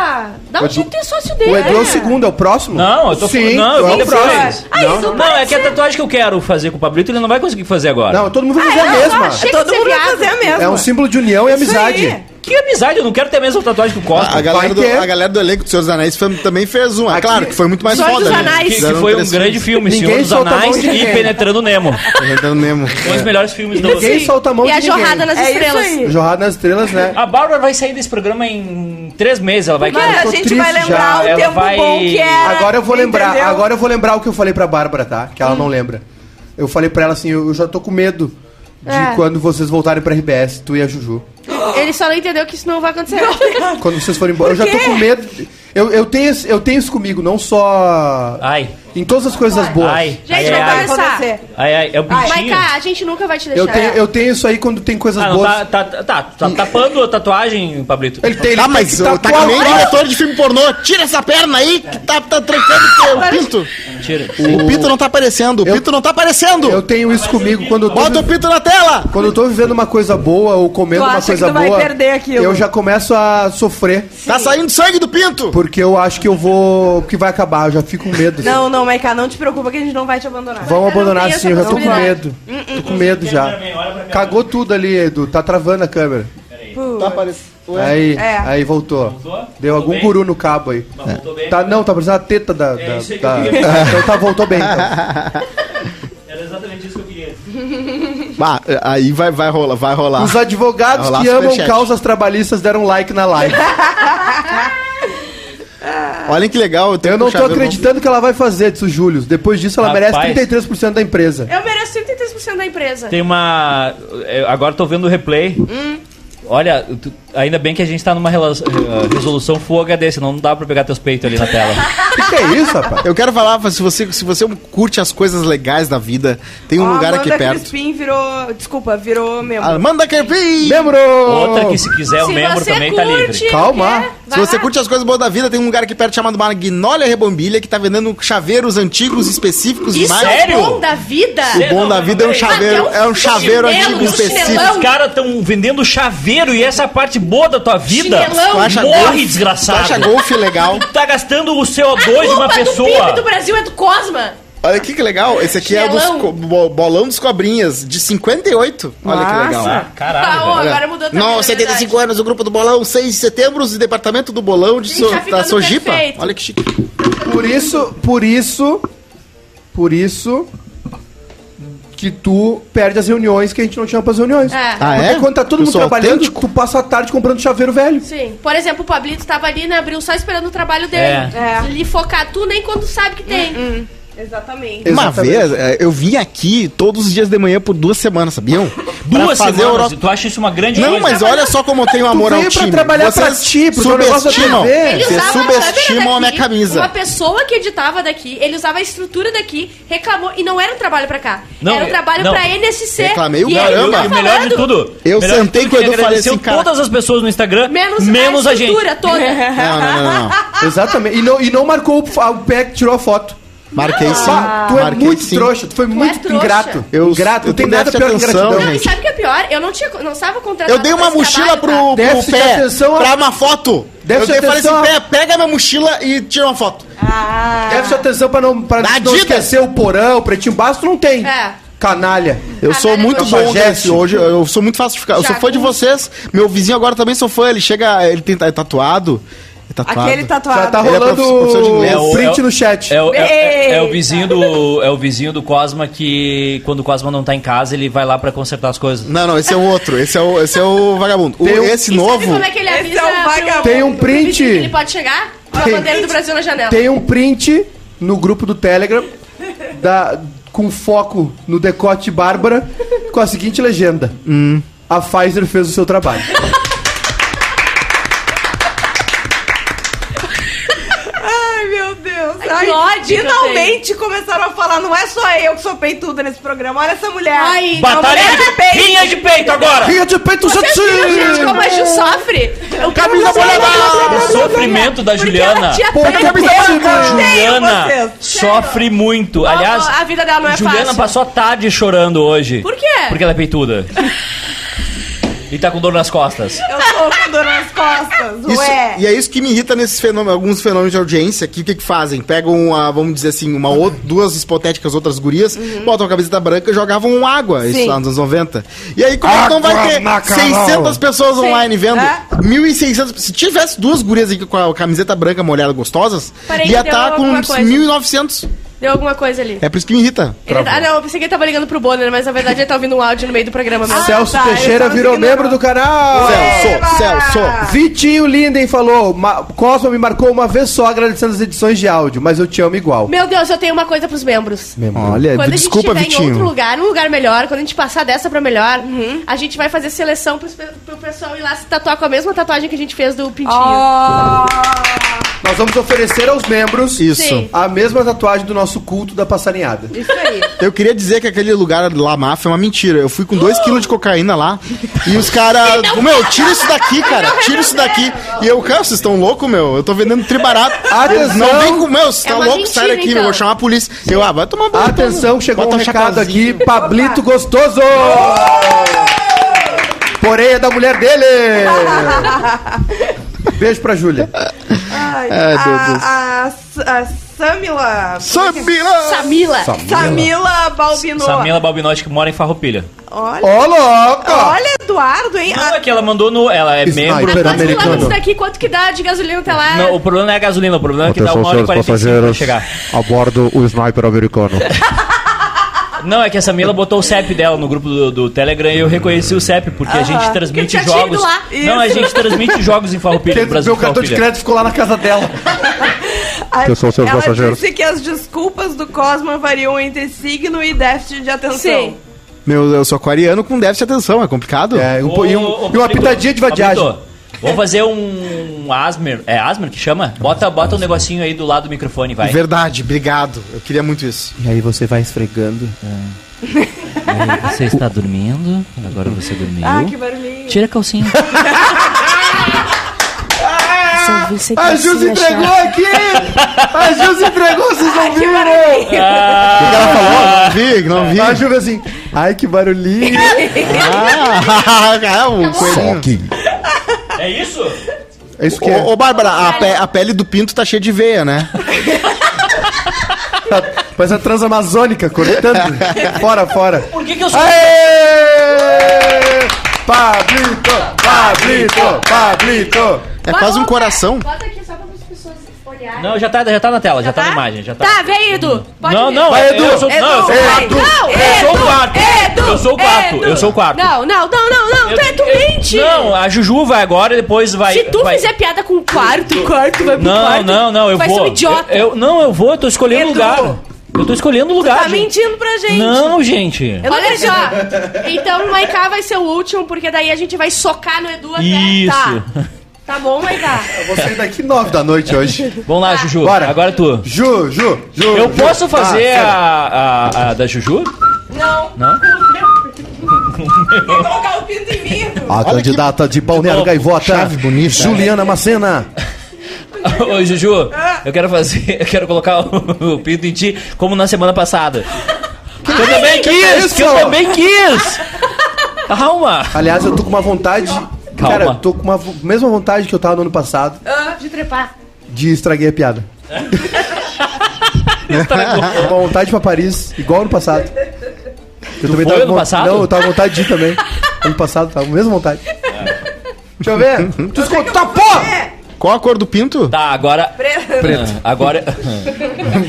Speaker 2: Dá um jeito de ter sócio dele.
Speaker 6: o Edu é o segundo, é o próximo?
Speaker 1: Não, eu tô
Speaker 6: Sim,
Speaker 1: Não, eu
Speaker 6: é
Speaker 1: vou
Speaker 6: o
Speaker 1: depois.
Speaker 6: próximo.
Speaker 2: Ah, isso
Speaker 1: Não, é que a tatuagem que eu quero fazer com o Pablito, ele não vai conseguir fazer agora.
Speaker 6: Não, todo mundo vai
Speaker 2: Ah,
Speaker 6: fazer a
Speaker 2: não,
Speaker 6: mesma.
Speaker 4: Todo
Speaker 2: ser
Speaker 4: mundo vai fazer a mesma.
Speaker 6: É um símbolo de união e
Speaker 4: Isso
Speaker 6: amizade.
Speaker 1: Que amizade, eu não quero ter a mesma tatuagem que o Cosmo.
Speaker 3: A galera, do, a galera do elenco do Senhor dos Anéis foi- também fez um. É
Speaker 6: Aqui-
Speaker 3: claro que foi muito mais
Speaker 2: Senhor
Speaker 3: foda,
Speaker 2: dos
Speaker 3: né?
Speaker 2: Anéis.
Speaker 1: Que, que
Speaker 3: Fizeram
Speaker 1: foi um grande filme,
Speaker 6: Ninguém
Speaker 1: Senhor dos
Speaker 6: a
Speaker 1: Anéis
Speaker 6: de
Speaker 1: e
Speaker 6: ninguém.
Speaker 1: Penetrando Nemo.
Speaker 3: Tentando Nemo.
Speaker 1: Dois melhores filmes do
Speaker 6: Ninguém solta a mão
Speaker 2: E a jorrada nas
Speaker 4: É
Speaker 2: estrelas.
Speaker 4: aí.
Speaker 6: Jorrada nas estrelas, né?
Speaker 1: A Bárbara vai sair desse programa em três meses, ela vai
Speaker 4: Mas
Speaker 1: querer.
Speaker 4: a gente vai lembrar
Speaker 6: já.
Speaker 4: o
Speaker 1: Ela
Speaker 4: tempo
Speaker 1: vai-
Speaker 4: bom que era.
Speaker 6: Agora eu vou lembrar,
Speaker 4: entendeu?
Speaker 6: agora eu vou lembrar o que eu falei pra Bárbara, tá? Que ela não lembra. Eu falei pra ela assim, eu já tô com medo de
Speaker 2: É.
Speaker 6: quando vocês voltarem pra RBS, tu e a Juju.
Speaker 2: Ele só não entendeu que isso não vai acontecer.
Speaker 6: Quando vocês forem embora, eu já tô com medo. Eu, eu, tenho, eu tenho isso comigo, não só
Speaker 1: Ai,
Speaker 6: em todas as coisas boas.
Speaker 1: ai,
Speaker 2: Gente,
Speaker 1: ai,
Speaker 2: não
Speaker 1: ai,
Speaker 2: vai
Speaker 1: ai,
Speaker 2: começar.
Speaker 1: ai, ai, é o bichinho.
Speaker 2: Maiká, a gente nunca vai te deixar.
Speaker 6: Eu tenho, eu tenho isso aí quando tem coisas
Speaker 1: Ah, não,
Speaker 6: boas.
Speaker 1: tá, tá, tá, tá tapando a tatuagem, Pablito.
Speaker 6: Ele tem, ele
Speaker 3: Tá,
Speaker 6: tem
Speaker 3: mas
Speaker 6: que
Speaker 3: tá, tá
Speaker 6: tatuar
Speaker 3: que nem diretor de filme pornô. Tira essa perna aí que tá, tá trancando o pinto.
Speaker 1: Tira.
Speaker 3: O pinto não tá aparecendo. O pinto não tá aparecendo.
Speaker 6: Eu tenho isso comigo quando eu tô,
Speaker 3: Bota o pinto na tela.
Speaker 6: quando eu tô vivendo uma coisa boa ou comendo
Speaker 4: Tu
Speaker 6: uma
Speaker 4: acha
Speaker 6: coisa
Speaker 4: tu vai
Speaker 6: boa.
Speaker 4: perder aquilo.
Speaker 6: Eu já começo a sofrer.
Speaker 3: Tá saindo sangue do pinto.
Speaker 6: Porque eu acho que eu vou. que vai acabar, eu já fico com medo. assim.
Speaker 4: Não, não, Maiká, não te preocupa que a gente não vai te abandonar.
Speaker 6: Vão abandonar sim, eu já tô com medo. Tô com medo já. Cagou tudo ali, Edu. Tá travando a câmera.
Speaker 3: Tá aparecendo.
Speaker 6: Aí,
Speaker 4: É.
Speaker 6: aí voltou.
Speaker 1: Voltou?
Speaker 6: Deu
Speaker 1: Voltou
Speaker 6: algum
Speaker 1: bem?
Speaker 6: guru no cabo aí.
Speaker 1: Mas voltou bem.
Speaker 6: Tá, não, tá parecendo a teta da. da,
Speaker 1: É isso aí que
Speaker 6: da-
Speaker 1: eu queria.
Speaker 6: Então tá, voltou bem. Então.
Speaker 1: Era exatamente isso que eu queria.
Speaker 3: Bah, aí vai, vai rolar, vai rolar.
Speaker 6: Os advogados
Speaker 3: Vai rolar
Speaker 6: que amam
Speaker 3: superchat.
Speaker 6: causas trabalhistas deram like na live.
Speaker 3: Olhem que legal. Eu, tenho
Speaker 6: Eu não tô acreditando que ela vai fazer, disse o Júlio. Depois disso, ela
Speaker 1: Rapaz.
Speaker 6: merece 33% da empresa.
Speaker 2: Eu mereço 33% da empresa.
Speaker 1: Tem uma. eu Agora tô vendo o replay. Olha, tu- ainda bem que a gente tá numa rela- eh, resolução Full HD, senão não dá pra pegar teus peitos ali na tela.
Speaker 6: O que, que é isso, rapaz?
Speaker 3: Eu quero falar, se você, se você curte as coisas legais da vida, tem um
Speaker 4: Ó,
Speaker 3: lugar aqui
Speaker 4: Amanda
Speaker 3: perto.
Speaker 4: Crispim virou. Desculpa, virou membro.
Speaker 3: Amanda Kerpin!
Speaker 6: Membro!
Speaker 1: Outra que se quiser o
Speaker 2: Se
Speaker 1: membro
Speaker 2: você
Speaker 1: também tá
Speaker 2: curte,
Speaker 1: livre.
Speaker 6: Calma.
Speaker 2: quer,
Speaker 3: Se
Speaker 2: vai
Speaker 3: você
Speaker 2: lá.
Speaker 3: curte as coisas boas da vida, tem um lugar aqui perto chamado Magnólia Rebombilha que tá vendendo chaveiros antigos específicos
Speaker 2: Isso
Speaker 3: demais.
Speaker 2: é
Speaker 1: Sério?
Speaker 2: o bom da vida.
Speaker 3: O bom da vida é um chaveiro, é um chaveiro
Speaker 2: chinelo,
Speaker 3: antigo
Speaker 2: um
Speaker 3: específico.
Speaker 1: Os caras tão vendendo chaveiro e essa é a parte boa da tua vida.
Speaker 2: Chinelão.
Speaker 3: Tu acha
Speaker 1: Morre,
Speaker 3: golfe-
Speaker 1: desgraçado.
Speaker 3: Tu acha golfe legal?
Speaker 1: Tu tá gastando o
Speaker 2: A
Speaker 1: CO2 de uma
Speaker 2: culpa do
Speaker 1: pessoa.
Speaker 2: PIB do Brasil é do Cosma.
Speaker 3: Olha aqui que legal. Esse aqui é
Speaker 2: Chinelão.
Speaker 3: dos bolão dos cobrinhas, de 58. Olha que legal.
Speaker 1: Ah, caralho.
Speaker 2: Ah,
Speaker 1: velho.
Speaker 2: agora mudou também,
Speaker 3: Não,
Speaker 2: na
Speaker 3: 75
Speaker 2: verdade.
Speaker 3: anos, o grupo do bolão, 6 de setembro, o departamento do bolão de so,
Speaker 2: tá
Speaker 3: da Sojipa.
Speaker 2: perfeito.
Speaker 3: Olha que chique.
Speaker 6: Por isso, por isso, por isso que tu perde as reuniões que a gente não tinha pras reuniões.
Speaker 2: É.
Speaker 3: Ah,
Speaker 6: Porque
Speaker 3: é?
Speaker 6: quando tá todo mundo trabalhando,
Speaker 3: autêntico?
Speaker 6: tu passa a tarde comprando chaveiro velho.
Speaker 2: Sim. Por exemplo, o Pablito tava ali na Abril só esperando o trabalho dele.
Speaker 1: É.
Speaker 4: É.
Speaker 2: Ele focar tu nem quando sabe que tem.
Speaker 4: Exatamente.
Speaker 3: Uma
Speaker 6: Exatamente.
Speaker 3: vez, é, eu vim aqui todos os dias de manhã por duas semanas, sabiam?
Speaker 1: Duas
Speaker 3: Pra fazer
Speaker 1: semanas. Tu acha isso uma grande
Speaker 3: Não,
Speaker 1: coisa?
Speaker 3: mas olha só como eu tenho amor ao
Speaker 6: pra
Speaker 3: time.
Speaker 6: trabalhar pra
Speaker 3: Vocês
Speaker 6: ti, pro da
Speaker 3: subestimam. Vocês subestimam a minha camisa.
Speaker 2: Uma pessoa que editava daqui, ele usava a estrutura daqui, reclamou, e não era um trabalho pra cá.
Speaker 1: Não,
Speaker 2: era um trabalho
Speaker 1: não.
Speaker 2: pra NSC.
Speaker 3: Reclamei o
Speaker 2: ele
Speaker 3: caramba.
Speaker 2: tá
Speaker 1: E o melhor de tudo.
Speaker 3: Eu
Speaker 1: melhor
Speaker 3: sentei com o
Speaker 1: que
Speaker 3: Edu e falei assim, cara-
Speaker 1: todas as pessoas no Instagram,
Speaker 2: Menos,
Speaker 1: menos
Speaker 2: a
Speaker 1: a, gente.
Speaker 2: estrutura toda.
Speaker 3: Não, não, não, não.
Speaker 6: Exatamente. E não, e não marcou o pé que tirou a foto.
Speaker 3: Marquei sim.
Speaker 6: Pá, tu é
Speaker 3: Marquei
Speaker 6: muito
Speaker 3: sim.
Speaker 6: trouxa, tu foi muito
Speaker 2: trouxa.
Speaker 6: ingrato.
Speaker 3: Eu-
Speaker 6: ingrato,
Speaker 3: eu
Speaker 6: não tem
Speaker 3: tenho
Speaker 6: nada pior
Speaker 3: atenção,
Speaker 6: ingratidão.
Speaker 2: Não, e
Speaker 3: gente.
Speaker 2: sabe o que é pior? Eu não tinha, não estava contratado
Speaker 3: Eu dei uma mochila
Speaker 2: trabalho,
Speaker 3: pro,
Speaker 2: tá?
Speaker 3: pro pé
Speaker 6: atenção,
Speaker 3: pra uma foto.
Speaker 6: Déficit
Speaker 3: eu falei assim, pé, pega minha mochila e tira uma foto.
Speaker 4: Ah.
Speaker 6: Deve sua atenção pra não, pra não esquecer o porão, o pretinho básico, não tem.
Speaker 2: É.
Speaker 6: Canalha.
Speaker 3: Eu
Speaker 2: Ah,
Speaker 3: sou
Speaker 2: velho,
Speaker 3: muito bom
Speaker 6: Jesse.
Speaker 3: hoje, eu sou muito fácil de ficar. Eu sou fã de vocês. Meu vizinho agora também sou fã, ele chega, ele tem é tatuado. É tatuado.
Speaker 4: Aquele tatuado.
Speaker 6: Já tá
Speaker 3: Ele é
Speaker 6: rolando
Speaker 3: prof- professor de inglês.
Speaker 1: É o-
Speaker 6: print
Speaker 1: é o-
Speaker 6: no chat.
Speaker 1: É o, é, é- é o vizinho do é o vizinho do Cosma que quando o Cosma não tá em casa, ele vai lá pra consertar as coisas.
Speaker 3: Não, não, esse é o outro. Esse é o, esse é o vagabundo. O-
Speaker 6: Tem um-
Speaker 3: esse
Speaker 2: E sabe
Speaker 3: novo.
Speaker 2: como é que ele
Speaker 4: Esse
Speaker 2: avisa
Speaker 4: é vagabundo.
Speaker 6: Tem um print.
Speaker 2: ele pode chegar? Com a
Speaker 6: Tem-
Speaker 2: bandeira do Brasil na janela.
Speaker 6: Tem um print no grupo do Telegram da, com foco no decote Bárbara com a seguinte legenda:
Speaker 3: Hum.
Speaker 6: A Pfizer fez o seu trabalho.
Speaker 4: Ai, meu Deus.
Speaker 2: Ai, que ódio
Speaker 4: finalmente começaram a falar, não é só eu que sou peituda nesse programa, olha essa mulher.
Speaker 2: Ai,
Speaker 1: Batalha
Speaker 4: mulher
Speaker 1: de
Speaker 4: de peito.
Speaker 1: Rinha de peito agora!
Speaker 6: Rinha de peito,
Speaker 2: Vocês viram, gente, como a Ju sofre? Eu
Speaker 3: Camisa
Speaker 1: O sofrimento da Juliana.
Speaker 6: Pô, camisa
Speaker 1: Juliana sofre muito. Aliás,
Speaker 2: a vida dela não é
Speaker 1: Juliana
Speaker 2: fácil.
Speaker 1: passou a tarde chorando hoje.
Speaker 2: Por quê?
Speaker 1: Porque ela é peituda. E tá com dor nas costas.
Speaker 4: Eu tô com dor nas costas.
Speaker 3: Isso-
Speaker 4: Ué.
Speaker 3: e é isso que me irrita nesses fenômenos, alguns fenômenos de audiência, que o que, que fazem? Pegam, uma, vamos dizer assim, uma ou, duas hipotéticas outras gurias, botam a camiseta branca e jogavam água, isso
Speaker 4: Uhum. Sim.
Speaker 3: lá nos anos 90. E aí, como é que não vai ter
Speaker 6: na Carol.
Speaker 3: 600 pessoas online vendo?
Speaker 4: É.
Speaker 3: 1.600. Se tivesse duas gurias aqui com a camiseta branca molhada gostosas,
Speaker 2: Parei,
Speaker 3: ia estar com uns
Speaker 2: coisa.
Speaker 3: 1.900.
Speaker 2: Deu alguma coisa ali.
Speaker 3: É por isso que me irrita.
Speaker 2: Ele, ah, não, eu pensei que ele tava ligando pro Bonner, mas na verdade ele tá ouvindo um áudio no meio do programa mesmo.
Speaker 6: Celso
Speaker 4: tá,
Speaker 6: Teixeira virou membro do canal.
Speaker 3: Celso, Celso.
Speaker 6: Vitinho Linden falou: "Ma- Cosma me marcou uma vez só agradecendo as edições de áudio, mas eu te amo igual.
Speaker 2: Meu Deus, eu tenho uma coisa pros membros.
Speaker 3: Olha,
Speaker 2: Quando
Speaker 3: desculpa,
Speaker 2: a gente estiver em outro lugar, num lugar melhor, quando a gente passar dessa pra melhor, a gente vai fazer seleção pros, pe- pro pessoal ir lá se tatuar com a mesma tatuagem que a gente fez do pintinho.
Speaker 4: Ó.
Speaker 6: Nós vamos oferecer aos membros
Speaker 3: Isso.
Speaker 2: Sim.
Speaker 6: a mesma tatuagem do nosso culto da passarinhada.
Speaker 2: Isso aí.
Speaker 3: Eu queria dizer que aquele lugar lá, máfia, é uma mentira. Eu fui com 2kg de cocaína lá e os caras. Meu, tira isso daqui, cara. Tira isso daqui. E eu, cara, vocês estão loucos, meu? Eu tô vendendo tribarato. Eles não
Speaker 6: Atenção.
Speaker 3: vem com. Meu, vocês
Speaker 2: É
Speaker 3: estão loucos, sai daqui,
Speaker 2: então.
Speaker 3: meu. Vou chamar a polícia. Eu, ah, vai tomar banho.
Speaker 6: Atenção, chegou
Speaker 3: Bota
Speaker 6: um recado aqui. Pablito Gostoso! Porém é da mulher dele! Beijo pra Júlia.
Speaker 4: Ai,
Speaker 3: Ai, meu Deus.
Speaker 4: a, a, a Samila.
Speaker 3: Samira!
Speaker 2: Samila.
Speaker 4: Samila Balbino.
Speaker 1: Samila Balbinotti que mora em Farroupilha.
Speaker 4: Olha,
Speaker 6: Ô, louco!
Speaker 4: olha, Eduardo, hein?
Speaker 1: Não,
Speaker 4: Ah,
Speaker 1: é que ela mandou no. Ela é
Speaker 6: Sniper.
Speaker 1: membro.
Speaker 2: Quantos quilômetros daqui, quanto que dá de gasolina até lá?
Speaker 1: Não, o problema não é a gasolina, o problema é que dá uma hora e 45 pra chegar.
Speaker 8: a bordo o sniper americano.
Speaker 1: Não, é que a Samila botou o CEP dela no grupo do, do Telegram e eu reconheci o CEP, porque a gente transmite
Speaker 2: Porque ele tinha
Speaker 1: jogos.
Speaker 2: ido lá.
Speaker 1: Não, a gente transmite jogos em Farroupilha, no Brasil
Speaker 6: Meu cartão de
Speaker 1: Farroupilha.
Speaker 6: crédito ficou lá na casa dela.
Speaker 4: a-
Speaker 8: Eu sou seus
Speaker 4: ela
Speaker 8: passageiros.
Speaker 4: disse que as desculpas do Cosma variam entre signo e déficit de atenção.
Speaker 2: Sim.
Speaker 3: Meu, eu sou aquariano com déficit de atenção, é complicado?
Speaker 6: É, um, po- e, um-
Speaker 1: Ô, ô,
Speaker 6: e uma
Speaker 1: Pablito,
Speaker 6: pitadinha de vadiagem.
Speaker 1: Pablito, Vamos fazer um Asmer. É Asmer que chama? Bota, bota um negocinho aí do lado do microfone, vai.
Speaker 3: Verdade, obrigado. Eu queria muito isso.
Speaker 6: E aí você vai esfregando.
Speaker 1: Você está dormindo, agora você dormiu.
Speaker 4: Ah, que barulhinho.
Speaker 1: Tira a calcinha.
Speaker 6: A Ju se entregou aqui! A Ju se entregou, vocês não viram?
Speaker 3: O que ela falou? Não vi, não vi.
Speaker 6: A Ju veio assim, ai que barulhinho.
Speaker 3: Ah, é um coelhinho.
Speaker 1: É isso?
Speaker 6: É isso que é.
Speaker 3: Ô, ô Bárbara, a, pe- a pele do pinto tá cheia de veia, né?
Speaker 6: Parece a transamazônica cortando. fora, fora.
Speaker 1: Por que, que eu sou.
Speaker 6: Aê! Pablito! Pablito! Pablito!
Speaker 3: É quase um coração.
Speaker 2: Bota aqui só pra as pessoas olharem.
Speaker 1: Não, já tá, já tá na tela, já, tá? na imagem. Já tá.
Speaker 2: Tá, vem, Edu. Pode
Speaker 1: não,
Speaker 2: vir.
Speaker 1: não,
Speaker 6: Vai,
Speaker 1: é-
Speaker 6: Edu.
Speaker 1: eu sou, não, eu sou o
Speaker 4: Edu,
Speaker 1: quarto.
Speaker 2: Não,
Speaker 1: eu sou o
Speaker 2: Edu,
Speaker 1: quarto.
Speaker 2: Edu,
Speaker 1: eu sou o quarto.
Speaker 2: Edu.
Speaker 1: Eu sou o quarto.
Speaker 2: Não, não, não, não, não.
Speaker 1: Eu-
Speaker 2: tu, é tu
Speaker 1: eu-
Speaker 2: mente.
Speaker 1: Não, a Juju vai agora e depois vai.
Speaker 2: Se tu
Speaker 1: vai-
Speaker 2: fizer piada com o quarto, o quarto vai pro
Speaker 1: Não,
Speaker 2: quarto.
Speaker 1: não, não, eu
Speaker 2: vai
Speaker 1: vou.
Speaker 2: ser um idiota.
Speaker 1: Eu, eu- não, eu vou, eu tô escolhendo o
Speaker 4: Edu.
Speaker 1: lugar. Eu tô escolhendo o lugar.
Speaker 4: Tá
Speaker 1: gente.
Speaker 4: mentindo pra gente.
Speaker 1: Não, gente.
Speaker 4: Eu não
Speaker 2: Olha só. Então o Maiká vai ser o último, porque daí a gente vai socar no Edu até.
Speaker 1: Isso.
Speaker 2: Tá. Tá bom, Maiká?
Speaker 6: Eu vou sair daqui nove da noite hoje.
Speaker 1: Vamos lá, Juju.
Speaker 6: Bora.
Speaker 1: Agora tu.
Speaker 6: Ju, Ju, Ju.
Speaker 1: Eu
Speaker 6: Ju.
Speaker 1: posso fazer
Speaker 6: Ah,
Speaker 1: a, a, a da Juju?
Speaker 4: Não.
Speaker 1: Não?
Speaker 4: Vou colocar o pinto em mim.
Speaker 6: A candidata de Balneário
Speaker 1: novo.
Speaker 6: Gaivota,
Speaker 3: Chave bonita.
Speaker 6: Juliana Macena.
Speaker 1: Ô, Juju, eu quero fazer. Eu quero colocar o, o pinto em ti como na semana passada. Que eu também quis!
Speaker 6: isso?
Speaker 1: Que eu também quis! Calma!
Speaker 6: Aliás, eu tô com uma vontade.
Speaker 1: Calma.
Speaker 6: Cara, eu tô com uma vo- mesma vontade que eu tava no ano passado
Speaker 2: De trepar.
Speaker 6: de estraguei a piada.
Speaker 1: Estragou.
Speaker 6: Uma vontade pra Paris, igual ano passado. Eu
Speaker 1: foi
Speaker 6: tava
Speaker 1: ano
Speaker 6: com-
Speaker 1: passado?
Speaker 6: Não, eu tava com vontade de ir também. Ano passado, tava com a mesma vontade. Deixa eu ver. Tu escuta, tá porra!
Speaker 3: Qual a cor do pinto?
Speaker 1: Tá, agora.
Speaker 6: Preto.
Speaker 1: Ah, Agora.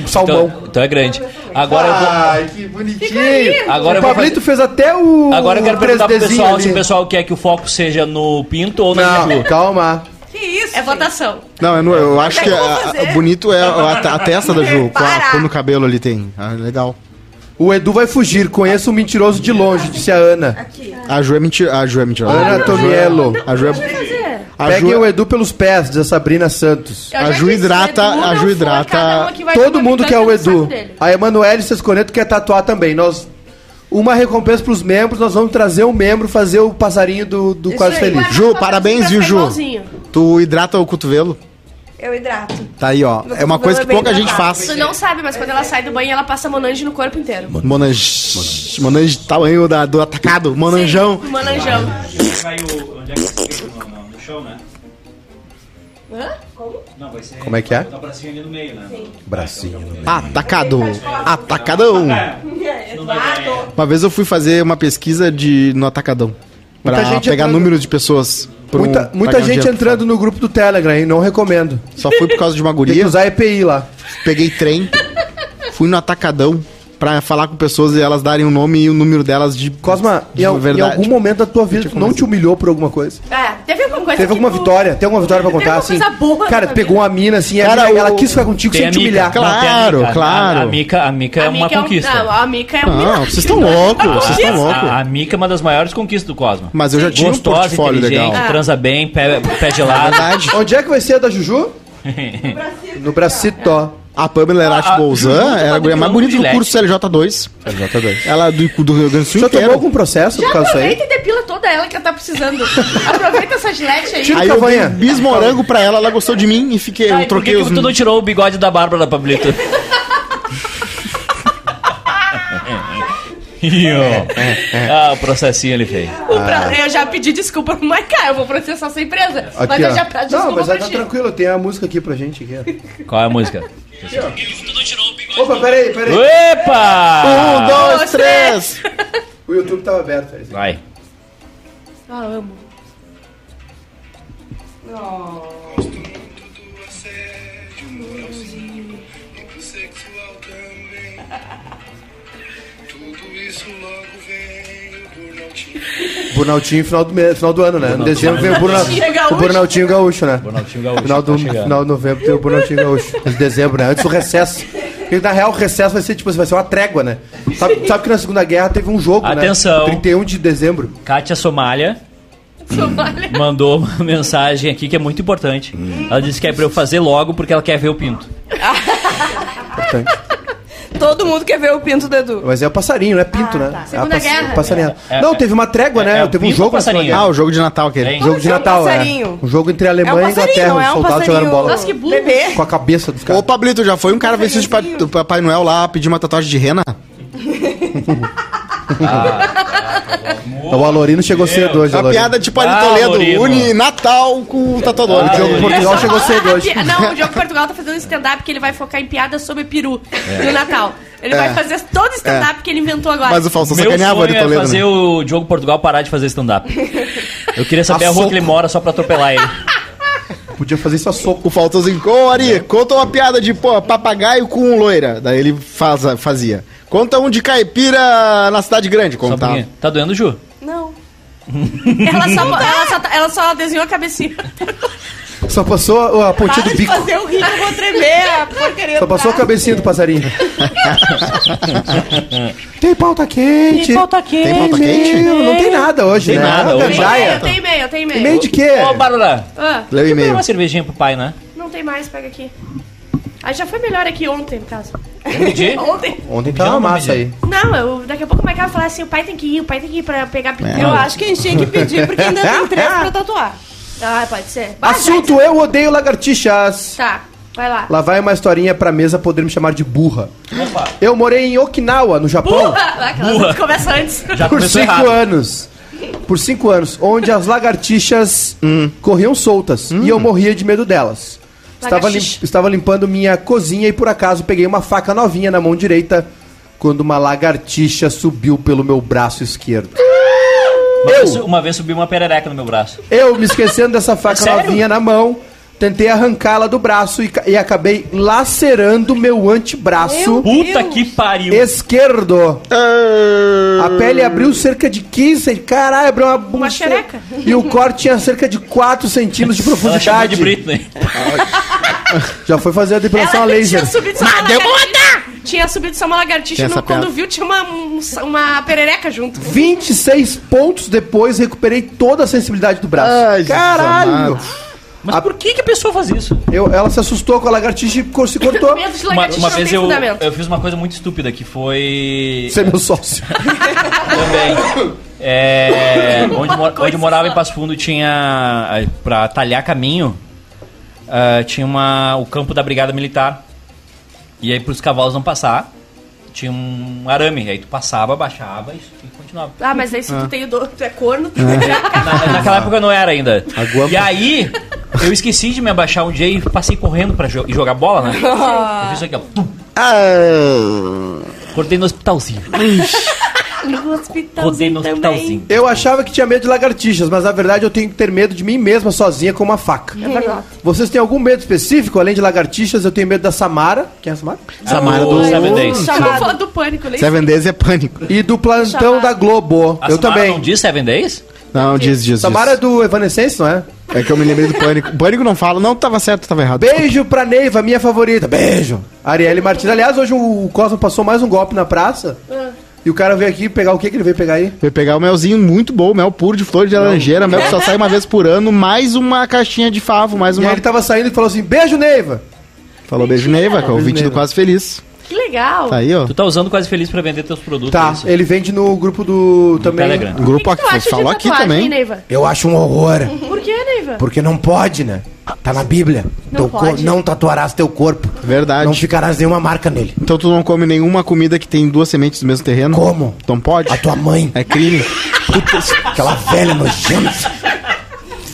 Speaker 6: Salmão.
Speaker 1: Então, então é grande. Agora eu vou.
Speaker 6: Ai, que bonitinho.
Speaker 1: Agora
Speaker 6: o Pablito
Speaker 1: fazer-
Speaker 6: fez até o.
Speaker 1: Agora eu quero perguntar pro
Speaker 6: 3Dzinho
Speaker 1: pessoal
Speaker 6: ali.
Speaker 1: se o pessoal quer que o foco seja no pinto ou na
Speaker 6: Não, calma.
Speaker 4: Que isso?
Speaker 2: É votação.
Speaker 3: Não, eu, não- eu acho
Speaker 4: é
Speaker 3: que a- bonito é a, a testa da Ju, com a cor no cabelo ali tem. Ah, legal.
Speaker 6: O Edu vai fugir. Conheço o mentiroso de longe, disse a Ana.
Speaker 3: A Ju é mentira. A Ju é mentirosa.
Speaker 6: Ana
Speaker 3: A Ju é-
Speaker 6: Toniello.
Speaker 3: A Ju é. A
Speaker 6: Peguem
Speaker 3: Ju,
Speaker 6: o Edu pelos pés, diz a Sabrina Santos.
Speaker 3: A Ju hidrata- a Ju hidrata
Speaker 2: um
Speaker 6: Todo mundo quer o Edu. A Emanuele Sesconeto quer tatuar também. Nós uma recompensa pros membros, nós vamos trazer um membro fazer o passarinho do, do
Speaker 4: Isso
Speaker 6: Quase
Speaker 4: aí.
Speaker 6: Feliz.
Speaker 3: Ju, parabéns, viu, Ju?
Speaker 2: igualzinho.
Speaker 3: Tu hidrata o cotovelo?
Speaker 4: Eu hidrato.
Speaker 3: Tá aí, ó. É uma coisa que pouca gente faz.
Speaker 2: Tu não sabe, mas quando ela sai do banho, ela passa Monange no corpo inteiro.
Speaker 3: Monange. Monange tamanho da, do atacado. Monanjão.
Speaker 2: Sim, Monanjão.
Speaker 1: Vai o. Onde é que No, no, no chão, né?
Speaker 2: Hã? Como?
Speaker 1: Não, vai ser.
Speaker 6: Como é que é?
Speaker 1: Tá o bracinho ali no meio, né?
Speaker 6: Bracinho.
Speaker 3: Atacado. Atacadão.
Speaker 2: Eduardo.
Speaker 3: Uma vez eu fui fazer uma pesquisa de, no atacadão. Pra
Speaker 6: Muita gente
Speaker 3: pegar
Speaker 6: entrando-
Speaker 3: número de pessoas. um-
Speaker 6: Muita, muita gente
Speaker 3: dinheiro.
Speaker 6: entrando no grupo do Telegram, hein? Não recomendo.
Speaker 3: Só fui por causa de uma
Speaker 6: Tem que
Speaker 3: guria.
Speaker 6: usar EPI lá.
Speaker 3: Peguei trem. Fui no atacadão. Pra falar com pessoas e elas darem o nome e o número delas de.
Speaker 6: Cosma,
Speaker 3: de
Speaker 6: em, al- em algum momento da tua vida, tu não te humilhou por alguma coisa?
Speaker 2: É, teve alguma coisa
Speaker 6: Teve alguma
Speaker 2: tu-
Speaker 6: vitória? Tem alguma vitória pra contar, assim?
Speaker 2: coisa boa
Speaker 6: Cara, tu pegou uma mina, assim,
Speaker 3: Cara,
Speaker 6: ela,
Speaker 3: o-
Speaker 6: ela quis ficar contigo
Speaker 1: Tem
Speaker 6: sem
Speaker 1: a
Speaker 6: te humilhar.
Speaker 1: Não, tem a
Speaker 3: Claro, claro.
Speaker 1: A, a Mica, a Mica é
Speaker 2: A
Speaker 1: uma
Speaker 2: Mica é um-
Speaker 1: conquista.
Speaker 2: Não, a Mica é um
Speaker 3: Não, vocês estão loucos, vocês estão loucos.
Speaker 1: A, Mica é uma das maiores conquistas do Cosmo.
Speaker 3: Mas eu já tinha um portfólio legal.
Speaker 1: transa bem, pé, pé de lado.
Speaker 3: Verdade.
Speaker 6: Onde é que vai ser a da Juju? No Bracito.
Speaker 3: A Pamela Erati
Speaker 1: A- a
Speaker 3: Bolzan era a guria mais bonita do curso CLJ2.
Speaker 6: CLJ2.
Speaker 3: Ela do, do Rio Grande do Sul
Speaker 6: Já tomou
Speaker 3: inteiro.
Speaker 6: algum processo
Speaker 2: Já
Speaker 6: por causa disso
Speaker 2: aproveita
Speaker 6: aí?
Speaker 2: e depila toda ela que ela tá precisando. aproveita essa gilete aí.
Speaker 6: Tira-
Speaker 3: Aí eu dei bis morango pra ela, ela gostou de mim e fiquei,
Speaker 1: Ai,
Speaker 3: eu
Speaker 1: por que,
Speaker 3: troquei
Speaker 1: que
Speaker 3: os...
Speaker 1: tu não tirou o bigode da Bárbara, Pablito? ah, o processinho ele fez.
Speaker 2: O pra- Eu já pedi desculpa pro Maiká, eu vou processar essa empresa. mas
Speaker 6: Aqui,
Speaker 2: eu
Speaker 6: ó.
Speaker 2: já peço
Speaker 6: Não,
Speaker 2: desculpa
Speaker 6: mas aí
Speaker 2: pra
Speaker 6: tá
Speaker 2: ti.
Speaker 6: tranquilo, tem a música aqui pra gente. Aqui,
Speaker 1: Qual é a música?
Speaker 6: ó. Opa, peraí, peraí.
Speaker 1: Epa!
Speaker 3: Um, dois,
Speaker 2: Dois,
Speaker 3: três!
Speaker 6: O YouTube tava aberto. aí.
Speaker 1: Vai.
Speaker 2: Ah, amo.
Speaker 6: Burnaltinho final do, mês, final do ano, né? Em dezembro vem o, Burna,
Speaker 2: Burnaltinho
Speaker 6: o
Speaker 2: Gaúcho.
Speaker 6: Burnaltinho Gaúcho, né?
Speaker 1: Burnaltinho Gaúcho,
Speaker 6: Final, do,
Speaker 1: tá
Speaker 6: final de novembro tem o Burnaltinho Gaúcho. Em dezembro, né? Antes do recesso. Porque, na real, o recesso vai ser, tipo, vai ser uma trégua, né? Sabe, sabe que na Segunda Guerra teve um jogo,
Speaker 1: Atenção.
Speaker 6: né? 31 de dezembro.
Speaker 1: Kátia Somália
Speaker 2: Somália.
Speaker 1: mandou uma mensagem aqui que é muito importante. Ela disse que é pra eu fazer logo porque ela quer ver o pinto.
Speaker 6: Importante.
Speaker 4: Todo mundo quer ver o pinto do Edu.
Speaker 6: Mas é o passarinho, não é pinto, né?
Speaker 2: tá.
Speaker 6: É a
Speaker 2: Guerra.
Speaker 6: Passarinho.
Speaker 1: É,
Speaker 6: não,
Speaker 1: é,
Speaker 6: teve uma trégua,
Speaker 1: é,
Speaker 6: né?
Speaker 1: é o
Speaker 6: teve um
Speaker 1: pinto
Speaker 6: jogo
Speaker 1: passarinho?
Speaker 3: Ah, o jogo de Natal aquele.
Speaker 1: Hein?
Speaker 6: Jogo de
Speaker 4: É um
Speaker 6: Natal,
Speaker 4: passarinho.
Speaker 6: é. Um jogo entre
Speaker 4: É
Speaker 6: Alemanha
Speaker 4: um
Speaker 6: e
Speaker 4: passarinho,
Speaker 6: Inglaterra.
Speaker 4: não é
Speaker 6: os
Speaker 4: um
Speaker 6: soldados
Speaker 4: passarinho.
Speaker 6: jogando bola.
Speaker 2: Nossa, que burro.
Speaker 4: Bebê.
Speaker 6: Com a cabeça dos
Speaker 3: Ô,
Speaker 6: caras.
Speaker 3: Pablito, já foi um cara vestido de pa- do Papai Noel lá pedir uma tatuagem de rena?
Speaker 6: O Alorino chegou cedo hoje,
Speaker 3: Uma
Speaker 6: Alorino.
Speaker 3: piada tipo ali
Speaker 1: Ah,
Speaker 3: Toledo,
Speaker 1: Lorino.
Speaker 3: une Natal com o tatuador.
Speaker 1: Ah,
Speaker 6: O Portugal chegou cedo hoje.
Speaker 2: Não, o Diogo Portugal tá fazendo um stand-up que ele vai focar em piadas sobre peru
Speaker 1: É.
Speaker 2: no Natal. Ele vai fazer todo o stand-up que ele inventou agora.
Speaker 3: Mas o Faustão
Speaker 1: Meu
Speaker 3: sacaneava
Speaker 1: sonho
Speaker 3: ali
Speaker 1: é
Speaker 3: Toledo.
Speaker 1: fazer
Speaker 3: né?
Speaker 1: o Diogo Portugal parar de fazer stand-up. Eu queria saber
Speaker 3: A
Speaker 1: a, rua
Speaker 3: soco.
Speaker 1: que ele mora só pra atropelar ele.
Speaker 6: Podia fazer isso a soco.
Speaker 3: O Faustãozinho, ô Ari, conta uma piada de pô, papagaio com loira. Daí ele faz, fazia. Conta um de caipira na cidade grande.
Speaker 1: Só um
Speaker 3: Contava.
Speaker 1: pouquinho. Tá doendo, Ju?
Speaker 2: Não. ela, só, ela, só, ela só desenhou a cabecinha.
Speaker 6: Só passou a, a pontinha
Speaker 4: Para
Speaker 6: do bico.
Speaker 4: fazer o rir, eu vou tremer a porcaria
Speaker 6: Só
Speaker 4: do
Speaker 6: passou a
Speaker 4: braço.
Speaker 6: cabecinha do passarinho. tem pauta quente.
Speaker 2: Tem pauta quente.
Speaker 3: Tem pauta quente?
Speaker 6: Não, não tem nada hoje,
Speaker 1: Tem
Speaker 6: né?
Speaker 1: nada
Speaker 6: É
Speaker 1: hoje.
Speaker 2: Tem
Speaker 6: gandaia.
Speaker 2: e-mail, tem e-mail, tem e-mail.
Speaker 6: E-mail de quê?
Speaker 1: Ô, Bárbara,
Speaker 2: Ah,
Speaker 3: Leu e-mail.
Speaker 1: uma cervejinha pro pai, né?
Speaker 2: não tem mais, pega aqui. Aí já foi melhor aqui ontem, no caso.
Speaker 1: Entendi.
Speaker 2: Ontem.
Speaker 6: Ontem tá uma massa aí.
Speaker 2: Não, eu, daqui a pouco o Michael vai falar assim, o pai tem que ir, o pai tem que ir pra pegar peru.
Speaker 4: Eu acho que a gente tinha que pedir, porque ainda tem três pra tatuar.
Speaker 2: Ah, pode ser. Vai,
Speaker 6: Assunto Eu Odeio Lagartixas.
Speaker 2: vai. Tá, vai lá.
Speaker 6: Lá vai uma historinha pra mesa poder me chamar de burra.
Speaker 1: Opa.
Speaker 6: Eu morei em Okinawa, no Japão,
Speaker 2: Burra! Aquela
Speaker 1: Burra.
Speaker 2: começa antes.
Speaker 1: Já
Speaker 6: por cinco
Speaker 1: errado.
Speaker 6: anos. Por cinco anos, onde as lagartixas
Speaker 1: Hum.
Speaker 6: corriam soltas e eu morria de medo delas. Estava, lim- estava limpando minha cozinha e por acaso peguei uma faca novinha na mão direita quando uma lagartixa subiu pelo meu braço esquerdo.
Speaker 1: Uma vez, uma vez subiu uma perereca no meu braço.
Speaker 6: Eu, me esquecendo dessa faca
Speaker 1: Sério?
Speaker 6: novinha na mão, tentei arrancá-la do braço e, e acabei lacerando meu antebraço
Speaker 1: Puta que pariu.
Speaker 6: esquerdo. A pele abriu cerca de 15 centímetros. Caralho, abriu uma
Speaker 2: Uma xereca.
Speaker 6: E o corte tinha cerca de 4 centímetros de
Speaker 1: Ela
Speaker 6: profundidade.
Speaker 1: de Britney.
Speaker 6: Já foi fazer a depilação a
Speaker 2: Ela
Speaker 6: laser.
Speaker 2: subido só uma. Tinha subido só uma lagartixa no, quando viu tinha uma, um- uma perereca junto.
Speaker 6: 26 pontos depois, recuperei toda a sensibilidade do braço.
Speaker 3: Ai,
Speaker 6: Caralho!
Speaker 3: amado.
Speaker 1: Mas por que, que a pessoa faz isso?
Speaker 6: Eu, ela se assustou com a lagartixa e se cortou.
Speaker 1: Uma, uma vez eu, eu fiz uma coisa muito estúpida que foi.
Speaker 6: Você é meu sócio.
Speaker 1: Também. É, onde, onde morava
Speaker 2: só.
Speaker 1: em Passo Fundo tinha. eh, Pra talhar caminho, ah, tinha uma, o campo da Brigada Militar. E aí, pros cavalos não passar, tinha um arame. Aí tu passava, baixava e, e continuava.
Speaker 2: Ah, mas aí se tu tem o do... tu é corno, tu
Speaker 1: Na- naquela época eu não era ainda.
Speaker 6: guampa.
Speaker 1: E aí, eu esqueci de me abaixar um dia e passei correndo pra jo- e jogar bola, né? Eu fiz isso aqui, ó. Pum, Acordei no hospitalzinho.
Speaker 2: No hospital.
Speaker 1: Rodei no hospitalzinho.
Speaker 6: Eu achava que tinha medo de lagartixas, mas na verdade eu tenho que ter medo de mim mesma sozinha com uma faca.
Speaker 2: É verdade.
Speaker 6: Vocês têm algum medo específico? Além de lagartixas, eu tenho medo da Samara. Quem é a Samara?
Speaker 3: Samara
Speaker 1: O
Speaker 3: do
Speaker 1: Seven Days.
Speaker 2: Chamado falar do pânico, nem
Speaker 3: Seven Days é pânico.
Speaker 6: E do plantão
Speaker 2: Samara.
Speaker 6: da Globo.
Speaker 1: A
Speaker 6: eu
Speaker 1: Samara
Speaker 6: também.
Speaker 1: não diz Seven Days?
Speaker 3: Não, diz, diz,
Speaker 6: Samara é do Evanescence, não é?
Speaker 3: É que eu me lembrei do pânico. Pânico não fala, não, tava certo, tava errado.
Speaker 6: Beijo pra Neiva, minha favorita. Beijo. Arielle Martins. Aliás, hoje o Cosmo passou mais um golpe na praça. E o cara veio aqui pegar o que que ele veio pegar aí?
Speaker 3: Foi pegar o melzinho muito bom, mel puro de flor de laranjeira, mel que só sai uma vez por ano, mais uma caixinha de favo, mais
Speaker 6: E
Speaker 3: uma.
Speaker 6: aí ele tava saindo e falou assim: beijo, Neiva.
Speaker 3: Falou beijo Neiva, que é o
Speaker 6: Beijo,
Speaker 3: ouvinte do
Speaker 6: Neiva.
Speaker 3: Quase Feliz.
Speaker 2: Que legal.
Speaker 3: Tá aí, ó.
Speaker 1: Tu tá usando Quase Feliz pra vender teus produtos.
Speaker 6: Tá,
Speaker 1: isso?
Speaker 6: ele vende no grupo do. também.
Speaker 1: Telegram.
Speaker 3: O grupo
Speaker 2: O que que tu
Speaker 3: aqui,
Speaker 2: acha
Speaker 3: falou
Speaker 2: de
Speaker 3: aqui
Speaker 2: tatuagem,
Speaker 3: também.
Speaker 2: Neiva?
Speaker 6: Eu acho um horror.
Speaker 2: Por que, Neiva?
Speaker 6: Porque não pode, né? Tá na Bíblia.
Speaker 2: Não
Speaker 6: Teu
Speaker 2: pode.
Speaker 6: não tatuarás teu corpo.
Speaker 3: Verdade.
Speaker 6: Não ficarás nenhuma marca nele.
Speaker 3: Então tu não come nenhuma comida que tem duas sementes do mesmo terreno?
Speaker 6: Como?
Speaker 3: Então pode?
Speaker 6: A tua mãe,
Speaker 3: É crime.
Speaker 6: aquela velha nojenta,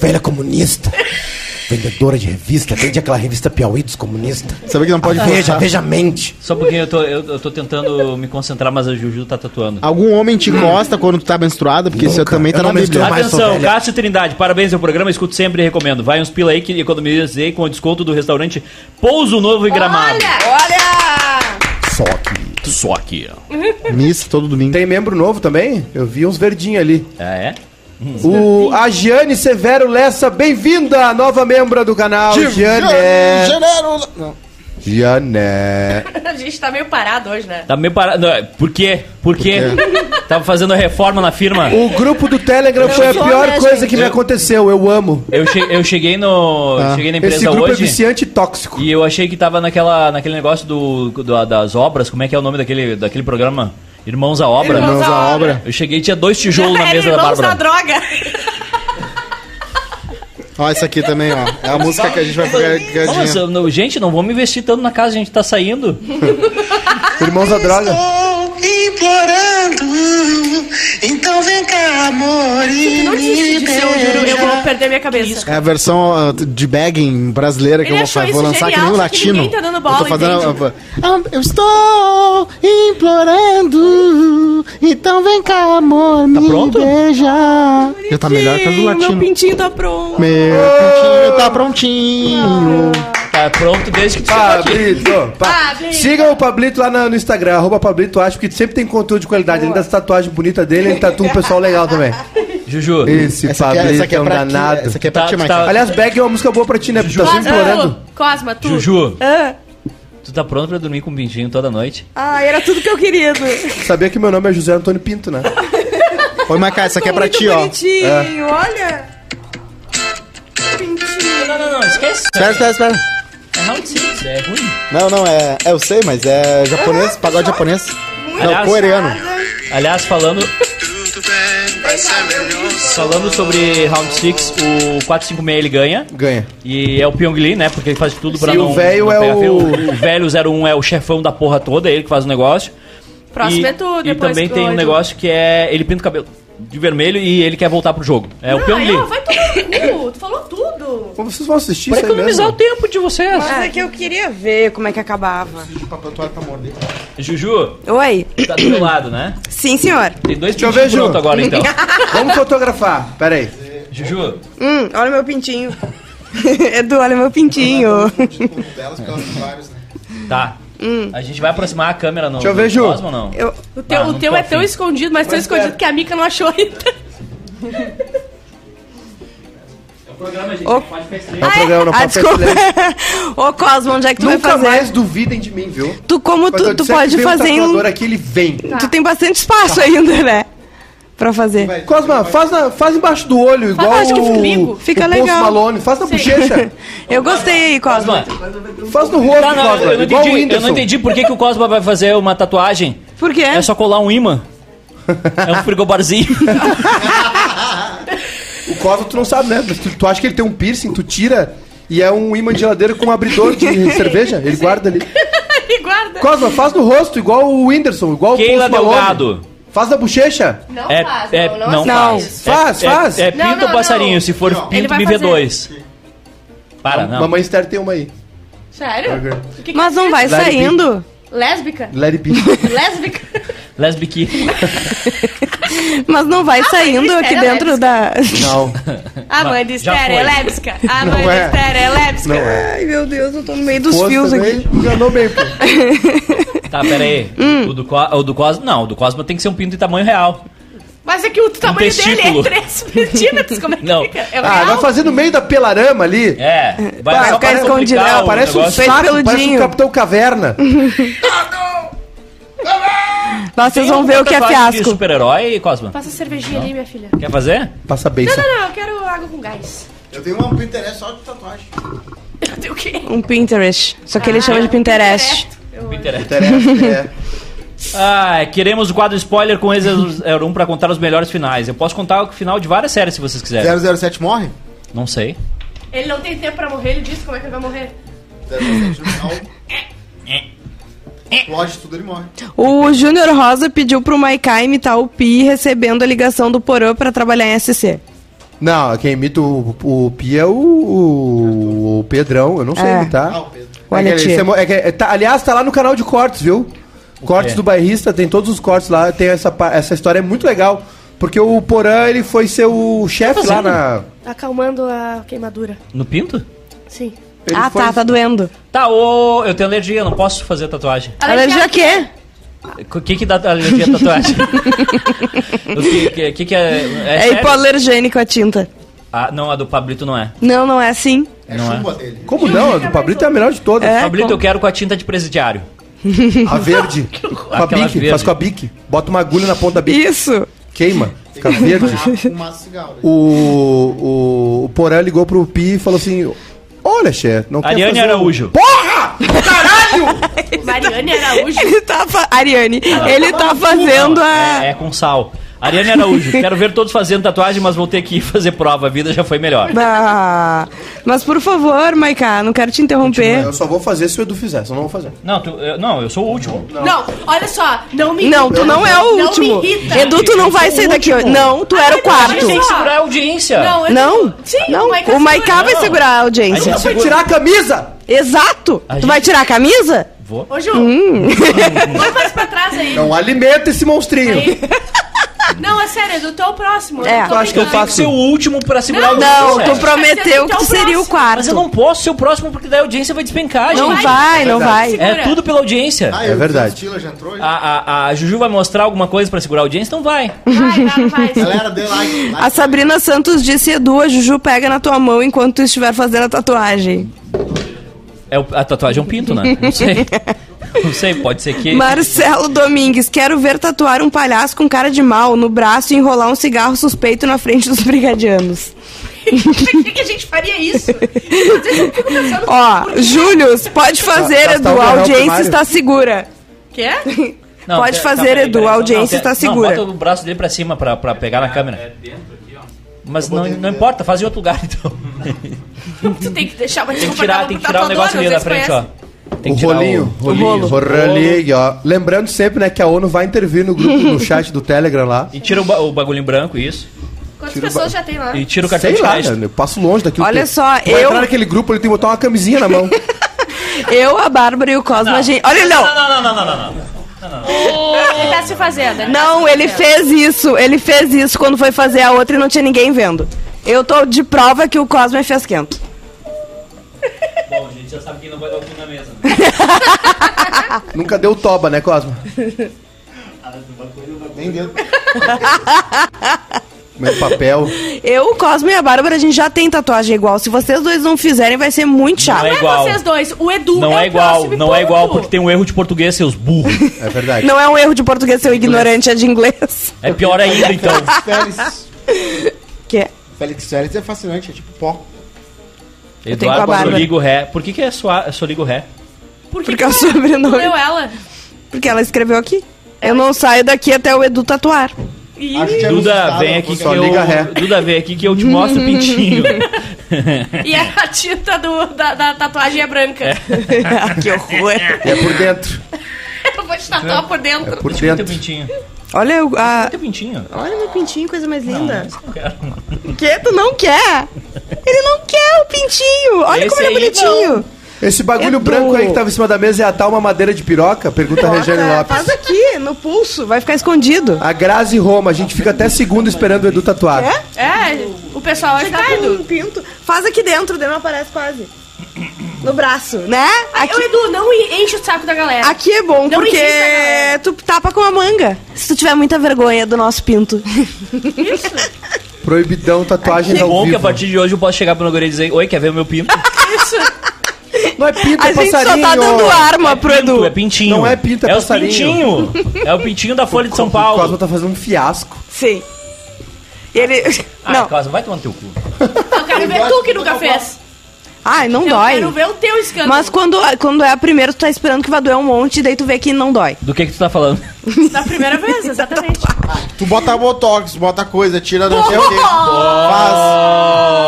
Speaker 6: velha comunista, vendedora de revista, vende aquela revista Piauí dos comunistas.
Speaker 3: Sabe que não pode
Speaker 6: Veja, veja, mente.
Speaker 1: Só porque eu tô, eu, eu tô tentando me concentrar, mas a Juju tá tatuando.
Speaker 3: Algum homem te encosta quando tu tá menstruada, porque isso
Speaker 6: Nunca.
Speaker 3: também tá na Bíblia.
Speaker 1: Atenção. Cássio Trindade, parabéns ao programa, escuto sempre e recomendo. Vai uns pila aí que economizei com o desconto do restaurante Pouso Novo em Gramado.
Speaker 2: Olha!
Speaker 6: Só que.
Speaker 1: Só aqui, ó.
Speaker 3: Missa todo domingo.
Speaker 6: Tem membro novo também? Eu vi uns verdinhos ali.
Speaker 1: Ah, é?
Speaker 6: O, a Giane Severo Lessa, bem-vinda, nova membra do canal. Giane.
Speaker 3: Janeiro. Não.
Speaker 6: Giane.
Speaker 2: A gente tá meio parado hoje, né?
Speaker 1: Tá meio parado. Não, Por quê? Por quê? Tava fazendo reforma na firma.
Speaker 6: O grupo do Telegram foi a
Speaker 2: sou,
Speaker 6: pior
Speaker 2: né,
Speaker 6: coisa
Speaker 2: gente?
Speaker 6: que me aconteceu. Eu amo.
Speaker 1: Eu, che- eu cheguei no. Cheguei na
Speaker 6: Esse
Speaker 1: empresa
Speaker 6: grupo é
Speaker 1: hoje.
Speaker 6: viciante e tóxico.
Speaker 1: E eu achei que tava naquela, naquele negócio do, do- das obras, como é que é o nome daquele, daquele programa? Irmãos à Obra.
Speaker 2: Irmãos
Speaker 3: Irmãos
Speaker 2: à
Speaker 3: à
Speaker 2: obra.
Speaker 3: obra.
Speaker 1: Eu cheguei e tinha dois tijolos na mesa da
Speaker 2: irmãos
Speaker 1: Bárbara.
Speaker 2: droga.
Speaker 3: Ó, essa aqui também, ó. É a música que a gente vai pegar
Speaker 1: eu- não, gente, não vamos investir tanto na casa, a gente tá saindo.
Speaker 6: Irmãos da droga.
Speaker 9: Implorando. Então vem cá, amor, e
Speaker 2: Não
Speaker 9: me
Speaker 2: disso, eu juro, eu vou
Speaker 9: beija.
Speaker 2: perder minha cabeça.
Speaker 3: É a versão uh, de bagging brasileira que
Speaker 2: Ele
Speaker 3: eu vou,
Speaker 2: achou
Speaker 3: fa-
Speaker 2: isso
Speaker 3: vou lançar que
Speaker 2: genial,
Speaker 3: nem
Speaker 2: que
Speaker 3: latino.
Speaker 2: ninguém tá dando bola,
Speaker 3: eu, tô fazendo,
Speaker 2: entende?
Speaker 3: Ah, eu estou implorando, então vem cá, amor, me
Speaker 1: pronto?
Speaker 3: beija. Já tá melhor que a do
Speaker 4: Meu
Speaker 3: latino.
Speaker 4: pintinho tá pronto.
Speaker 3: Meu pintinho tá prontinho.
Speaker 1: Tá pronto desde que.
Speaker 6: Pablito. Pa-
Speaker 2: Pablito.
Speaker 6: Sigam o Pablito lá no Instagram, arroba Pablito Acho, porque sempre tem conteúdo de qualidade. Além das tatuagens bonitas dele, ele tatua um pessoal legal também.
Speaker 1: Juju,
Speaker 6: Esse
Speaker 3: Essa aqui, é-
Speaker 6: Pablito
Speaker 3: essa aqui
Speaker 6: é
Speaker 3: é
Speaker 6: um danado.
Speaker 3: essa aqui é pra
Speaker 1: Tá-
Speaker 3: ti,
Speaker 1: tá-.
Speaker 6: Aliás, Bag é uma música boa pra ti, né? Tu tá sempre implorando.
Speaker 2: Cosma, tu.
Speaker 1: Juju,
Speaker 4: Ah,
Speaker 1: tu tá pronto pra dormir com o pintinho toda noite?
Speaker 4: ah, era tudo que eu queria.
Speaker 6: Sabia que meu nome é José Antônio Pinto, né?
Speaker 3: Oi, Michael, essa aqui é pra ti, ó.
Speaker 4: bonitinho, olha.
Speaker 1: Não, não, não, esquece.
Speaker 3: Espera, espera, espera.
Speaker 1: É round six, é ruim.
Speaker 3: Não, não, é, é. Eu sei, mas é japonês, pagode japonês. Não,
Speaker 1: Aliás-
Speaker 3: coreano.
Speaker 1: Aliás, falando, falando sobre Round 6, o 456 ele ganha.
Speaker 6: Ganha.
Speaker 1: E é o Pyong Lee, né? Porque ele faz tudo pra
Speaker 6: Sim,
Speaker 1: não.
Speaker 6: o velho
Speaker 1: não
Speaker 6: é o-
Speaker 1: o. velho 01 é o chefão da porra toda, é ele que faz o negócio.
Speaker 2: Próximo
Speaker 1: e,
Speaker 2: é tu,
Speaker 1: E também tem um negócio que é. Ele pinta o cabelo de vermelho e ele quer voltar pro jogo. É o
Speaker 2: Ah,
Speaker 1: Pyong Lee.
Speaker 2: vai tomar no cu. Tu falou tudo.
Speaker 6: Bom, vocês vão assistir
Speaker 1: Pra
Speaker 6: isso aí
Speaker 1: economizar o
Speaker 6: mesmo?
Speaker 1: tempo de vocês.
Speaker 4: Mas é que eu queria ver como é que acabava.
Speaker 1: Juju,
Speaker 4: Oi.
Speaker 1: tá do meu lado, né?
Speaker 4: Sim, senhor.
Speaker 1: Tem dois
Speaker 6: Deixa eu
Speaker 1: pintinhos
Speaker 6: ver, Ju.
Speaker 1: agora então.
Speaker 6: Vamos fotografar. Pera aí.
Speaker 1: Juju,
Speaker 4: Hum, olha meu pintinho. Edu, olha meu pintinho.
Speaker 1: tá. A gente vai aproximar a câmera no,
Speaker 6: Deixa eu ver, Ju.
Speaker 1: Cosmo ou não?
Speaker 4: Eu,
Speaker 2: O teu,
Speaker 1: Ah,
Speaker 2: o teu é tão escondido, mas tão
Speaker 6: Mas
Speaker 2: escondido
Speaker 6: pera.
Speaker 2: que a Mica não achou ainda.
Speaker 1: O programa, gente,
Speaker 4: Ô.
Speaker 1: pode ficar
Speaker 6: É um programa, não
Speaker 4: ah,
Speaker 6: pode
Speaker 4: desculpa. Ô, Cosmo, onde é que tu
Speaker 6: Nunca
Speaker 4: vai fazer?
Speaker 6: mais duvidem de mim, viu?
Speaker 4: Tu, como tu, tu pode
Speaker 6: vem um
Speaker 4: fazer em...
Speaker 6: tatuador aqui, ele vem.
Speaker 4: Tu tem bastante espaço ainda, né? Pra fazer.
Speaker 6: Cosma, faz, na- faz embaixo do olho, igual
Speaker 2: acho que
Speaker 6: o,
Speaker 2: comigo.
Speaker 4: Fica
Speaker 6: o
Speaker 4: legal.
Speaker 6: Malone. Faz na bochecha.
Speaker 4: Eu gostei aí, Cosmo.
Speaker 1: Cosma,
Speaker 6: faz no rosto,
Speaker 1: Tá, não,
Speaker 6: Cosma.
Speaker 1: eu, não
Speaker 6: igual o
Speaker 1: entendi, eu não entendi por que, que o Cosma vai fazer uma tatuagem.
Speaker 4: Por quê?
Speaker 1: É só colar um imã. É um frigobarzinho.
Speaker 6: O Cosma tu não sabe, né? Mas tu, tu acha que ele tem um piercing, tu tira E é um imã de geladeira com um abridor de cerveja. Ele guarda ali.
Speaker 2: E guarda.
Speaker 6: Cosma, faz no rosto, igual o Whindersson, igual
Speaker 1: Keila
Speaker 6: o Post.
Speaker 1: Delgado.
Speaker 6: Faz na bochecha.
Speaker 2: Não
Speaker 1: É,
Speaker 2: faz,
Speaker 1: é,
Speaker 2: não,
Speaker 1: não,
Speaker 2: não,
Speaker 1: faz.
Speaker 2: faz.
Speaker 6: Faz,
Speaker 1: É-
Speaker 6: faz.
Speaker 1: É, é pinto
Speaker 2: não,
Speaker 1: ou passarinho?
Speaker 2: não.
Speaker 1: Se for
Speaker 2: Ele
Speaker 1: pinto,
Speaker 2: vai
Speaker 1: me vê
Speaker 2: fazer.
Speaker 1: dois. Para, não.
Speaker 6: Mamãe Esther tem uma aí.
Speaker 2: Sério? Que que
Speaker 10: Mas não
Speaker 2: é
Speaker 10: vai saindo.
Speaker 2: Lésbica?
Speaker 6: Be.
Speaker 2: Lésbica?
Speaker 1: Lesbique.
Speaker 10: Mas não vai saindo aqui
Speaker 2: é
Speaker 10: dentro da.
Speaker 6: Não,
Speaker 2: A mãe de
Speaker 1: Já
Speaker 2: Esther é lésbica. A
Speaker 6: Não
Speaker 2: mãe de
Speaker 6: é.
Speaker 2: Esther é lésbica.
Speaker 6: não é.
Speaker 10: Ai, meu Deus, eu tô no meio dos
Speaker 6: Fosse
Speaker 10: fios
Speaker 6: também,
Speaker 10: aqui.
Speaker 6: Enganou bem, pô.
Speaker 1: Tá, pera aí.
Speaker 2: Hum.
Speaker 1: O, do, Co- o do Cosmo... Não, o do Cosmo tem que ser um pinto de tamanho real.
Speaker 2: Mas é que o tamanho dele
Speaker 1: testículo.
Speaker 2: é 3 centímetros. Como é que
Speaker 1: Não.
Speaker 2: fica? É
Speaker 6: Ah,
Speaker 2: real?
Speaker 6: vai fazer no meio da pelarama ali.
Speaker 1: É. Vai
Speaker 6: Vai
Speaker 1: só
Speaker 10: ficar
Speaker 1: pra
Speaker 10: escondido.
Speaker 1: complicar
Speaker 10: Ah,
Speaker 1: o
Speaker 6: Parece um
Speaker 1: negócio.
Speaker 10: Feito
Speaker 6: saco, parece um
Speaker 10: peludinho.
Speaker 6: Capitão Caverna.
Speaker 10: Vocês
Speaker 1: Tem
Speaker 10: vão
Speaker 1: um
Speaker 10: ver o que é fiasco.
Speaker 1: super-herói, Cosmo?
Speaker 2: Passa cervejinha ali, minha filha.
Speaker 1: Quer fazer?
Speaker 6: Passa bem.
Speaker 2: Não, não, não. Eu quero água com gás.
Speaker 3: Eu tenho uma Pinterest só de tatuagem.
Speaker 2: Eu tenho o quê?
Speaker 10: Um Pinterest. Só que ele
Speaker 2: Ah,
Speaker 10: chama de Pinterest.
Speaker 2: Eu-
Speaker 1: interessa.
Speaker 6: Interessa, é.
Speaker 1: Ah, queremos o quadro spoiler com ex 1 pra contar os melhores finais. Eu posso contar o final de várias séries se vocês quiserem.
Speaker 3: 007 morre?
Speaker 1: Não sei.
Speaker 2: Ele não tem tempo pra morrer, ele disse como é que ele vai morrer.
Speaker 3: 007 no final. Explode tudo, ele morre.
Speaker 10: O Júnior Rosa pediu pro Maiká imitar o Pi recebendo a ligação do Porã pra trabalhar em SC.
Speaker 6: Não, quem imita o, o Pi é o, o, o Pedrão, eu não sei
Speaker 10: É.
Speaker 6: imitar.
Speaker 3: Ah, o Pedro.
Speaker 10: Olha,
Speaker 6: é que, mo- é que- é- tá- aliás, tá lá no canal de cortes, viu? Cortes do bairrista, tem todos os cortes lá, tem essa, essa história é muito legal. Porque o Porã, ele foi ser o chefe lá na.
Speaker 2: Acalmando a queimadura.
Speaker 1: No pinto?
Speaker 2: Sim.
Speaker 6: Ele
Speaker 10: ah,
Speaker 6: foi-
Speaker 10: tá, tá doendo.
Speaker 1: Tá, ô, eu tenho alergia, não posso fazer tatuagem.
Speaker 10: Alergia a quê?
Speaker 1: O que que dá alergia à tatuagem? o que, que, que que é... É,
Speaker 10: É, hipoalergênico a tinta.
Speaker 1: Ah, não, a do Pablito não é.
Speaker 10: Não, não é assim.
Speaker 3: É
Speaker 1: Não é.
Speaker 3: chumbo dele.
Speaker 6: Como não? A do Pablito é a melhor de todas.
Speaker 10: É,
Speaker 1: Pablito,
Speaker 10: como-
Speaker 1: eu quero com a tinta de presidiário.
Speaker 6: A verde. com a bique,
Speaker 1: verde.
Speaker 6: faz com a bique. Bota uma agulha na ponta da bique.
Speaker 10: Isso.
Speaker 6: Queima. Fica verde. O, o, o Porã ligou pro Pi e falou assim: Olha, chefe, não quer
Speaker 1: Ariane
Speaker 6: fazer um-
Speaker 1: Araújo.
Speaker 6: Porra! Caralho!
Speaker 2: Mariane Araújo.
Speaker 10: Ele tá. fa- Ariane, ele tá fazendo a.
Speaker 1: É, é com sal. Ariane Araújo, quero ver todos fazendo tatuagem, mas vou ter que ir fazer prova. A vida já foi melhor.
Speaker 10: Ah, mas por favor, Maiká, não quero te interromper.
Speaker 6: Eu só vou fazer se o Edu fizer, senão não vou fazer.
Speaker 1: Não, tu- eu, não, eu sou o último.
Speaker 2: Não, olha só. Não me
Speaker 10: Não, tu não é o
Speaker 2: Não
Speaker 10: último.
Speaker 2: me irrita.
Speaker 10: Edu, tu não vai sair daqui hoje. Não, tu era o
Speaker 1: A
Speaker 10: quarto.
Speaker 1: gente tem que segurar a audiência.
Speaker 2: Não, eu
Speaker 10: Não,
Speaker 2: Sim,
Speaker 10: não.
Speaker 2: o Maiká
Speaker 10: vai
Speaker 1: Não.
Speaker 10: segurar a
Speaker 1: A
Speaker 10: audiência.
Speaker 1: gente
Speaker 6: Vai tirar a camisa!
Speaker 10: Exato.
Speaker 1: A
Speaker 10: Tu
Speaker 1: gente-
Speaker 10: vai tirar a camisa?
Speaker 1: Vou.
Speaker 2: Ô, Ju.
Speaker 10: Hum.
Speaker 2: Vamos mais pra trás aí.
Speaker 6: Não alimenta esse monstrinho.
Speaker 2: Aí. Não, é sério, Edu, tu é o próximo.
Speaker 10: É.
Speaker 2: Eu tô
Speaker 6: Eu acho que eu
Speaker 1: que ser o último pra segurar
Speaker 2: Não,
Speaker 1: a audiência.
Speaker 10: Não, tu prometeu que tu
Speaker 2: o
Speaker 10: seria o
Speaker 2: próximo.
Speaker 1: Mas eu
Speaker 10: quarto.
Speaker 1: não posso ser o próximo porque daí a audiência vai despencar,
Speaker 10: Não
Speaker 1: gente.
Speaker 10: vai, não vai.
Speaker 2: Segura.
Speaker 1: É tudo pela audiência.
Speaker 3: Ah,
Speaker 6: É verdade.
Speaker 3: o Stila já entrou?
Speaker 1: A, a, a Juju vai mostrar alguma coisa pra segurar a audiência? Então vai.
Speaker 2: Vai, vai, vai.
Speaker 3: Galera, dê like. like.
Speaker 10: A Sabrina Santos disse, Edu, a Juju pega na tua mão enquanto tu estiver fazendo a tatuagem.
Speaker 1: É o- a tatuagem é um pinto, né? Não sei. Não sei, pode ser que.
Speaker 10: Marcelo Domingues, quero ver tatuar um palhaço com cara de mal no braço e enrolar um cigarro suspeito na frente dos brigadianos.
Speaker 2: Por que, que a gente faria isso?
Speaker 10: Ó,
Speaker 2: quê?
Speaker 10: Július, pode fazer,
Speaker 6: Gastar
Speaker 10: Edu,
Speaker 6: o
Speaker 10: a audiência está segura.
Speaker 2: Quê?
Speaker 1: Não,
Speaker 10: pode
Speaker 1: tá-
Speaker 10: fazer,
Speaker 1: tá,
Speaker 10: Edu, a audiência
Speaker 1: não,
Speaker 10: está segura.
Speaker 1: Não, bota o braço dele pra cima pra, pra pegar na câmera. Mas não, não importa, faz em outro lugar então.
Speaker 2: Tu tem que deixar uma
Speaker 1: Tem que tirar, tem que tirar o negócio ali da frente, ó. Tem
Speaker 6: o
Speaker 1: que tirar
Speaker 6: rolinho,
Speaker 1: o-
Speaker 6: rolinho,
Speaker 10: rolo.
Speaker 6: o rolinho, ó. Lembrando sempre, né, que a ONU vai intervir no grupo, no chat do Telegram lá.
Speaker 1: E tira o, ba- o bagulhinho branco, isso.
Speaker 2: Quantas pessoas já tem lá?
Speaker 1: E tira o cartão
Speaker 6: Sei
Speaker 1: de
Speaker 6: lá,
Speaker 1: crédito.
Speaker 6: né, eu passo longe daquilo.
Speaker 10: Olha só, eu-
Speaker 6: entrar naquele grupo, ele tem que botar uma camisinha na mão.
Speaker 10: Eu, a Bárbara e o Cosmo, a gente... Olha, não.
Speaker 1: Não, não, não, não, não, não.
Speaker 2: Ele tá se fazendo. ele tá
Speaker 10: Não,
Speaker 2: se
Speaker 10: ele fez isso. Ele fez isso quando foi fazer a outra e não tinha ninguém vendo. Eu tô de prova que o Cosmo é fiasquento.
Speaker 1: Bom, a gente já sabe quem não vai dar o cu na mesa. Né?
Speaker 6: Nunca deu toba, né, Cosmo?
Speaker 3: Nem dentro.
Speaker 6: Meu papel.
Speaker 10: Eu, o Cosmo e a Bárbara, a gente já tem tatuagem igual. Se vocês dois não fizerem, vai ser muito chato.
Speaker 1: Não é
Speaker 2: Não é
Speaker 1: igual.
Speaker 2: vocês dois, o Edu
Speaker 1: Não
Speaker 2: é
Speaker 1: é igual, não é
Speaker 2: ponto.
Speaker 1: igual porque tem um erro de português, seus burros.
Speaker 6: É verdade.
Speaker 10: Não é um erro de português ser ignorante, é de inglês.
Speaker 1: É pior ainda, então.
Speaker 3: Félix.
Speaker 10: Que é.
Speaker 3: Félix Félix é fascinante, é tipo pó.
Speaker 10: tenho com a
Speaker 1: Eduardo
Speaker 10: Bárbara.
Speaker 1: Soligo Ré. Por que, que é sua, Soligo Ré?
Speaker 2: Por que
Speaker 10: Porque é o
Speaker 2: que
Speaker 10: sobrenome.
Speaker 2: Leu ela?
Speaker 10: Porque ela escreveu aqui. Eu não saio daqui até o Edu tatuar.
Speaker 3: Que é
Speaker 1: Duda, vem aqui que eu...
Speaker 6: ré.
Speaker 1: Duda, vem aqui que eu te mostro o pintinho.
Speaker 2: E a tinta do- da, da tatuagem é branca.
Speaker 10: que horror.
Speaker 6: E é por dentro.
Speaker 2: Eu vou te tatuar por dentro.
Speaker 6: É por
Speaker 1: Teu
Speaker 6: dentro.
Speaker 1: pintinho.
Speaker 10: Olha o- a...
Speaker 1: Teu pintinho.
Speaker 10: Olha meu pintinho, coisa mais linda.
Speaker 1: Não quero.
Speaker 10: O que? Tu não quer? Ele não quer o pintinho. Olha
Speaker 1: Esse
Speaker 10: como ele é bonitinho.
Speaker 6: Esse bagulho
Speaker 10: Edu.
Speaker 6: branco aí que tava em cima da mesa é a tal uma madeira de piroca? Pergunta a Regiane
Speaker 10: Bota-
Speaker 6: Lopes.
Speaker 10: Faz aqui, no pulso. Vai ficar escondido.
Speaker 6: A Grazi Roma, a gente fica até segundo esperando o Edu tatuar.
Speaker 10: É?
Speaker 2: É, o pessoal vai ficar
Speaker 10: Ficar
Speaker 2: tudo.
Speaker 10: um pinto. Faz aqui dentro, daí não aparece quase. No braço, né?
Speaker 2: Ai,
Speaker 10: Aqui,
Speaker 2: ô, Edu, não enche o saco da galera.
Speaker 10: aqui é bom,
Speaker 2: Não
Speaker 10: porque tu tapa com a manga. Se tu tiver muita vergonha do nosso pinto.
Speaker 6: Proibidão tatuagem
Speaker 1: É
Speaker 6: ao
Speaker 1: bom que a
Speaker 6: vivo.
Speaker 1: partir de hoje eu posso chegar pro Nogueira e dizer, oi, quer ver o meu pinto?
Speaker 6: Não é pinto,
Speaker 10: A
Speaker 6: é
Speaker 10: gente só
Speaker 6: passarinho.
Speaker 10: tá dando arma pro
Speaker 1: Pinto,
Speaker 10: Edu.
Speaker 1: é pintinho.
Speaker 6: Não é pinto, é
Speaker 1: é
Speaker 6: passarinho.
Speaker 1: pintinho. É o pintinho da Folha de São
Speaker 6: O Cosmo
Speaker 1: Paulo.
Speaker 6: tá fazendo um fiasco.
Speaker 10: Sim. E ele.
Speaker 1: Ah,
Speaker 10: Não.
Speaker 1: Cosmo, vai tomar no teu cu.
Speaker 2: Eu quero ver tu que nunca fez.
Speaker 10: Ai, não
Speaker 2: Eu
Speaker 10: dói.
Speaker 2: quero ver o teu escândalo.
Speaker 10: Mas quando, quando é a primeira, tu tá esperando que vai doer um monte, daí tu vê que não dói.
Speaker 1: Do que que tu tá falando?
Speaker 2: Da primeira vez, exatamente.
Speaker 3: Tu bota botox, bota coisa, tira não sei o quê. Faz.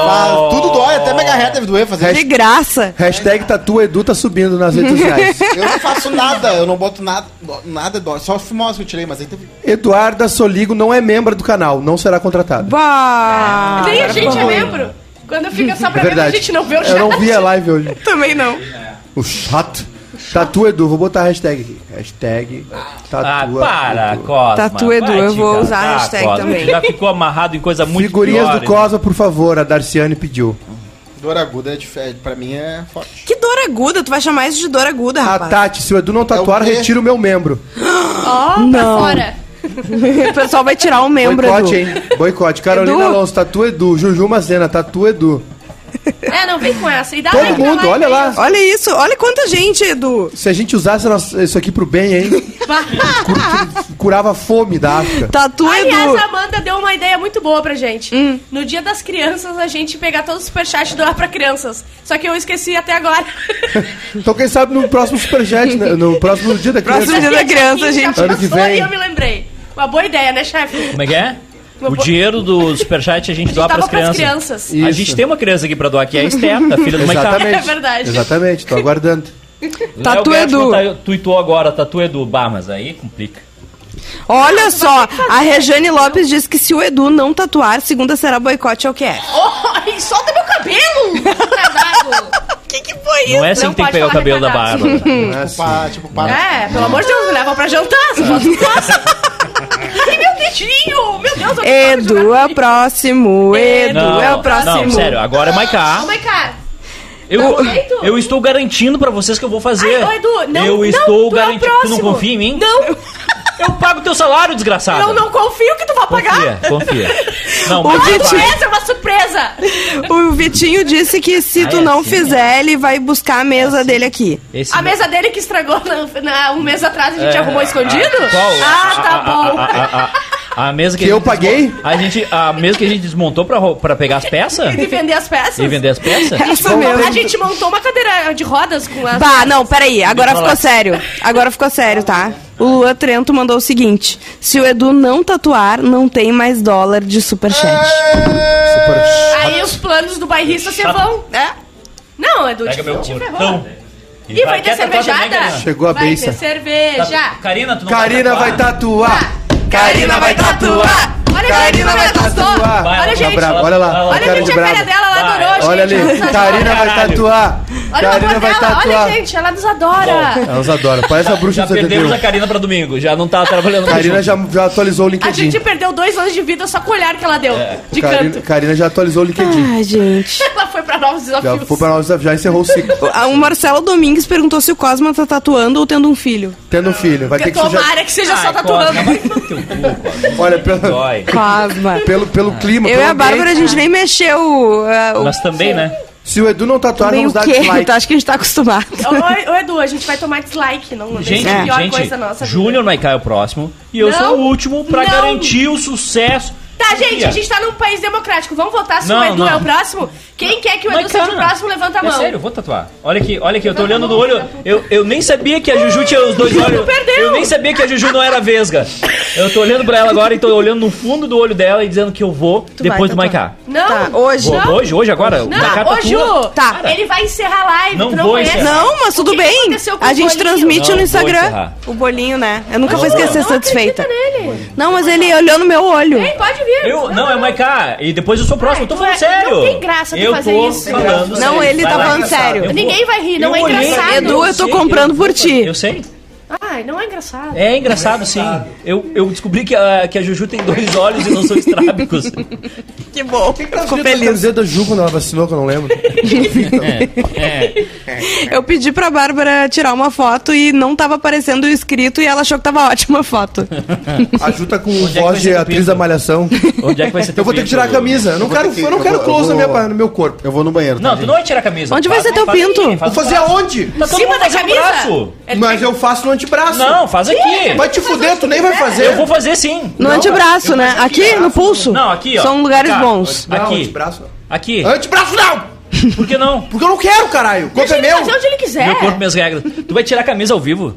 Speaker 3: Faz. Tudo dói, até mega ré deve doer fazer.
Speaker 10: De graça.
Speaker 6: Hashtag Tatua Edu tá subindo nas redes sociais.
Speaker 3: Eu não faço nada, eu não boto nada, nada dói. Só os fimosos que eu tirei, mas aí teve.
Speaker 6: Eduarda Soligo não é membro do canal, não será contratada.
Speaker 10: Bah.
Speaker 2: Nem a gente é membro. Quando fica só pra
Speaker 6: É
Speaker 2: ver, a gente não vê o
Speaker 6: Eu
Speaker 2: chat.
Speaker 6: não vi a live hoje.
Speaker 10: Também não.
Speaker 6: O chato. Tatu Edu, vou botar a hashtag aqui. Hashtag
Speaker 1: Ah,
Speaker 6: Tatua
Speaker 1: para,
Speaker 6: Edu.
Speaker 1: Cosma.
Speaker 10: Tatu Edu, eu vou usar a hashtag
Speaker 1: Cosma.
Speaker 10: também.
Speaker 1: Já ficou amarrado em coisa muito
Speaker 6: Figurinhas
Speaker 1: pior,
Speaker 6: do Cosma, por favor, a Darciane pediu.
Speaker 3: Dor aguda é diferente. Pra mim é forte.
Speaker 10: Que dor aguda, tu vai chamar isso de dor aguda,
Speaker 6: A
Speaker 10: rapaz.
Speaker 6: Tati, se o Edu não tatuar,
Speaker 3: É o
Speaker 6: retira o meu membro.
Speaker 2: Ó, pra
Speaker 10: Não.
Speaker 2: fora.
Speaker 10: O pessoal vai tirar um membro,
Speaker 6: Boicote,
Speaker 10: Edu.
Speaker 6: hein? Boicote. Carolina
Speaker 10: Edu?
Speaker 6: Alonso, Tatu Edu. Juju Macena, Tatu Edu.
Speaker 2: É, não vem com essa. E dá
Speaker 6: Todo mundo, olha lá.
Speaker 10: Olha isso, olha quanta gente, Edu.
Speaker 6: Se a gente usasse isso aqui pro bem, hein? Cur- curava a fome da África.
Speaker 10: Tatu
Speaker 2: Aliás,
Speaker 10: Edu.
Speaker 2: a Amanda deu uma ideia muito boa pra gente.
Speaker 10: Hum.
Speaker 2: No dia das crianças, a gente pegar todos os superchats e doar pra crianças. Só que eu esqueci até agora.
Speaker 6: Então, quem sabe no próximo superchat, né? no próximo dia da criança.
Speaker 10: Próximo dia da criança, a gente.
Speaker 6: Ano que
Speaker 2: passou
Speaker 6: vem.
Speaker 2: E eu me lembrei. Uma boa ideia, né, chefe?
Speaker 1: Como é que é? O dinheiro do superchat a gente doa
Speaker 2: Dava
Speaker 1: pras
Speaker 2: pras
Speaker 1: crianças.
Speaker 2: crianças.
Speaker 1: A
Speaker 6: Isso.
Speaker 1: gente tem uma criança aqui pra doar, que é a Esther, a filha do.
Speaker 6: Exatamente.
Speaker 2: É verdade.
Speaker 6: Exatamente, tô aguardando.
Speaker 10: Tatu
Speaker 1: Léo
Speaker 10: Edu.
Speaker 1: Tá- tuitou agora, Tatu Edu. Bah, mas aí complica.
Speaker 10: Olha só, a Rejane Lopes diz que se o Edu não tatuar, segunda será boicote ao QF.
Speaker 2: Oh, solta meu cabelo!
Speaker 10: Que, que foi
Speaker 1: Não é assim
Speaker 2: Não
Speaker 1: que tem que pegar o cabelo da. Bárbara.
Speaker 6: Não é
Speaker 3: Tipo, pá, tipo, pá.
Speaker 2: É, pelo amor de Deus, me levam pra jantar. Ai, meu Deus, eu
Speaker 10: Edu é o próximo, Edu
Speaker 1: Não,
Speaker 10: é o próximo.
Speaker 1: não, sério, agora é Maiká.
Speaker 2: Oh god.
Speaker 1: Eu, eu estou garantindo pra vocês que eu vou fazer.
Speaker 2: Ai, ô, Edu, não,
Speaker 1: eu
Speaker 2: não,
Speaker 1: estou
Speaker 2: é
Speaker 1: garantindo. tu não confia em mim?
Speaker 2: Não,
Speaker 1: Eu pago teu salário, desgraçado.
Speaker 2: eu não confio que tu vai pagar.
Speaker 1: Confia, confia. Não,
Speaker 10: O Vitinho-
Speaker 2: essa é uma surpresa.
Speaker 10: O Vitinho disse que se
Speaker 1: Ah,
Speaker 10: tu
Speaker 1: é
Speaker 10: não
Speaker 1: assim,
Speaker 10: fizer, ele vai buscar a mesa dele aqui.
Speaker 1: Esse
Speaker 2: A mesa dele que estragou na- na- um mês atrás, a gente
Speaker 1: É,
Speaker 2: arrumou escondido?
Speaker 1: a- qual?
Speaker 2: Ah, tá
Speaker 1: A- a-
Speaker 2: bom.
Speaker 1: A, a- mesa que,
Speaker 6: Que
Speaker 1: a
Speaker 6: eu
Speaker 1: gente
Speaker 6: paguei?
Speaker 1: A, gente, a mesa que a gente desmontou pra, pra pegar as peças?
Speaker 2: E vender as peças?
Speaker 1: E vender as peças?
Speaker 10: Isso mesmo.
Speaker 2: A gente montou uma cadeira de rodas com as...
Speaker 10: Bah, não, peraí, agora ficou sério. Agora ficou sério, tá? O Lua Trento mandou o seguinte: se o Edu não tatuar, não tem mais dólar de superchat.
Speaker 6: Super
Speaker 2: Aí os planos do bairrista se vão, né? Não, Edu,
Speaker 1: Pega
Speaker 2: te,
Speaker 1: meu
Speaker 2: ferrou.
Speaker 1: portão.
Speaker 2: E vai ter
Speaker 1: tatuar
Speaker 2: cervejada?
Speaker 6: Chegou a
Speaker 2: vai
Speaker 6: benção.
Speaker 2: ter cerveja.
Speaker 1: Tá- Karina, tu não
Speaker 6: Karina vai tatuar.
Speaker 10: Karina vai tatuar!
Speaker 2: Olha
Speaker 10: Karina vai
Speaker 6: tatuar.
Speaker 2: Olha, gente.
Speaker 6: brava, olha lá,
Speaker 2: Olha,
Speaker 6: cara
Speaker 2: gente, a cara dela, ela adorou,
Speaker 6: Olha
Speaker 2: gente.
Speaker 6: ali, Karina vai tatuar.
Speaker 2: Olha o
Speaker 6: Karina
Speaker 2: amor
Speaker 6: vai
Speaker 2: dela,
Speaker 6: tatuar.
Speaker 2: olha, gente, ela nos adora.
Speaker 6: Elas adoram, parece a bruxa
Speaker 1: Já
Speaker 6: do
Speaker 1: perdemos a
Speaker 6: 71.
Speaker 1: Karina pra domingo. Já não tá trabalhando mais
Speaker 6: Karina
Speaker 1: junto.
Speaker 6: já, já atualizou o
Speaker 2: A
Speaker 6: LinkedIn.
Speaker 2: gente perdeu dois anos de vida só com o olhar que ela deu, de
Speaker 6: Karina,
Speaker 2: canto.
Speaker 6: Karina já atualizou o LinkedIn.
Speaker 10: Ai, gente.
Speaker 2: Ela foi pra novos
Speaker 6: Já
Speaker 2: desafios.
Speaker 6: foi pra nós, já encerrou o ciclo.
Speaker 10: Ah, O Marcelo Domingues perguntou se o Cosma tá tatuando ou tendo um filho.
Speaker 6: Tendo um filho, vai ter
Speaker 2: Porque
Speaker 6: que sujar.
Speaker 2: tomara que seja só tatuando.
Speaker 6: Olha, pelo,
Speaker 1: Dói.
Speaker 10: Cosma.
Speaker 6: pelo, pelo clima.
Speaker 10: Eu
Speaker 6: pelo
Speaker 10: e a Bárbara, a
Speaker 6: ambiente.
Speaker 10: gente nem mexeu. ah, o-
Speaker 1: Mas também, né?
Speaker 6: Se o Edu não tatuar,
Speaker 10: o
Speaker 6: vamos dar dislike.
Speaker 10: Tu acha que a gente tá acostumado?
Speaker 2: Ô, ô, Edu, a gente vai tomar dislike, não
Speaker 1: Gente,
Speaker 2: é a pior
Speaker 1: gente,
Speaker 2: coisa nossa.
Speaker 1: Júnior Maiká é o próximo. E eu
Speaker 2: Não,
Speaker 1: sou o último pra
Speaker 2: não.
Speaker 1: garantir o sucesso.
Speaker 2: Tá, gente, a gente tá num país democrático. Vamos votar se
Speaker 1: Não,
Speaker 2: o Edu
Speaker 1: não.
Speaker 2: é o próximo? Quem quer que o Edu
Speaker 1: Mas,
Speaker 2: seja o
Speaker 1: cara,
Speaker 2: próximo, levanta a mão.
Speaker 1: É sério, eu vou tatuar. Olha aqui, olha aqui, eu tô olhando no olho. Eu, eu nem sabia que a Juju tinha os dois olhos. Eu nem sabia que a Juju não era vesga. Eu tô olhando pra ela agora e tô olhando no fundo do olho dela e dizendo que eu vou depois do
Speaker 10: vai
Speaker 1: Maiká.
Speaker 2: Não,
Speaker 10: Tá, hoje.
Speaker 1: Vou,
Speaker 2: Não.
Speaker 1: hoje, hoje, agora? o Maiká
Speaker 2: não, ô Ju.
Speaker 10: Tá.
Speaker 2: ele vai encerrar a live,
Speaker 1: Não
Speaker 2: tu não
Speaker 1: vou encerrar.
Speaker 10: Não, mas tudo
Speaker 2: O
Speaker 10: bem. A
Speaker 2: o
Speaker 10: gente transmite
Speaker 1: Não,
Speaker 10: no Instagram o bolinho, né? Eu nunca vou esquecer
Speaker 2: Não
Speaker 10: satisfeita. Não, mas ele olhou no meu olho.
Speaker 2: Vem, pode vir.
Speaker 1: Eu, não, é o Maiká. E depois eu sou próximo. Eu tô falando
Speaker 2: é-
Speaker 1: sério.
Speaker 2: não tem graça tu
Speaker 1: eu
Speaker 2: fazer
Speaker 1: tô
Speaker 2: isso.
Speaker 1: falando
Speaker 10: Não,
Speaker 1: sério.
Speaker 10: ele tá falando sério.
Speaker 1: Vou-
Speaker 2: Ninguém vai rir, não é engraçado.
Speaker 10: Edu, eu tô comprando por ti.
Speaker 1: Eu sei.
Speaker 2: Ai, não é engraçado.
Speaker 1: É engraçado, sim. Eu, eu descobri que a, que a Juju tem dois olhos e não são estrábicos.
Speaker 10: Que bom.
Speaker 6: Ficou feliz. camiseta da Ju quando ela vacinou, que eu não lembro.
Speaker 1: é.
Speaker 10: Eu pedi pra Bárbara tirar uma foto e não tava aparecendo o escrito e ela achou que tava ótima a foto.
Speaker 6: A Ju tá com
Speaker 1: é que vai
Speaker 6: voz de atriz
Speaker 1: pinto?
Speaker 6: da Malhação.
Speaker 1: Onde é que vai ser teu
Speaker 6: Eu vou ter que tirar a camisa. Eu não quero,
Speaker 3: que-
Speaker 6: eu não
Speaker 3: eu
Speaker 6: quero
Speaker 3: vou-
Speaker 6: close
Speaker 3: vou-
Speaker 6: minha, no meu corpo.
Speaker 3: Eu vou no banheiro. tá,
Speaker 1: Não, tu não vai tirar a camisa.
Speaker 10: Onde vai ser teu
Speaker 1: faz
Speaker 10: pinto?
Speaker 6: Vou
Speaker 1: no
Speaker 6: fazer aonde?
Speaker 1: Tá todo
Speaker 2: Cima da camisa? É-
Speaker 6: Mas eu faço no antebraço.
Speaker 1: Não, faz aqui.
Speaker 6: Vai te fuder, tu nem vai fazer.
Speaker 1: Eu vou fazer sim.
Speaker 10: No antebraço, né? Aqui, no pulso.
Speaker 1: Não, aqui, ó.
Speaker 10: São lugares
Speaker 1: Cá.
Speaker 10: bons.
Speaker 6: Não,
Speaker 1: Aqui.
Speaker 6: antebraço.
Speaker 1: Aqui.
Speaker 6: Antebraço não!
Speaker 1: Por que não?
Speaker 6: Porque eu não quero, caralho. O corpo
Speaker 2: Deixa
Speaker 6: é
Speaker 2: ele
Speaker 6: meu.
Speaker 2: fazer onde ele quiser.
Speaker 1: Meu corpo, minhas regras. Tu vai tirar a camisa ao vivo?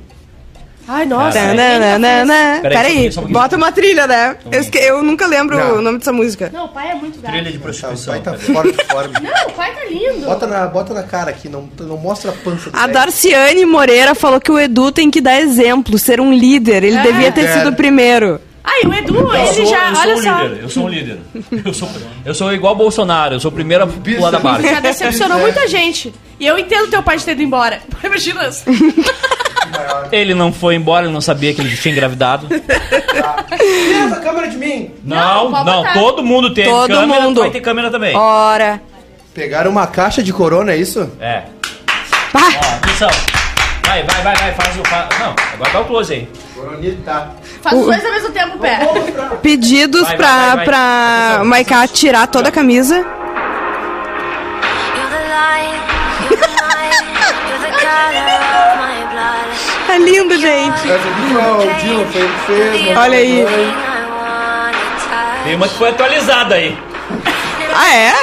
Speaker 2: Ai, nossa.
Speaker 10: Tananana.
Speaker 1: Peraí, só um
Speaker 10: Peraí,
Speaker 1: pouquinho, só um
Speaker 10: bota uma trilha, né? Eu, esque- eu nunca lembro
Speaker 6: Não.
Speaker 10: o nome dessa música.
Speaker 2: Não, o pai é muito gato.
Speaker 1: Trilha de
Speaker 6: Tá, o
Speaker 1: prostituição.
Speaker 6: pai tá fora de forma.
Speaker 2: Não, o pai tá lindo.
Speaker 6: Bota na, bota na cara aqui, não, não mostra a pança do
Speaker 10: A. Darciane Moreira falou que o Edu tem que dar exemplo, ser um líder. Ele
Speaker 2: É.
Speaker 10: devia ter
Speaker 6: É.
Speaker 10: sido o primeiro.
Speaker 2: Ai, o Edu,
Speaker 1: Eu
Speaker 2: ele
Speaker 1: sou,
Speaker 2: já,
Speaker 1: eu sou
Speaker 2: olha
Speaker 1: um
Speaker 2: só.
Speaker 1: líder, eu sou um líder. Eu sou, eu sou igual o Bolsonaro, eu sou o primeiro a pular da barca.
Speaker 2: Já decepcionou muita gente. E eu entendo teu pai de ter ido embora. Imagina.
Speaker 1: Ele não foi embora, ele não sabia que ele tinha engravidado.
Speaker 6: Tira essa câmera de mim.
Speaker 1: Não,
Speaker 2: Não, pode
Speaker 1: não,
Speaker 2: botar.
Speaker 1: todo mundo tem
Speaker 10: Todo
Speaker 1: câmera,
Speaker 10: mundo.
Speaker 1: vai ter câmera também.
Speaker 10: Ora.
Speaker 6: Pegaram uma caixa de corona, é isso?
Speaker 1: É.
Speaker 10: Pá.
Speaker 1: Ó, atenção. Vai, vai, vai, vai, faz o. Fa... Não, agora dá o close aí.
Speaker 6: Coronita.
Speaker 2: Faz os dois ao mesmo tempo, pé.
Speaker 10: Pedidos
Speaker 1: Vai,
Speaker 10: pra,
Speaker 1: vai, vai, vai.
Speaker 10: pra
Speaker 1: Atenção.
Speaker 10: Maiká tirar toda a camisa.
Speaker 11: You're the light, you're the night, you're the color of my.
Speaker 10: É lindo, gente.
Speaker 6: Essa aqui o ele que fez.
Speaker 10: Olha aí.
Speaker 1: Tem uma que foi atualizada aí.
Speaker 10: Ah, é?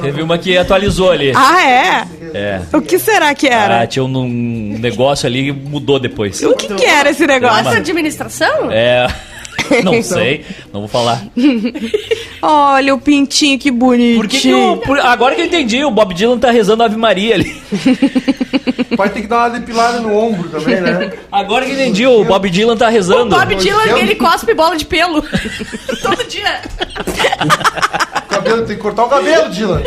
Speaker 1: Teve uma que atualizou ali.
Speaker 10: Ah, é?
Speaker 1: É.
Speaker 10: O que será que
Speaker 1: Ah,
Speaker 10: era?
Speaker 1: tinha um, um negócio ali que mudou depois.
Speaker 10: O que, que era esse negócio?
Speaker 2: Nossa administração?
Speaker 1: É. Não sei, não vou falar.
Speaker 10: Olha o pintinho, que bonitinho.
Speaker 1: Por que, que o. por- agora que eu entendi, o Bob Dylan tá rezando Ave Maria ali.
Speaker 6: Pode ter que dar uma depilada no ombro também, né?
Speaker 1: Agora que eu entendi, o Bob Dylan tá
Speaker 2: O
Speaker 1: rezando.
Speaker 2: Bob Dylan, ele cospe bola de pelo. Todo dia.
Speaker 6: O cabelo, tem que cortar o cabelo, Dylan.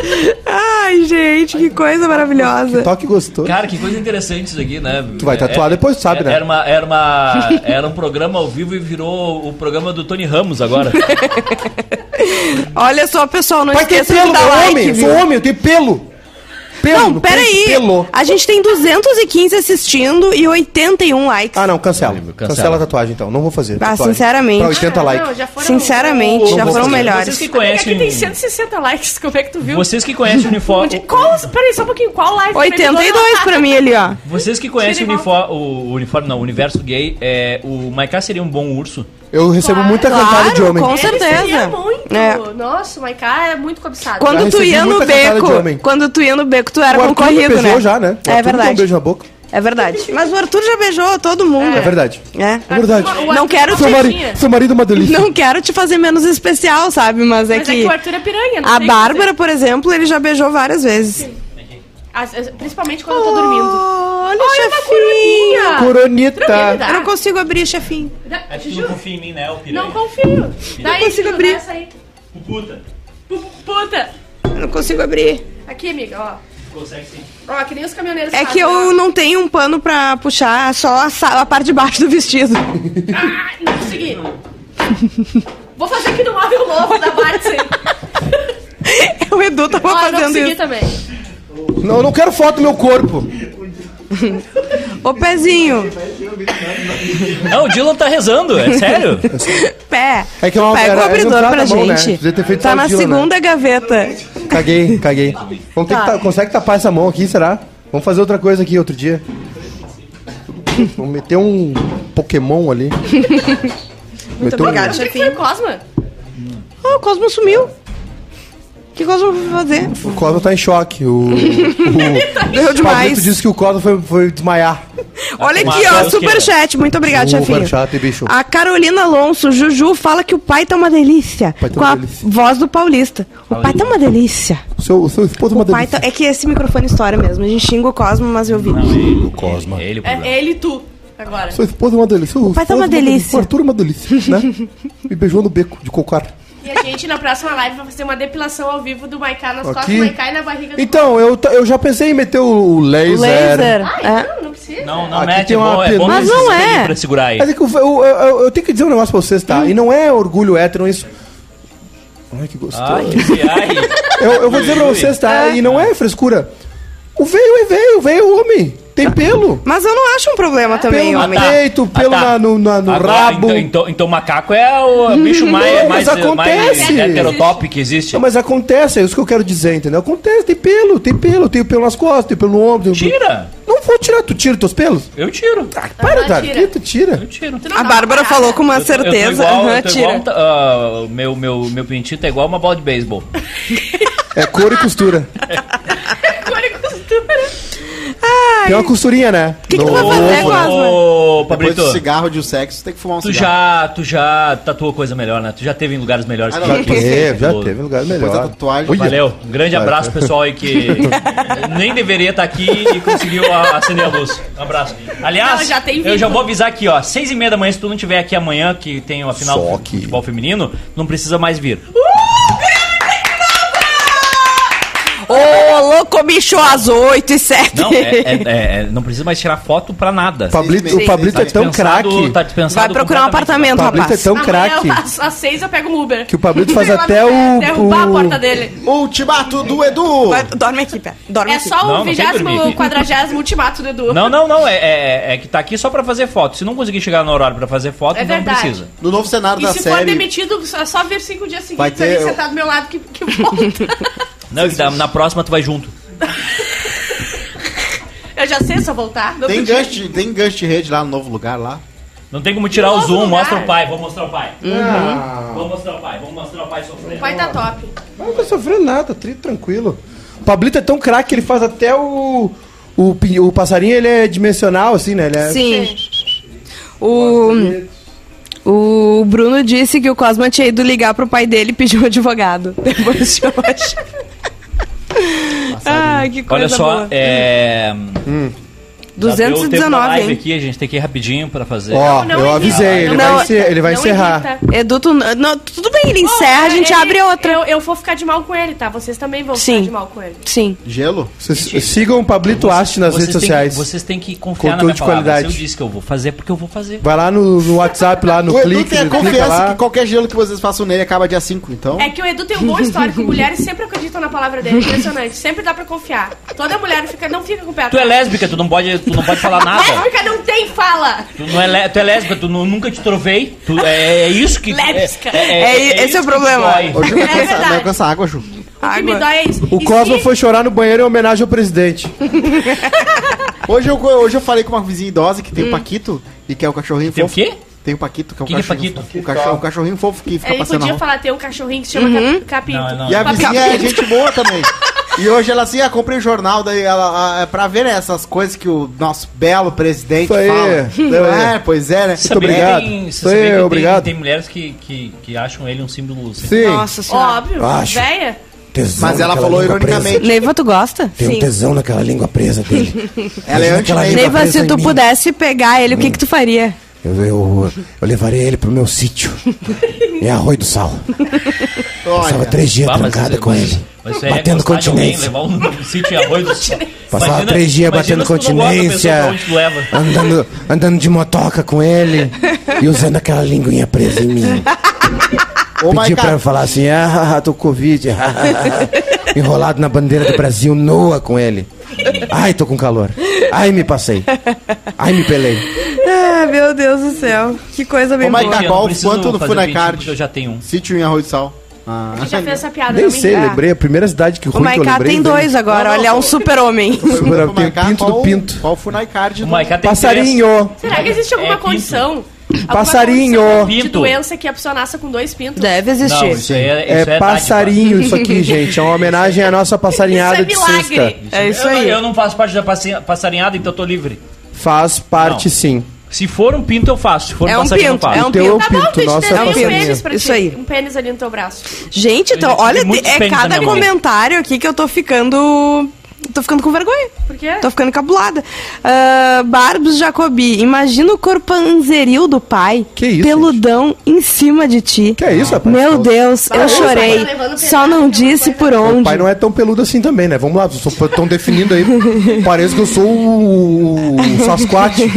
Speaker 10: Ai, gente, que coisa maravilhosa.
Speaker 6: Toque gostoso.
Speaker 1: Cara, que coisa interessante isso aqui, né?
Speaker 6: Tu vai tatuar depois, tu sabe, né?
Speaker 1: Era, uma, era, uma, era um programa ao vivo e virou o programa do Tony Ramos agora.
Speaker 10: Olha só, pessoal, não
Speaker 6: Vai
Speaker 10: esqueça de
Speaker 6: pelo,
Speaker 10: dar like,
Speaker 6: homem,
Speaker 10: viu?
Speaker 6: sou homem, eu tenho pelo. Pelo,
Speaker 10: Não, peraí.
Speaker 6: Pelo.
Speaker 10: A gente tem 215 assistindo e 81 likes.
Speaker 6: Ah, não, cancela.
Speaker 1: Cancela.
Speaker 6: Cancela. a tatuagem, então. Não vou fazer.
Speaker 10: Ah,
Speaker 6: tatuagem.
Speaker 10: sinceramente.
Speaker 6: Pra 80 likes.
Speaker 2: Não, já foram...
Speaker 10: Sinceramente,
Speaker 6: Não
Speaker 10: já foram
Speaker 6: fazer.
Speaker 10: melhores.
Speaker 1: Vocês que
Speaker 2: Aqui
Speaker 1: conhecem.
Speaker 2: tem 160 likes, como é que tu viu?
Speaker 1: Vocês que conhecem o uniforme.
Speaker 2: Qual, peraí, só um pouquinho, qual live?
Speaker 10: 82 pra mim ali, ó.
Speaker 1: Vocês que conhecem o uniforme, o uniforme, não, o universo gay, é, o Maiká seria um bom urso.
Speaker 6: Eu recebo
Speaker 2: Claro.
Speaker 6: muita cantada de
Speaker 10: Claro,
Speaker 6: homem.
Speaker 10: com
Speaker 2: seria
Speaker 10: certeza.
Speaker 2: muito.
Speaker 10: É.
Speaker 2: Nossa, o Maiká é muito cobiçado.
Speaker 6: Já
Speaker 10: Quando tu ia no beco, quando tu ia no beco, tu era
Speaker 6: O Arthur
Speaker 10: concorrido,
Speaker 6: beijou
Speaker 10: né?
Speaker 6: já, né? O
Speaker 10: É
Speaker 6: Arthur me deu um
Speaker 10: verdade.
Speaker 6: beijo na boca.
Speaker 10: É verdade. Mas o Arthur já beijou todo mundo.
Speaker 6: É verdade.
Speaker 10: É.
Speaker 6: É verdade.
Speaker 2: O
Speaker 10: Não
Speaker 2: Arthur
Speaker 10: quero
Speaker 2: é
Speaker 6: Seu,
Speaker 2: uma
Speaker 6: mari seu marido é uma delícia.
Speaker 10: Não quero te fazer menos especial, sabe? Mas é
Speaker 2: Mas é
Speaker 10: que
Speaker 2: que o Arthur é piranha, não
Speaker 10: a
Speaker 2: tem o que
Speaker 10: Bárbara, por exemplo, ele já beijou várias vezes.
Speaker 2: As- as- Principalmente quando eu tô dormindo.
Speaker 10: Olha,
Speaker 2: Olha uma
Speaker 10: chefinho.
Speaker 2: coroninha.
Speaker 6: Coronita.
Speaker 10: Eu não consigo abrir, chefinho.
Speaker 1: É que tu não confia em mim, né, o piranha?
Speaker 2: não confio. Daí,
Speaker 10: consigo
Speaker 2: Juju,
Speaker 10: abrir.
Speaker 2: aí.
Speaker 1: Puta.
Speaker 2: Pu- Puta.
Speaker 10: Eu não consigo abrir.
Speaker 2: Aqui, amiga, ó.
Speaker 1: Consegue sim.
Speaker 2: Ó, que nem os caminhoneiros
Speaker 10: É
Speaker 2: fazem,
Speaker 10: que eu
Speaker 2: ó.
Speaker 10: não tenho um pano pra puxar, só a, a parte de baixo do vestido.
Speaker 2: Ai, não consegui. Vou fazer aqui no móvel novo da Bartsen.
Speaker 10: o Edu tava
Speaker 2: Ó, não
Speaker 10: fazendo
Speaker 2: consegui
Speaker 10: isso.
Speaker 2: também.
Speaker 6: Não, eu não quero foto do meu corpo.
Speaker 10: Ô, pezinho,
Speaker 1: Não, o Dylan tá rezando, é sério?
Speaker 10: pé.
Speaker 6: É que eu não-
Speaker 10: Pega
Speaker 6: era-
Speaker 10: o
Speaker 6: era
Speaker 10: abridor
Speaker 6: entrada
Speaker 10: pra
Speaker 6: mão, né?
Speaker 10: gente.
Speaker 6: Devia ter feito
Speaker 10: tá na
Speaker 6: Dylan, né?
Speaker 10: segunda gaveta.
Speaker 6: Caguei, caguei. Vamos ter
Speaker 10: Tá.
Speaker 6: que ta- consegue tapar essa mão aqui, será? Vamos fazer outra coisa aqui outro dia. Vamos meter um Pokémon ali.
Speaker 10: Muito
Speaker 6: Meteu um-
Speaker 10: chefinho.
Speaker 2: o Cosma?
Speaker 10: Ah, o Cosmo sumiu. O que Cosmo vai fazer?
Speaker 6: O Cosmo tá em choque. O, o,
Speaker 10: Deu
Speaker 6: o
Speaker 10: demais.
Speaker 6: Pablito disse que o Cosmo foi, foi desmaiar.
Speaker 10: Olha aqui, ó, superchat. Muito obrigado, chefinho.
Speaker 6: superchat, bicho.
Speaker 10: A Carolina Alonso, Juju, fala que o pai tá uma delícia.
Speaker 6: Pai tá
Speaker 10: com
Speaker 6: uma
Speaker 10: a
Speaker 6: delícia.
Speaker 10: voz do paulista. O pai tá uma delícia.
Speaker 6: O seu, seu esposo é uma
Speaker 10: pai
Speaker 6: delícia.
Speaker 10: tá... É que esse microfone estoura mesmo. A gente xinga o Cosmo, mas eu vi.
Speaker 6: O Cosmo.
Speaker 1: É ele o
Speaker 2: É, ele e tu, agora.
Speaker 6: Seu esposo é uma delícia. O
Speaker 10: pai tá uma delícia.
Speaker 6: O Arthur é uma delícia, né? Me beijou no beco de cocar.
Speaker 2: E a gente, na próxima live, vai fazer uma depilação ao vivo do Maiká nas costas do Maiká e na barriga do
Speaker 6: Então, eu, eu já pensei em meter o, o laser.
Speaker 10: O laser.
Speaker 2: Ai,
Speaker 10: É.
Speaker 2: não, não precisa.
Speaker 1: Não, não
Speaker 6: Aqui
Speaker 1: mete,
Speaker 6: tem
Speaker 1: é
Speaker 6: uma
Speaker 1: bom, é bom
Speaker 6: penugem.
Speaker 10: Mas não é.
Speaker 1: pra segurar aí.
Speaker 6: Mas é que eu, eu, eu- eu tenho que dizer um negócio pra vocês, tá? E não é orgulho hétero isso. Ai, que gostoso.
Speaker 1: Ai, que- ai.
Speaker 6: Eu, eu vou dizer pra vocês, tá? E não é frescura. O veio é veio, veio é homem. Tem pelo.
Speaker 10: Mas eu não acho um problema também,
Speaker 6: Pelo
Speaker 10: homem.
Speaker 6: no peito, pelo
Speaker 1: Ah, tá.
Speaker 6: na- no, na- no
Speaker 1: Agora,
Speaker 6: rabo.
Speaker 1: Então, então, então macaco é o bicho mais,
Speaker 6: Não,
Speaker 1: mais,
Speaker 6: mas acontece.
Speaker 1: mais heterotop que existe.
Speaker 6: Não, mas acontece, é isso que eu quero dizer, entendeu? Acontece, tem pelo, tem pelo, tem pelo nas costas, tem pelo no ombro. tem pelo-
Speaker 1: Tira.
Speaker 6: Não vou tirar, tu tira teus pelos?
Speaker 1: Eu tiro.
Speaker 6: Para,
Speaker 2: Ah,
Speaker 6: Dar,
Speaker 2: tira.
Speaker 6: tu tira.
Speaker 1: Eu tiro.
Speaker 10: A Bárbara falou com uma
Speaker 1: Eu tô- eu tô
Speaker 10: certeza.
Speaker 1: igual- tô
Speaker 10: tira.
Speaker 1: igual, ah, meu, meu, meu pintito é igual uma bola de beisebol.
Speaker 6: É cor e costura.
Speaker 2: É costura.
Speaker 6: Tem uma costurinha, né?
Speaker 10: que que tu vai fazer,
Speaker 1: Ô,
Speaker 10: Cosma?
Speaker 3: Depois do cigarro de um sexo, tem que fumar um
Speaker 1: tu
Speaker 3: cigarro.
Speaker 1: já, tu já tatuou coisa melhor, né? Tu já teve em lugares melhores
Speaker 3: Ah,
Speaker 1: que
Speaker 3: não,
Speaker 1: isso.
Speaker 3: já
Speaker 6: Teve, já teve lugar
Speaker 3: Depois da
Speaker 6: melhor.
Speaker 3: tatuagem.
Speaker 6: Olha.
Speaker 1: Valeu, um grande abraço pessoal aí que nem deveria estar aqui e conseguiu acender a luz. Um abraço. Aliás,
Speaker 2: Não, já tem
Speaker 1: eu já vou avisar aqui, ó, seis e meia da manhã, se tu não estiver aqui amanhã, que tem a final
Speaker 6: Só
Speaker 1: do
Speaker 6: que-
Speaker 1: futebol feminino, não precisa mais vir.
Speaker 10: Ô, louco, bicho, às 8 e 7.
Speaker 1: Não, é- é- é- é- não precisa mais tirar foto pra nada.
Speaker 6: Pablito, o Pablito
Speaker 1: Tá
Speaker 6: é tão craque
Speaker 1: Tá
Speaker 10: Vai procurar um apartamento,
Speaker 6: Pablito é
Speaker 10: rapaz.
Speaker 6: tão
Speaker 2: Amanhã,
Speaker 6: craque
Speaker 2: às, às seis, eu pego um Uber.
Speaker 6: que o Pablito faz até o.
Speaker 2: Derrubar
Speaker 6: o-
Speaker 2: a porta dele.
Speaker 3: Ultimato do Edu!
Speaker 10: Vai, dorme aqui, pé. Dorme
Speaker 2: É
Speaker 10: aqui.
Speaker 2: só
Speaker 1: Não,
Speaker 2: o vigésimo, quadragésimo ultimato do Edu.
Speaker 1: Não, não, não. É, é- é que tá aqui só pra fazer foto. Se não conseguir chegar no horário pra fazer foto,
Speaker 2: É
Speaker 1: não precisa.
Speaker 3: No novo cenário
Speaker 2: E
Speaker 3: da
Speaker 2: se for
Speaker 3: série.
Speaker 2: demitido, é só vir cinco dias
Speaker 3: Vai
Speaker 2: seguidos
Speaker 3: ter-
Speaker 2: ali sentado do meu lado que, que volta.
Speaker 1: Não, que da- na próxima tu vai junto.
Speaker 2: eu já sei, só voltar. No
Speaker 3: Tem
Speaker 2: outro dia.
Speaker 3: gancho, de- tem gancho de rede lá no novo lugar lá.
Speaker 1: Não tem como tirar o
Speaker 2: Novo
Speaker 1: zoom,
Speaker 2: lugar.
Speaker 1: mostra o pai, vou mostrar o pai.
Speaker 6: Ah,
Speaker 1: Vou mostrar o pai, vou mostrar o pai sofrendo.
Speaker 2: O pai tá top.
Speaker 6: não tô sofrendo nada, tri, tranquilo. O Pablito é tão craque que ele faz até o. O, pin- o passarinho ele é dimensional, assim, né? Ele é,
Speaker 10: Sim. O, o Bruno disse que o Cosma tinha ido ligar pro pai dele e pedir um advogado. Depois de hoje. Ai, que coisa
Speaker 1: Olha só,
Speaker 10: boa.
Speaker 1: é. já deu o tempo da
Speaker 10: 219,
Speaker 1: live
Speaker 10: hein?
Speaker 1: aqui, a gente tem que ir rapidinho pra fazer.
Speaker 6: Ó,
Speaker 2: Não,
Speaker 6: eu
Speaker 2: não
Speaker 6: avisei,
Speaker 2: irrita.
Speaker 6: ele
Speaker 10: Não,
Speaker 6: vai, ele vai
Speaker 2: Não
Speaker 6: encerrar.
Speaker 2: irrita.
Speaker 10: Edu, tu, não, tudo bem, ele encerra, a gente
Speaker 2: ele-
Speaker 10: abre outra.
Speaker 2: Eu, eu vou ficar de mal com ele, tá? Vocês também vão
Speaker 10: Sim.
Speaker 2: ficar de mal com ele.
Speaker 10: Sim.
Speaker 3: Gelo?
Speaker 6: Vocês sigam o Pablito Asti nas
Speaker 1: Vocês
Speaker 6: redes
Speaker 1: têm
Speaker 6: sociais.
Speaker 1: Que, vocês têm que confiar
Speaker 6: Conteúdo
Speaker 1: na minha
Speaker 6: de
Speaker 1: palavra.
Speaker 6: qualidade.
Speaker 1: Se eu disse que eu vou fazer, é porque eu vou fazer.
Speaker 6: Vai lá no, no WhatsApp, lá no
Speaker 3: o Edu
Speaker 6: clique,
Speaker 3: tem a
Speaker 6: clica
Speaker 3: confiança
Speaker 6: lá.
Speaker 3: que qualquer gelo que vocês façam nele acaba dia 5, então.
Speaker 2: É que o Edu tem um bom histórico. Mulheres sempre acreditam na palavra dele. Impressionante. Sempre dá pra confiar. Toda mulher fica, não fica com o pé
Speaker 1: Tu é
Speaker 2: atrás.
Speaker 1: lésbica, tu não pode, tu não pode falar nada.
Speaker 2: Lésbica não tem fala.
Speaker 1: Tu, não é, tu é lésbica, tu nu- nunca te trovei. Tu, é, é isso que.
Speaker 2: Lésbica.
Speaker 10: É, esse é o
Speaker 1: isso que
Speaker 10: problema.
Speaker 1: dói.
Speaker 3: Ô, Ju, não é com essa- não é com essa água, Ju.
Speaker 2: O que me dói é isso.
Speaker 6: O
Speaker 2: E
Speaker 6: Cosmo
Speaker 2: se-
Speaker 6: foi chorar no banheiro em homenagem ao presidente.
Speaker 3: Hoje eu, hoje eu falei com uma vizinha idosa que tem um Paquito e que é o cachorrinho
Speaker 1: Tem o
Speaker 3: fofo.
Speaker 1: quê?
Speaker 3: Tem o Paquito, que é o
Speaker 1: Que que é
Speaker 3: cachorrinho.
Speaker 1: Paquito?
Speaker 3: O, cachorro, o cachorrinho fofo que fica
Speaker 2: Ele
Speaker 3: passando na
Speaker 2: podia
Speaker 3: rua.
Speaker 2: falar, tem um cachorrinho que se chama
Speaker 10: Uhum.
Speaker 2: Cap- Capito.
Speaker 1: Não, não.
Speaker 3: E a vizinha é gente boa também. E hoje ela assim, ah, comprei o jornal, daí ela, ah, pra ver né, essas coisas que o nosso belo presidente
Speaker 6: Isso aí,
Speaker 3: fala.
Speaker 6: aí.
Speaker 3: É, pois é, né?
Speaker 1: Você sabia
Speaker 6: obrigado.
Speaker 1: que Tem,
Speaker 6: Isso aí,
Speaker 1: tem-
Speaker 6: obrigado.
Speaker 1: Tem, mulheres que, que, que acham ele um símbolo.
Speaker 6: Sim.
Speaker 10: Nossa senhora.
Speaker 2: Óbvio.
Speaker 8: Acho.
Speaker 2: Véia.
Speaker 8: Tesão
Speaker 3: Mas ela falou ironicamente.
Speaker 10: Neiva, tu gosta?
Speaker 8: Tem um tesão naquela língua presa dele.
Speaker 3: Ela é anti
Speaker 8: aquela língua
Speaker 10: Neiva, se tu pudesse pegar ele, o que que tu faria?
Speaker 8: Eu, eu, eu levarei ele pro meu sítio. Em Arroio do Sal. Passava três dias
Speaker 1: Ah, mas
Speaker 8: trancada com
Speaker 1: mas-
Speaker 8: ele.
Speaker 1: mas é
Speaker 8: Batendo
Speaker 1: de alguém,
Speaker 8: continência.
Speaker 1: Levar um, um sítio em do.
Speaker 8: Passava
Speaker 1: Imagina-
Speaker 8: três dias batendo continência. Andando, andando de motoca com ele. E usando aquela linguinha presa em mim.
Speaker 3: Ô,
Speaker 8: Pedi pra falar assim, ah, tô com Covid. Enrolado na bandeira do Brasil, nua com ele. Ai, tô com calor. Ai, me passei. Ai, me pelei.
Speaker 10: Ah, meu Deus do céu. Que coisa bem
Speaker 3: Ô, Maica,
Speaker 10: boa.
Speaker 1: Não
Speaker 3: qual- quanto no
Speaker 1: fazer
Speaker 3: Funai
Speaker 1: pintinho
Speaker 3: Card?
Speaker 1: porque Eu já tenho um.
Speaker 3: Sítio em Arroio do Sal. Ah,
Speaker 2: já fez essa piada?
Speaker 6: Nem
Speaker 2: não me
Speaker 6: sei,
Speaker 2: engano.
Speaker 6: lembrei. A primeira cidade que
Speaker 10: O
Speaker 6: ruim que eu
Speaker 10: Maiká
Speaker 6: lembrei.
Speaker 10: tem
Speaker 6: veio.
Speaker 10: dois agora,
Speaker 3: Não, não,
Speaker 10: ele é um super-homem.
Speaker 6: Agora
Speaker 3: Ô,
Speaker 6: tem o
Speaker 3: Maica,
Speaker 6: pinto do
Speaker 3: qual-
Speaker 6: pinto.
Speaker 3: Qual o Funai Card
Speaker 1: O
Speaker 3: do...
Speaker 1: Maiká tem
Speaker 6: Passarinho.
Speaker 2: Será que existe alguma
Speaker 1: É, pinto.
Speaker 2: condição Alguma
Speaker 6: Passarinho.
Speaker 2: condição De
Speaker 1: Pinto.
Speaker 2: doença que a pessoa nasça com dois pintos.
Speaker 10: Deve
Speaker 1: Não,
Speaker 10: existir.
Speaker 1: isso aí é, isso
Speaker 6: É
Speaker 1: dádiva.
Speaker 6: passarinho isso aqui, gente. É uma homenagem à nossa passarinhada
Speaker 2: Isso é
Speaker 6: de sexta.
Speaker 2: milagre.
Speaker 10: É isso
Speaker 1: eu,
Speaker 10: aí.
Speaker 1: Eu não faço parte da passi- passarinhada, então eu tô livre.
Speaker 6: Faz parte,
Speaker 1: Não.
Speaker 6: sim.
Speaker 1: Se for um pinto, eu faço. Se for
Speaker 10: É
Speaker 1: um
Speaker 10: um
Speaker 1: passarinho, eu
Speaker 10: pinto,
Speaker 1: não faço.
Speaker 10: é um
Speaker 6: O teu é
Speaker 2: Tá bom,
Speaker 6: pinto,
Speaker 2: tu te
Speaker 6: nossa
Speaker 2: desenha um pênis pra
Speaker 10: Isso
Speaker 2: ti.
Speaker 10: aí.
Speaker 2: Um pênis ali no teu braço.
Speaker 10: Gente, então,
Speaker 1: Eu já
Speaker 10: olha, é cada comentário aqui que eu tô ficando. Tô ficando com vergonha.
Speaker 2: Por quê?
Speaker 10: Tô ficando cabulada. Ah, Barbos Jacobi, imagina o corpanzeril do pai.
Speaker 6: Que isso,
Speaker 10: Peludão em cima de ti.
Speaker 6: Que é isso, rapaz?
Speaker 10: Meu Deus, eu chorei.
Speaker 2: levando
Speaker 10: Só não
Speaker 2: alguma
Speaker 10: disse por
Speaker 6: O
Speaker 10: onde.
Speaker 6: pai não é tão peludo assim também, né? Vamos lá, estão definindo aí. Parece que eu sou o, o Sasquatch.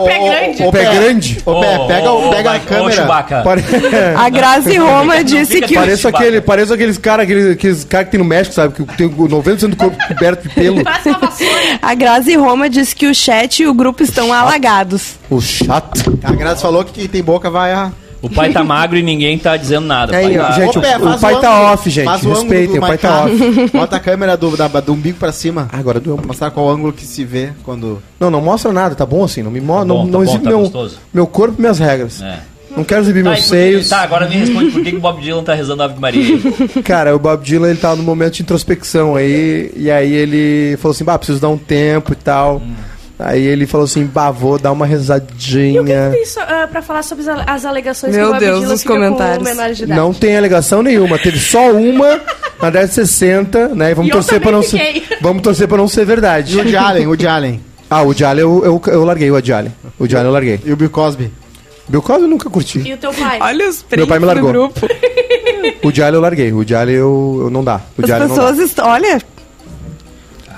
Speaker 2: O pé grande.
Speaker 6: O pé grande.
Speaker 3: Ô, Pé, pega, o- pega a câmera.
Speaker 6: Pare...
Speaker 10: A Grazi Roma disse que.
Speaker 6: Pareço aquele, pareço aqueles caras aqueles, aqueles cara que tem no México, sabe? Que tem o 90% do corpo coberto de pelo.
Speaker 10: A Grazi Roma disse que o chat e o grupo estão alagados.
Speaker 6: O chato.
Speaker 3: A Grazi falou que quem tem boca vai a...
Speaker 1: O pai tá magro e ninguém tá dizendo nada.
Speaker 10: Aí,
Speaker 1: Pai
Speaker 10: ó.
Speaker 1: tá-
Speaker 6: Gente,
Speaker 3: Ô, Pé,
Speaker 6: o- o
Speaker 3: faz
Speaker 6: pai tá off, gente.
Speaker 3: faz o
Speaker 6: Respeitem, o pai tá off.
Speaker 3: Bota a câmera do, da, do umbigo pra cima.
Speaker 6: Ah, Agora doeu.
Speaker 3: Pra mostrar qual ângulo que se vê quando...
Speaker 6: Não, não mostra nada, tá bom assim. Não me mostra.
Speaker 1: bom,
Speaker 6: não
Speaker 1: tá
Speaker 6: não
Speaker 1: bom,
Speaker 6: exibe
Speaker 1: tá
Speaker 6: meu,
Speaker 1: gostoso.
Speaker 6: meu corpo e minhas regras.
Speaker 1: É.
Speaker 6: Não quero exibir
Speaker 1: Tá,
Speaker 6: meus
Speaker 1: e
Speaker 6: seios.
Speaker 1: tá, agora me responde por que, que o Bob Dylan tá rezando Ave Maria.
Speaker 6: Cara, o Bob Dylan ele tava num momento de introspecção aí, e aí ele falou assim, bah, preciso dar um tempo e tal.
Speaker 1: Hum.
Speaker 6: Aí ele falou assim, bah, vou dar uma
Speaker 2: E o que,
Speaker 6: rezadinha.
Speaker 2: que tem so, ah, pra falar sobre as, as alegações
Speaker 10: Meu
Speaker 2: que o Bob
Speaker 10: Deus,
Speaker 2: Dylan
Speaker 10: os comentários.
Speaker 2: de idade?
Speaker 6: Não tem alegação nenhuma, teve só uma na década de 60, né? E vamos
Speaker 2: E
Speaker 6: torcer para não ser, vamos torcer para não ser
Speaker 3: E
Speaker 6: verdade.
Speaker 3: o de Allen, o de Allen.
Speaker 6: Ah, o Jalen eu, eu, eu larguei o Adi Allen. O Jalen eu larguei.
Speaker 3: E o Bill Cosby.
Speaker 6: Bill Cosby eu nunca curti.
Speaker 2: E o teu pai?
Speaker 10: Olha os
Speaker 6: Meu pai me
Speaker 10: prints do
Speaker 6: largou.
Speaker 10: grupo.
Speaker 6: O Jalen eu larguei. O Jalen eu, eu não dá. O
Speaker 10: As
Speaker 6: Jalen não dá.
Speaker 10: pessoas estão. Olha.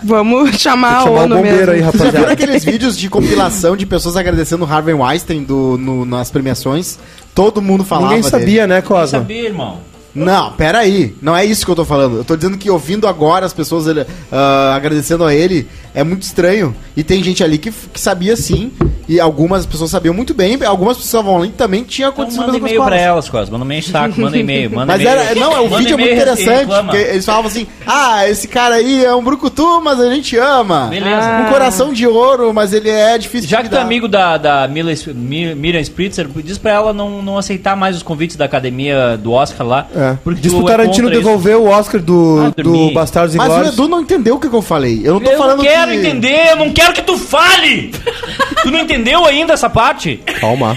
Speaker 10: Vamos chamar a
Speaker 6: Chamar o
Speaker 10: ONU
Speaker 6: bombeiro
Speaker 10: mesmo.
Speaker 6: aí,
Speaker 3: Vocês já viram
Speaker 6: rapaziada.
Speaker 3: aqueles vídeos de compilação de pessoas agradecendo o Harvey Weinstein do, no- nas premiações? Todo mundo falava
Speaker 6: Ninguém
Speaker 3: dele.
Speaker 6: sabia, né, Cosma?
Speaker 1: Sabia, irmão.
Speaker 3: Não, peraí. Não é isso que eu tô falando. Eu tô dizendo que ouvindo agora as pessoas ele, ah, agradecendo a ele é muito estranho. E tem gente ali que, que sabia sim. E algumas pessoas sabiam muito bem. Algumas pessoas estavam ali que também tinha
Speaker 1: Então
Speaker 3: acontecido
Speaker 1: manda
Speaker 3: a mesma
Speaker 1: e-mail pra elas, me enche o saco, manda e-mail. Manda
Speaker 3: Mas era, não, o
Speaker 1: Manda
Speaker 3: vídeo é muito interessante, porque eles falavam assim, ah, esse cara aí é um brucutu, mas a gente ama.
Speaker 1: Beleza.
Speaker 3: Um coração de ouro, mas ele é difícil
Speaker 1: Já
Speaker 3: de
Speaker 1: que tu é amigo da, da Mila, Mi- Miriam Spritzer, diz pra ela não, não aceitar mais os convites da academia do Oscar lá.
Speaker 6: É.
Speaker 1: Porque
Speaker 6: Diz pro
Speaker 1: é
Speaker 6: Tarantino
Speaker 1: isso.
Speaker 6: devolver o Oscar do,
Speaker 1: Ah,
Speaker 6: do. Bastardos
Speaker 3: Mas o
Speaker 6: Inglórios.
Speaker 3: Edu não entendeu o que, que eu falei. Eu não tô
Speaker 1: Eu
Speaker 3: falando
Speaker 1: não quero
Speaker 3: que...
Speaker 1: entender, eu não quero que tu fale! tu não entendeu ainda essa parte?
Speaker 6: Calma.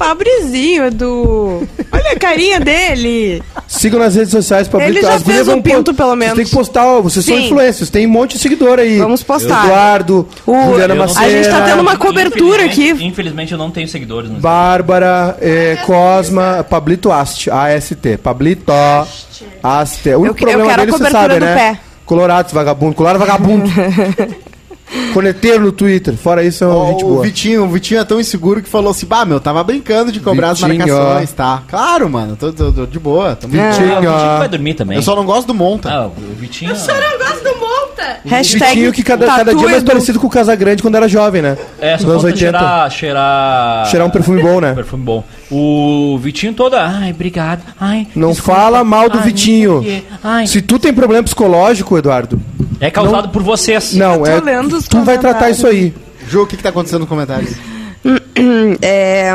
Speaker 10: Pobrezinho, Edu. Olha a carinha dele.
Speaker 6: Sigam nas redes sociais pra
Speaker 10: Ele já
Speaker 6: As
Speaker 10: fez um pinto, pelo
Speaker 6: Vocês
Speaker 10: menos.
Speaker 6: têm que postar, vocês são
Speaker 10: Sim.
Speaker 6: influencers, tem um monte de seguidor aí.
Speaker 10: Vamos postar.
Speaker 6: Eduardo,
Speaker 10: O-
Speaker 6: Juliana
Speaker 1: Eu
Speaker 6: Macena,
Speaker 10: A gente tá tendo uma cobertura
Speaker 1: Infelizmente-
Speaker 10: aqui.
Speaker 1: Infelizmente eu não tenho seguidores no
Speaker 6: Bárbara, eh, Cosma, Pablito Ast, AST. Pablito Ast. O único
Speaker 10: Eu- eu
Speaker 6: problema
Speaker 10: quero a
Speaker 6: dele, você
Speaker 10: cobertura
Speaker 6: sabe,
Speaker 10: do
Speaker 6: né?
Speaker 10: pé.
Speaker 6: Colorado, vagabundo. Colorado, vagabundo. Corneteiro no Twitter. Fora isso, é uma
Speaker 3: Ó,
Speaker 6: gente
Speaker 3: o
Speaker 6: boa.
Speaker 3: Vitinho, o Vitinho é tão inseguro que falou assim, bah, meu, tava brincando de cobrar
Speaker 6: Vitinho,
Speaker 3: as marcações, tá? Claro, mano, tô, tô- tô de boa. Tô
Speaker 10: É.
Speaker 6: Vitinho,
Speaker 1: Ah, o Vitinho vai dormir também.
Speaker 3: Eu só não gosto do Monta.
Speaker 1: Ah, o Vitinho...
Speaker 2: Eu não gosto do Monta.
Speaker 10: Hashtag
Speaker 6: Vitinho que cada, cada
Speaker 10: tatu,
Speaker 6: dia é mais parecido com o Casagrande quando era jovem, né?
Speaker 1: É, só falta
Speaker 6: 80.
Speaker 1: cheirar, cheirar...
Speaker 6: Cheirar um perfume bom, né?
Speaker 1: Perfume bom. O Vitinho todo... Ai, obrigado. Ai,
Speaker 6: Não
Speaker 1: desculpa.
Speaker 6: fala mal do
Speaker 1: Ai,
Speaker 6: Vitinho.
Speaker 1: não. Ai,
Speaker 6: Se tu tem problema psicológico, Eduardo,
Speaker 1: é causado por vocês.
Speaker 6: não,
Speaker 10: tô
Speaker 6: é.
Speaker 10: lendo os
Speaker 6: Tu vai tratar isso aí.
Speaker 3: Ju, o que que tá acontecendo nos comentários?
Speaker 10: É,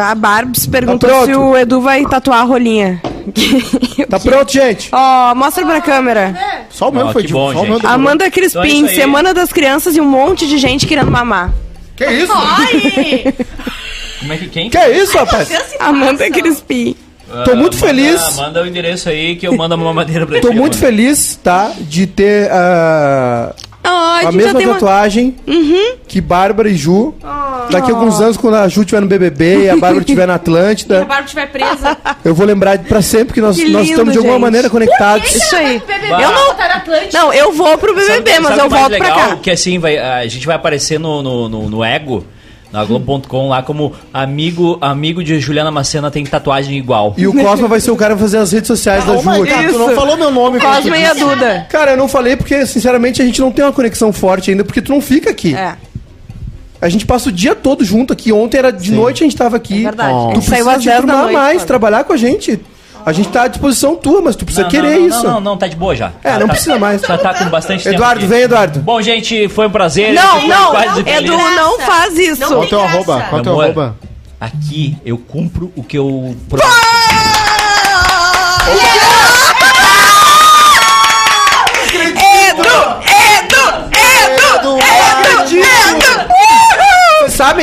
Speaker 10: a Barbs perguntou
Speaker 6: pronto.
Speaker 10: se o Edu vai tatuar a rolinha.
Speaker 6: Tá pronto, gente?
Speaker 10: Ó, mostra pra câmera.
Speaker 3: Só o meu
Speaker 1: Ó,
Speaker 3: foi
Speaker 1: que
Speaker 3: de
Speaker 1: bom,
Speaker 3: só o meu
Speaker 1: gente.
Speaker 3: demorou.
Speaker 10: Amanda
Speaker 1: Então é
Speaker 10: Crispim,
Speaker 1: isso aí.
Speaker 10: Semana das Crianças e um monte de gente querendo mamar.
Speaker 6: Que isso?
Speaker 2: Ai!
Speaker 1: Como é que quem?
Speaker 6: Que isso, rapaz?
Speaker 10: Amanda Crispim.
Speaker 6: Tô muito
Speaker 1: manda-
Speaker 6: feliz.
Speaker 1: Manda o endereço aí que eu mando uma madeira pra
Speaker 6: Tô
Speaker 1: ti,
Speaker 6: muito
Speaker 1: mano.
Speaker 6: feliz, tá? De ter ah,
Speaker 10: Ah,
Speaker 6: a
Speaker 10: já
Speaker 6: mesma
Speaker 10: tem uma...
Speaker 6: tatuagem que Bárbara e Ju. Daqui a alguns anos, quando a Ju estiver no BBB e a Bárbara estiver na
Speaker 2: Se a
Speaker 6: Atlântida,
Speaker 2: Bárbara estiver presa.
Speaker 6: eu vou lembrar pra sempre que nós,
Speaker 10: Que
Speaker 6: nós
Speaker 10: lindo,
Speaker 6: estamos de alguma
Speaker 10: gente.
Speaker 6: maneira conectados.
Speaker 10: Isso aí. Eu não...
Speaker 2: Atlântica.
Speaker 10: Não, eu vou pro
Speaker 1: Sabe-
Speaker 10: BBB, mas
Speaker 1: sabe
Speaker 10: eu
Speaker 1: mais
Speaker 10: volto pra cá.
Speaker 1: Que assim, vai, a gente vai aparecer no, no, no, no Ego, na Globo.com, lá como amigo, amigo de Juliana Macena tem tatuagem igual.
Speaker 6: E o Cosma vai ser o cara pra fazer as redes sociais da
Speaker 3: Ô,
Speaker 6: Ju aqui.
Speaker 3: cara, tu não falou meu nome. tu
Speaker 10: Cosma e a. Duda.
Speaker 6: Cara, eu não falei porque, sinceramente, a gente não tem uma conexão forte ainda, porque tu não fica aqui.
Speaker 10: É,
Speaker 6: A gente passa o dia todo junto aqui. Ontem era de noite, a gente tava aqui.
Speaker 10: é verdade.
Speaker 3: Oh.
Speaker 10: A
Speaker 6: Tu
Speaker 10: gente saiu
Speaker 6: precisa
Speaker 10: às
Speaker 6: te
Speaker 10: 10 da
Speaker 6: turmar
Speaker 10: noite.
Speaker 6: mais, trabalhar com a gente. A gente tá à disposição tua, mas tu precisa
Speaker 1: Não,
Speaker 6: querer
Speaker 1: não, não,
Speaker 6: isso.
Speaker 1: Não, não, não, tá de boa já.
Speaker 6: É,
Speaker 1: Já
Speaker 6: não
Speaker 1: tá-
Speaker 6: precisa mais.
Speaker 1: Já tá com bastante tempo.
Speaker 6: Eduardo,
Speaker 1: aqui.
Speaker 6: vem, Eduardo.
Speaker 1: Bom, gente, foi um prazer.
Speaker 10: Não, não,
Speaker 1: quase feliz.
Speaker 10: Edu, não faz isso.
Speaker 2: Não
Speaker 3: Qual teu arroba? Qual o teu arroba?
Speaker 1: Aqui eu cumpro o que eu prometi.
Speaker 10: Edu, Edu, Edu, Edu,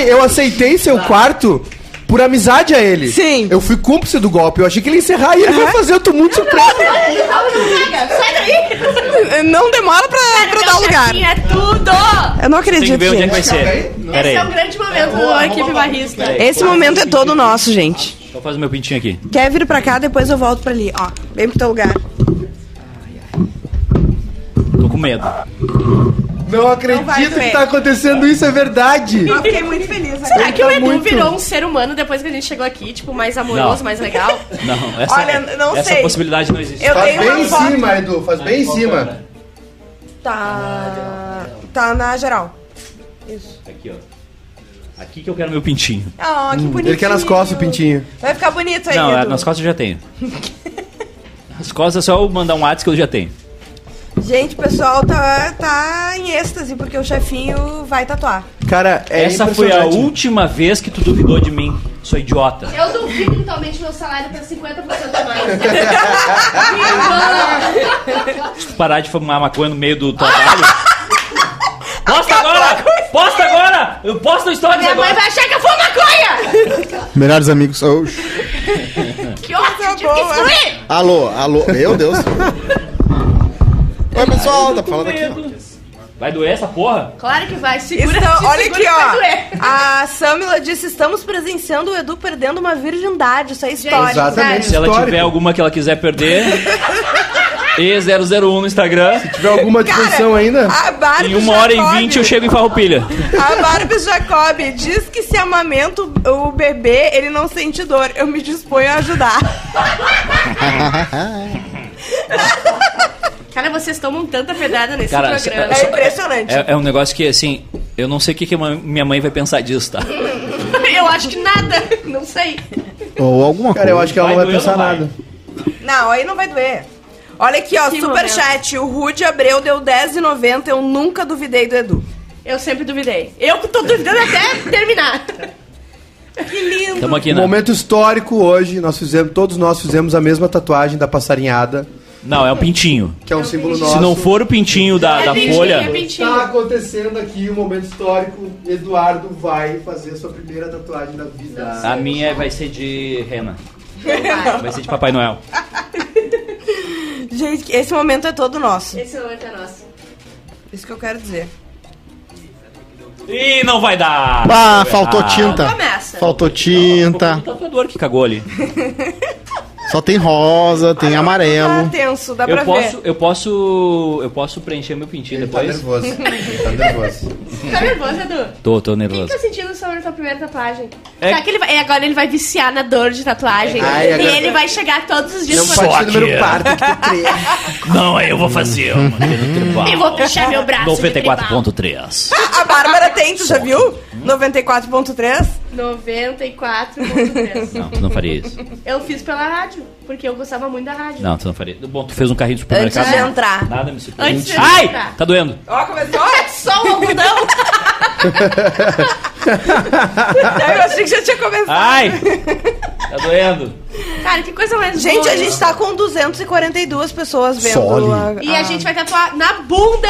Speaker 10: Edu.
Speaker 6: Aceitei seu quarto por amizade a ele.
Speaker 10: Sim.
Speaker 6: Eu fui cúmplice do golpe. Eu achei que ele ia encerrar e ele fazer. Eu tô muito surpreso.
Speaker 10: Não demora pra, pra dar o lugar.
Speaker 2: É tudo!
Speaker 10: Eu não
Speaker 1: Tem que
Speaker 10: acredito,
Speaker 1: ver onde é que vai
Speaker 10: gente.
Speaker 1: ser. Pera
Speaker 2: Esse é
Speaker 1: aí.
Speaker 2: um grande momento do equipe barrista.
Speaker 10: Esse momento é todo nosso, gente.
Speaker 1: Vou fazer meu pintinho aqui.
Speaker 10: Quer vir pra cá, depois eu volto pra ali. Ó, vem pro teu lugar.
Speaker 1: Tô com medo.
Speaker 6: Não acredito
Speaker 10: vai
Speaker 6: que
Speaker 10: doer.
Speaker 6: tá acontecendo isso, é verdade.
Speaker 10: Eu fiquei muito feliz. né?
Speaker 2: Será que
Speaker 6: Tá
Speaker 2: o Edu
Speaker 6: muito.
Speaker 2: virou um ser humano depois que a gente chegou aqui? Tipo, mais amoroso,
Speaker 1: Não.
Speaker 2: mais legal?
Speaker 1: Não, essa,
Speaker 10: Olha, não
Speaker 1: essa
Speaker 10: sei.
Speaker 1: possibilidade não existe.
Speaker 10: Eu
Speaker 6: Faz
Speaker 10: tenho
Speaker 6: bem
Speaker 10: uma
Speaker 6: em
Speaker 10: foto.
Speaker 6: cima, Edu. Faz bem em cima.
Speaker 10: Tá. Tá na geral.
Speaker 1: Aqui, ó. Aqui que eu quero meu pintinho.
Speaker 10: Ah, que bonitinho.
Speaker 6: Ele quer nas costas o pintinho.
Speaker 10: Vai ficar bonito aí,
Speaker 1: Não, é,
Speaker 10: Edu.
Speaker 1: nas costas eu já tenho. As costas é só eu mandar um WhatsApp que eu já tenho.
Speaker 10: Gente, o pessoal tá, tá em êxtase porque o chefinho vai tatuar.
Speaker 6: Cara, é
Speaker 1: Essa foi a última vez que tu duvidou de mim. Sou idiota.
Speaker 2: Eu duvido totalmente meu salário pra 50% a mais.
Speaker 1: Se tu parar de fumar maconha no meio do trabalho. Posta agora! Posta agora! Eu posto no stories
Speaker 2: Minha mãe
Speaker 1: agora!
Speaker 2: vai achar que eu fumo maconha!
Speaker 3: Melhores amigos. Oh,
Speaker 2: Que ótimo, tive que excluir!
Speaker 3: alô, alô. Meu Deus. Oi, pessoal. Tá falando aqui.
Speaker 1: Vai doer essa porra?
Speaker 2: Claro que vai, segura
Speaker 10: Então,
Speaker 2: se
Speaker 10: olha
Speaker 2: segura
Speaker 10: aqui,
Speaker 2: que vai
Speaker 10: ó. A Samila disse: estamos presenciando o Edu perdendo uma virgindade. Isso é histórico.
Speaker 6: Exatamente.
Speaker 1: Se ela
Speaker 6: Histórico.
Speaker 1: tiver alguma que ela quiser perder. E001 no Instagram.
Speaker 6: Se tiver alguma disfunção ainda.
Speaker 10: A Barbie
Speaker 1: Em uma hora e
Speaker 10: Jacob-
Speaker 1: vinte eu chego em Farroupilha.
Speaker 10: A Barbie Jacob diz que se amamenta o o bebê, ele não sente dor. Eu me disponho a ajudar.
Speaker 2: Cara, vocês tomam tanta pedrada nesse
Speaker 1: Cara,
Speaker 2: programa.
Speaker 10: É impressionante.
Speaker 1: É, é um negócio que, assim, eu não sei o que, que minha mãe vai pensar disso, tá?
Speaker 2: Eu acho que nada, não sei.
Speaker 3: Ou alguma
Speaker 6: Cara,
Speaker 3: coisa.
Speaker 6: eu acho que ela não
Speaker 1: Vai
Speaker 6: pensar
Speaker 1: não vai?
Speaker 6: nada.
Speaker 10: Não, aí não vai doer. Olha aqui, ó, superchat. O Rude Abreu deu 10,90. Eu nunca duvidei do Edu.
Speaker 2: Eu sempre duvidei. Eu que tô duvidando até terminar.
Speaker 10: Que lindo.
Speaker 1: Tamo aqui, né?
Speaker 6: momento histórico hoje, nós fizemos, todos nós fizemos a mesma tatuagem da passarinhada,
Speaker 1: Não, é um pintinho.
Speaker 6: que é um símbolo nosso.
Speaker 1: Se não for o pintinho da, da
Speaker 2: pintinho,
Speaker 1: folha.
Speaker 2: é pintinho.
Speaker 6: Está acontecendo aqui um momento histórico. Eduardo vai fazer a sua primeira tatuagem da vida.
Speaker 1: A minha vai ser de rena. Vai ser de Papai Noel.
Speaker 10: Gente, esse momento é todo nosso.
Speaker 2: Esse momento é nosso.
Speaker 10: Isso que eu quero dizer.
Speaker 1: Ih, não vai dar!
Speaker 3: Ah, faltou tinta.
Speaker 2: Começa.
Speaker 3: Faltou
Speaker 1: O
Speaker 3: tinta.
Speaker 1: tatuador que cagou ali.
Speaker 3: Só tem rosa, tem
Speaker 10: Tá
Speaker 3: amarelo.
Speaker 10: tenso, dá pra
Speaker 1: Eu posso,
Speaker 10: ver.
Speaker 1: eu posso. Eu posso preencher meu pintinho
Speaker 6: Ele tá
Speaker 1: depois.
Speaker 6: nervoso. Ele tá nervoso.
Speaker 2: Tá nervoso, Edu?
Speaker 1: Tô, tô
Speaker 2: O que
Speaker 1: nervoso.
Speaker 2: tá sentindo sobre a tua primeira tatuagem?
Speaker 1: É-
Speaker 2: Será que ele vai, e agora ele vai viciar na dor de tatuagem?
Speaker 6: Ai,
Speaker 2: e
Speaker 6: agora-
Speaker 2: ele vai chegar todos os dias
Speaker 6: Não
Speaker 2: com
Speaker 6: pode número
Speaker 1: que-
Speaker 6: par, tem que ter.
Speaker 1: Não, aí eu vou fazer uma aqui no tribal.
Speaker 2: E vou puxar meu braço de tribal.
Speaker 1: 94.3.
Speaker 10: A Bárbara tem, tu já viu? 94.3.
Speaker 2: 94.3.
Speaker 1: Não, tu não faria isso.
Speaker 2: Eu fiz pela rádio, porque eu gostava muito da rádio.
Speaker 1: Não, tu não faria. Bom, tu fez um carrinho de
Speaker 10: Antes
Speaker 1: supermercado.
Speaker 10: de entrar.
Speaker 1: Nada me surpreende.
Speaker 2: Antes de
Speaker 1: Ai!
Speaker 2: entrar.
Speaker 1: Tá doendo.
Speaker 10: Ó, começou.
Speaker 2: Só o algodão.
Speaker 10: Eu achei que já tinha começado.
Speaker 1: Ai! Tá doendo.
Speaker 2: Cara, que coisa mais
Speaker 10: Gente,
Speaker 2: boa
Speaker 10: a gente tá com 242 pessoas vendo. A-
Speaker 2: E a gente vai tatuar na bunda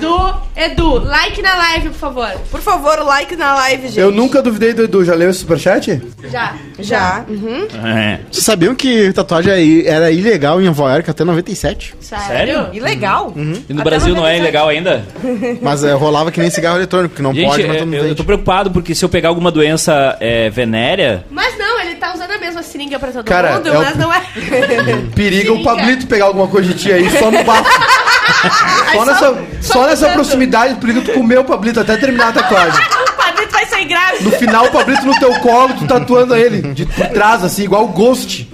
Speaker 2: do Edu. Like na live, por favor.
Speaker 10: Por favor, like na live, gente.
Speaker 6: Eu nunca duvidei do Edu. Já leu esse superchat?
Speaker 2: Já.
Speaker 10: Já. Uhum.
Speaker 1: É.
Speaker 3: Vocês sabiam que tatuagem era ilegal em Nova York até 97?
Speaker 2: Sério?
Speaker 1: Sério?
Speaker 10: E legal.
Speaker 1: E no
Speaker 10: Até
Speaker 1: Brasil não é
Speaker 10: 97.
Speaker 1: ilegal ainda?
Speaker 3: Mas é, rolava que nem cigarro eletrônico, que não
Speaker 1: Gente,
Speaker 3: pode, mas
Speaker 1: é,
Speaker 3: todo mundo
Speaker 1: eu, tô preocupado porque se eu pegar alguma doença é, venérea.
Speaker 2: Mas tá usando a mesma seringa pra todo
Speaker 6: Cara,
Speaker 2: mundo,
Speaker 6: é o-
Speaker 2: mas não é.
Speaker 6: Periga o Pablito pegar alguma coisa de ti aí só no bafo. Só nessa, só nessa
Speaker 2: usando.
Speaker 6: proximidade, periga tu comer o Pablito até terminar a tatuagem.
Speaker 2: O Pablito vai sair grávido.
Speaker 6: No final, o Pablito no teu colo, tu tatuando ele de por trás, assim, igual o Ghost.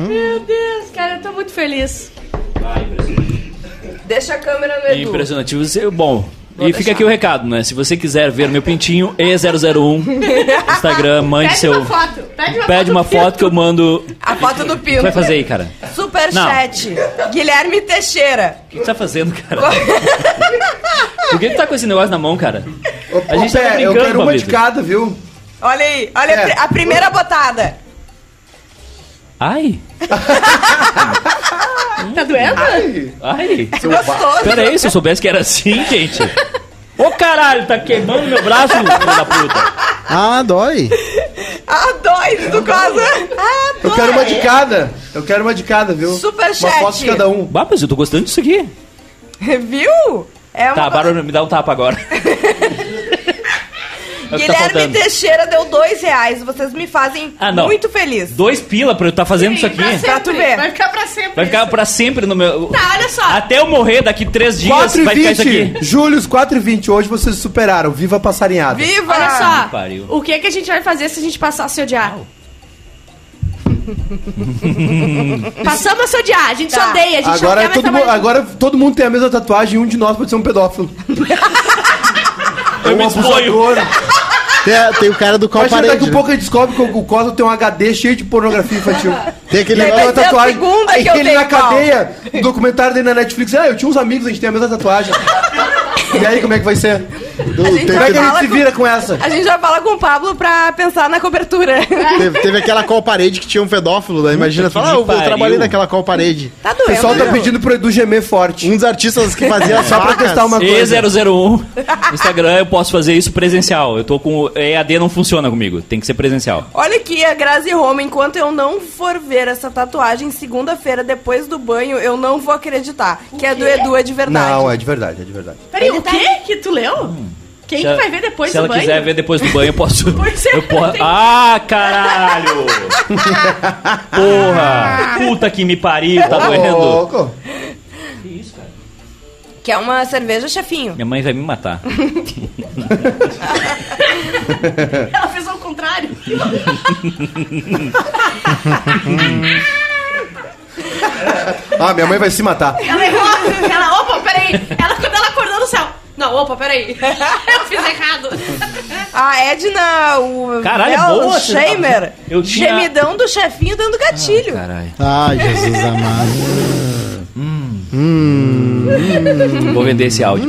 Speaker 2: Meu Deus, cara, eu tô muito feliz.
Speaker 10: Deixa a câmera no Edu.
Speaker 1: Impressionante. Você- Bom,
Speaker 10: Vou
Speaker 1: e fica
Speaker 10: deixar.
Speaker 1: aqui o recado, né? Se você quiser ver meu pintinho, E001, Instagram, mande
Speaker 2: Pede
Speaker 1: seu.
Speaker 2: uma foto. Pede uma
Speaker 1: Pede
Speaker 2: foto.
Speaker 1: uma foto que eu mando.
Speaker 10: A foto do
Speaker 1: O que
Speaker 10: Pinto.
Speaker 1: vai fazer aí, cara?
Speaker 10: Superchat. Guilherme Teixeira.
Speaker 1: O que tu tá fazendo, cara? Por que tu tá com esse negócio na mão, cara? A gente tava
Speaker 6: Pé, eu
Speaker 1: brincando,
Speaker 6: quero uma de cada, viu?
Speaker 10: Olha aí, olha a
Speaker 6: É.
Speaker 10: a primeira botada.
Speaker 1: Ai,
Speaker 2: Tá doendo?
Speaker 1: ai.
Speaker 10: Gostoso.
Speaker 1: Pera aí, se eu soubesse que era assim, gente. Ô caralho, tá queimando meu braço, filho da puta.
Speaker 3: Ah, dói.
Speaker 10: Ah, dois do Cosma. Ah,
Speaker 6: Eu
Speaker 10: dois.
Speaker 6: quero uma de cada. Eu quero uma de cada, viu?
Speaker 10: Superchat.
Speaker 6: Uma foto de cada um.
Speaker 1: Bah, mas eu tô gostando disso aqui.
Speaker 10: Viu? É uma
Speaker 1: Tá, Bárbara, me dá um tapa agora. É que tá
Speaker 10: Guilherme. Teixeira deu dois reais. Vocês me fazem
Speaker 1: Ah, não.
Speaker 10: muito feliz.
Speaker 1: Dois pila pra eu estar fazendo isso aqui.
Speaker 2: Pra, sempre.
Speaker 10: Pra tu ver.
Speaker 2: Vai ficar pra sempre.
Speaker 1: Vai ficar
Speaker 2: isso.
Speaker 1: pra sempre no meu.
Speaker 2: Tá, olha só.
Speaker 1: Até eu morrer daqui três dias
Speaker 6: 4
Speaker 1: vai
Speaker 6: e
Speaker 1: ficar isso
Speaker 6: 20.
Speaker 1: aqui.
Speaker 6: Július, 4 e 20. Hoje vocês superaram. Viva a passarinhada.
Speaker 10: Viva!
Speaker 2: Olha só.
Speaker 1: pariu.
Speaker 2: O que, que a gente vai fazer se a gente passar a se odiar? Passamos a se odiar. A gente se
Speaker 10: Tá.
Speaker 2: odeia. A gente
Speaker 6: Agora, todo
Speaker 2: mais
Speaker 6: mundo, agora todo mundo tem a mesma tatuagem e um de nós pode ser um pedófilo.
Speaker 1: Eu
Speaker 6: um
Speaker 1: me exponho.
Speaker 6: abusador.
Speaker 3: Tem, tem o cara do qual
Speaker 6: Imagina, daqui
Speaker 3: parede.
Speaker 6: a
Speaker 3: né?
Speaker 6: pouco a gente descobre que o o Cosmo tem um HD cheio de pornografia infantil.
Speaker 3: Tem aquele negócio.
Speaker 10: vai ser a segunda
Speaker 6: Aí
Speaker 10: que
Speaker 6: ele
Speaker 10: tenho
Speaker 6: na cadeia, no documentário dele na Netflix, ah, eu tinha uns amigos, a gente tem a mesma tatuagem. e aí, como é que vai ser?
Speaker 3: Do-
Speaker 10: gente
Speaker 3: tem
Speaker 6: Como é que a gente se
Speaker 10: com-
Speaker 6: vira com essa?
Speaker 10: A gente já fala com o Pablo pra pensar na cobertura.
Speaker 3: Teve, teve aquela qual parede que tinha um pedófilo, daí imagina, fala, ah, eu, eu trabalhei naquela qual parede.
Speaker 10: Tá
Speaker 6: O
Speaker 10: doendo.
Speaker 6: pessoal tá
Speaker 10: viu?
Speaker 6: pedindo pro Edu gemer forte.
Speaker 3: Um dos artistas que fazia
Speaker 6: Só pra testar uma coisa.
Speaker 1: E001. No Instagram eu posso fazer isso presencial. Eu tô com. EAD não funciona comigo. Tem que ser presencial.
Speaker 10: Olha aqui a Grazi Roma, enquanto eu não for ver essa tatuagem segunda-feira depois do banho, eu não vou acreditar. Que é do Edu, é de verdade.
Speaker 6: Não, é de verdade, é de verdade.
Speaker 2: Peraí, o quê que tu leu? Quem
Speaker 1: Se
Speaker 2: que
Speaker 1: ela-
Speaker 2: vai ver depois
Speaker 1: Se
Speaker 2: do
Speaker 1: ela
Speaker 2: banho?
Speaker 1: quiser ver depois do banho, eu posso.
Speaker 2: Pois é,
Speaker 1: eu posso. Ah, caralho! Porra! Puta que me pariu, tá doendo.
Speaker 6: Louco.
Speaker 10: Que é uma cerveja, chefinho.
Speaker 1: Minha mãe vai me matar.
Speaker 2: Ela fez ao contrário.
Speaker 6: Ah, minha mãe vai se matar.
Speaker 2: Ela errou. Ela, opa, peraí. Ela, quando ela acordou no céu. Não, opa, peraí. Eu fiz errado.
Speaker 10: A Edna, o
Speaker 1: Caralho, é
Speaker 10: Bel
Speaker 1: boa essa
Speaker 10: Shamer,
Speaker 1: Eu tinha-
Speaker 10: gemidão do chefinho dando gatilho.
Speaker 1: Caralho.
Speaker 3: Ai, Jesus amado.
Speaker 1: Vou vender esse áudio.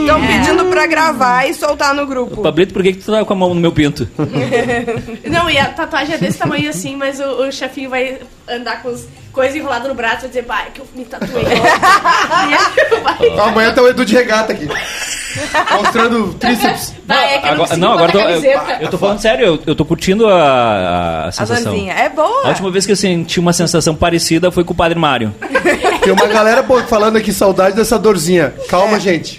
Speaker 10: Estão pedindo pra gravar e soltar no grupo.
Speaker 1: Pablito, por que, que tu tá com a mão no meu pinto?
Speaker 2: Não, e a tatuagem é desse tamanho assim, mas o, o chefinho vai andar com as coisas enroladas no braço e dizer, pai, que eu me tatuei.
Speaker 6: Amanhã tá o Edu de regata aqui. Mostrando tríceps.
Speaker 2: Vai, é que eu não
Speaker 1: Agora, não, agora eu tô, eu, eu tô falando sério, eu, eu tô curtindo a, a
Speaker 10: A
Speaker 1: sensação.
Speaker 10: Zanzinha. É boa.
Speaker 1: A última vez que eu senti uma sensação parecida foi com o Padre Mário.
Speaker 6: Tem uma galera falando aqui, saudade dessa dorzinha. Calma, gente.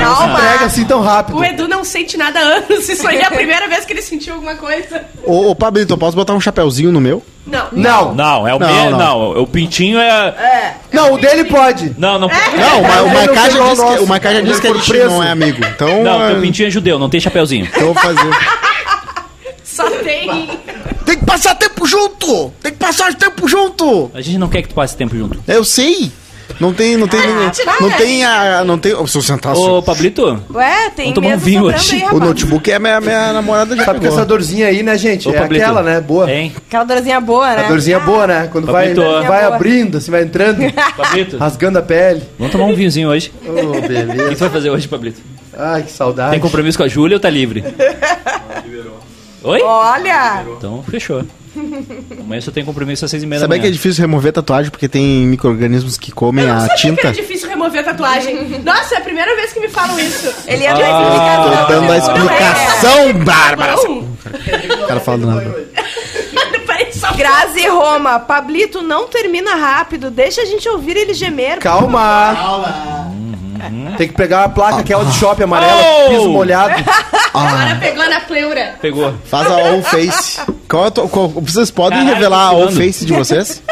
Speaker 6: Não se entrega assim tão rápido.
Speaker 2: O Edu não sente nada há anos. Isso aí é a primeira vez que ele sentiu alguma coisa.
Speaker 3: Ô, ô Pablito, eu posso botar um chapeuzinho no meu?
Speaker 2: Não.
Speaker 6: Não.
Speaker 1: Não, é o
Speaker 3: Não,
Speaker 1: meu.
Speaker 3: não.
Speaker 1: Não. o pintinho é.
Speaker 6: Não, o dele pode.
Speaker 1: Não, não.
Speaker 3: Não, o, Ma- o
Speaker 6: ele não
Speaker 3: Maiká já disse que, o Maiká já disse que a gente
Speaker 6: preso.
Speaker 3: não é amigo. Então,
Speaker 1: Não,
Speaker 3: é,
Speaker 1: teu pintinho é judeu, não tem chapeuzinho.
Speaker 3: então eu vou fazer.
Speaker 2: Só tem.
Speaker 3: Tem que passar tempo junto! Tem que passar tempo junto!
Speaker 1: A gente não quer que tu passe tempo junto.
Speaker 3: Eu sei! Não tem, não tem, não tem a, não tem, se eu sentar
Speaker 1: Ô, Pablito,
Speaker 10: Ué, tem
Speaker 1: Vamos tomar um vinho hoje.
Speaker 10: aí,
Speaker 3: o notebook é a minha, minha namorada já
Speaker 6: Sabe que essa dorzinha aí, né, gente?
Speaker 1: Ô,
Speaker 6: é
Speaker 1: Pablito.
Speaker 6: aquela, né? Boa.
Speaker 1: hein?
Speaker 10: Aquela dorzinha boa, né?
Speaker 6: A dorzinha boa, né? Quando vai,
Speaker 1: Pablito.
Speaker 6: vai
Speaker 10: Boa.
Speaker 6: abrindo, assim, vai entrando,
Speaker 1: Pablito,
Speaker 6: rasgando a pele.
Speaker 1: vamos tomar um vinhozinho hoje.
Speaker 6: Oh,
Speaker 1: O que
Speaker 6: beleza.
Speaker 1: tu vai fazer hoje, Pablito?
Speaker 6: Ai, que saudade.
Speaker 1: Tem compromisso com a Júlia ou tá livre? Oi?
Speaker 10: Olha!
Speaker 1: Então, fechou. Amanhã só tem compromisso às seis e meia da manhã.
Speaker 3: que é difícil remover tatuagem porque tem micro-organismos que comem
Speaker 2: Eu não
Speaker 3: a
Speaker 2: sabia que
Speaker 3: tinta?
Speaker 2: era difícil remover a tatuagem. Nossa, é a primeira vez que me falam isso.
Speaker 10: Ele ia
Speaker 1: Ah,
Speaker 10: dar explicação.
Speaker 3: Tô dando a explicação, Bárbara!
Speaker 2: Não.
Speaker 3: O cara fala do nada.
Speaker 10: Grazi Roma, Pablito não termina rápido, deixa a gente ouvir ele gemer.
Speaker 6: Calma. Tem que pegar a placa, aquela de shopping amarela,
Speaker 1: Oh!
Speaker 6: piso molhado.
Speaker 2: Agora pegou na pleura.
Speaker 1: Pegou.
Speaker 3: Faz a all face. Qual é a tua- qual- vocês podem
Speaker 1: Caralho,
Speaker 3: revelar a all face de vocês?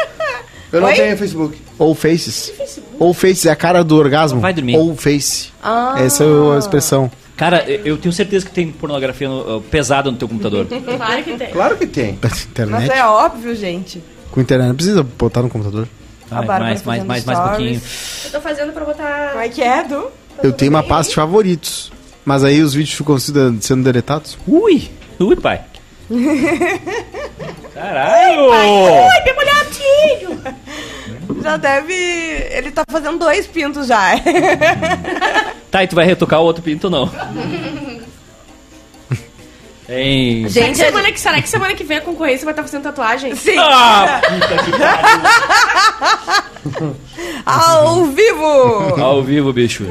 Speaker 6: Eu não
Speaker 10: Oi?
Speaker 6: tenho Facebook.
Speaker 3: All faces. All faces é a cara do orgasmo.
Speaker 1: Vai dormir.
Speaker 3: All face.
Speaker 10: Ah.
Speaker 3: Essa é a expressão.
Speaker 1: Cara, eu tenho certeza que tem pornografia no- uh, pesada no teu computador.
Speaker 2: Claro que tem.
Speaker 6: Claro que tem.
Speaker 10: Mas
Speaker 3: Internet.
Speaker 10: é óbvio, gente.
Speaker 3: Com internet não precisa botar no computador.
Speaker 1: Vai,
Speaker 10: Bárbara
Speaker 1: mais, mais,
Speaker 10: fazendo
Speaker 1: mais, mais um pouquinho.
Speaker 2: Eu tô fazendo pra botar.
Speaker 10: Como é que é, Du?
Speaker 3: Eu tenho uma pasta de favoritos. Mas aí os vídeos ficam sendo sendo deletados.
Speaker 1: Ui! Ui, pai. Caralho!
Speaker 2: Oi, meu molhadinho!
Speaker 10: Já deve. Ele tá fazendo dois pintos já.
Speaker 1: Tá, e tu vai retocar o outro pinto ou não? Hein?
Speaker 2: Será que,
Speaker 10: Gente,
Speaker 2: semana que, será que semana que vem a concorrência vai estar fazendo tatuagem?
Speaker 10: Sim.
Speaker 1: Ah, puta que pariu.
Speaker 10: Ao vivo!
Speaker 1: Ao vivo, bicho.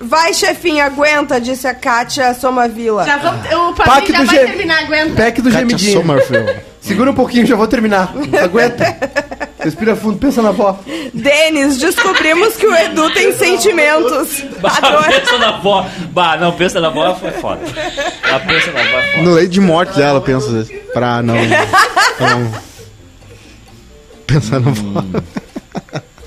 Speaker 10: Vai, chefinha, aguenta, disse a Kátia Somavila.
Speaker 2: Já vamos. O
Speaker 6: Pac
Speaker 2: já vai terminar, aguenta.
Speaker 6: Pack do
Speaker 3: Katia
Speaker 6: gemidinho.
Speaker 3: Sommerfeld.
Speaker 6: Segura um pouquinho, já vou terminar. Aguenta. Respira fundo, pensa na avó.
Speaker 10: Denis, descobrimos que o Edu tem sentimentos.
Speaker 1: Bah, pensa na avó. Bah, não, pensa na avó foi foda. Ah, pensa na avó é foda.
Speaker 3: No leito de morte dela, vezes, Pra não. pra não pensar no
Speaker 1: Hum.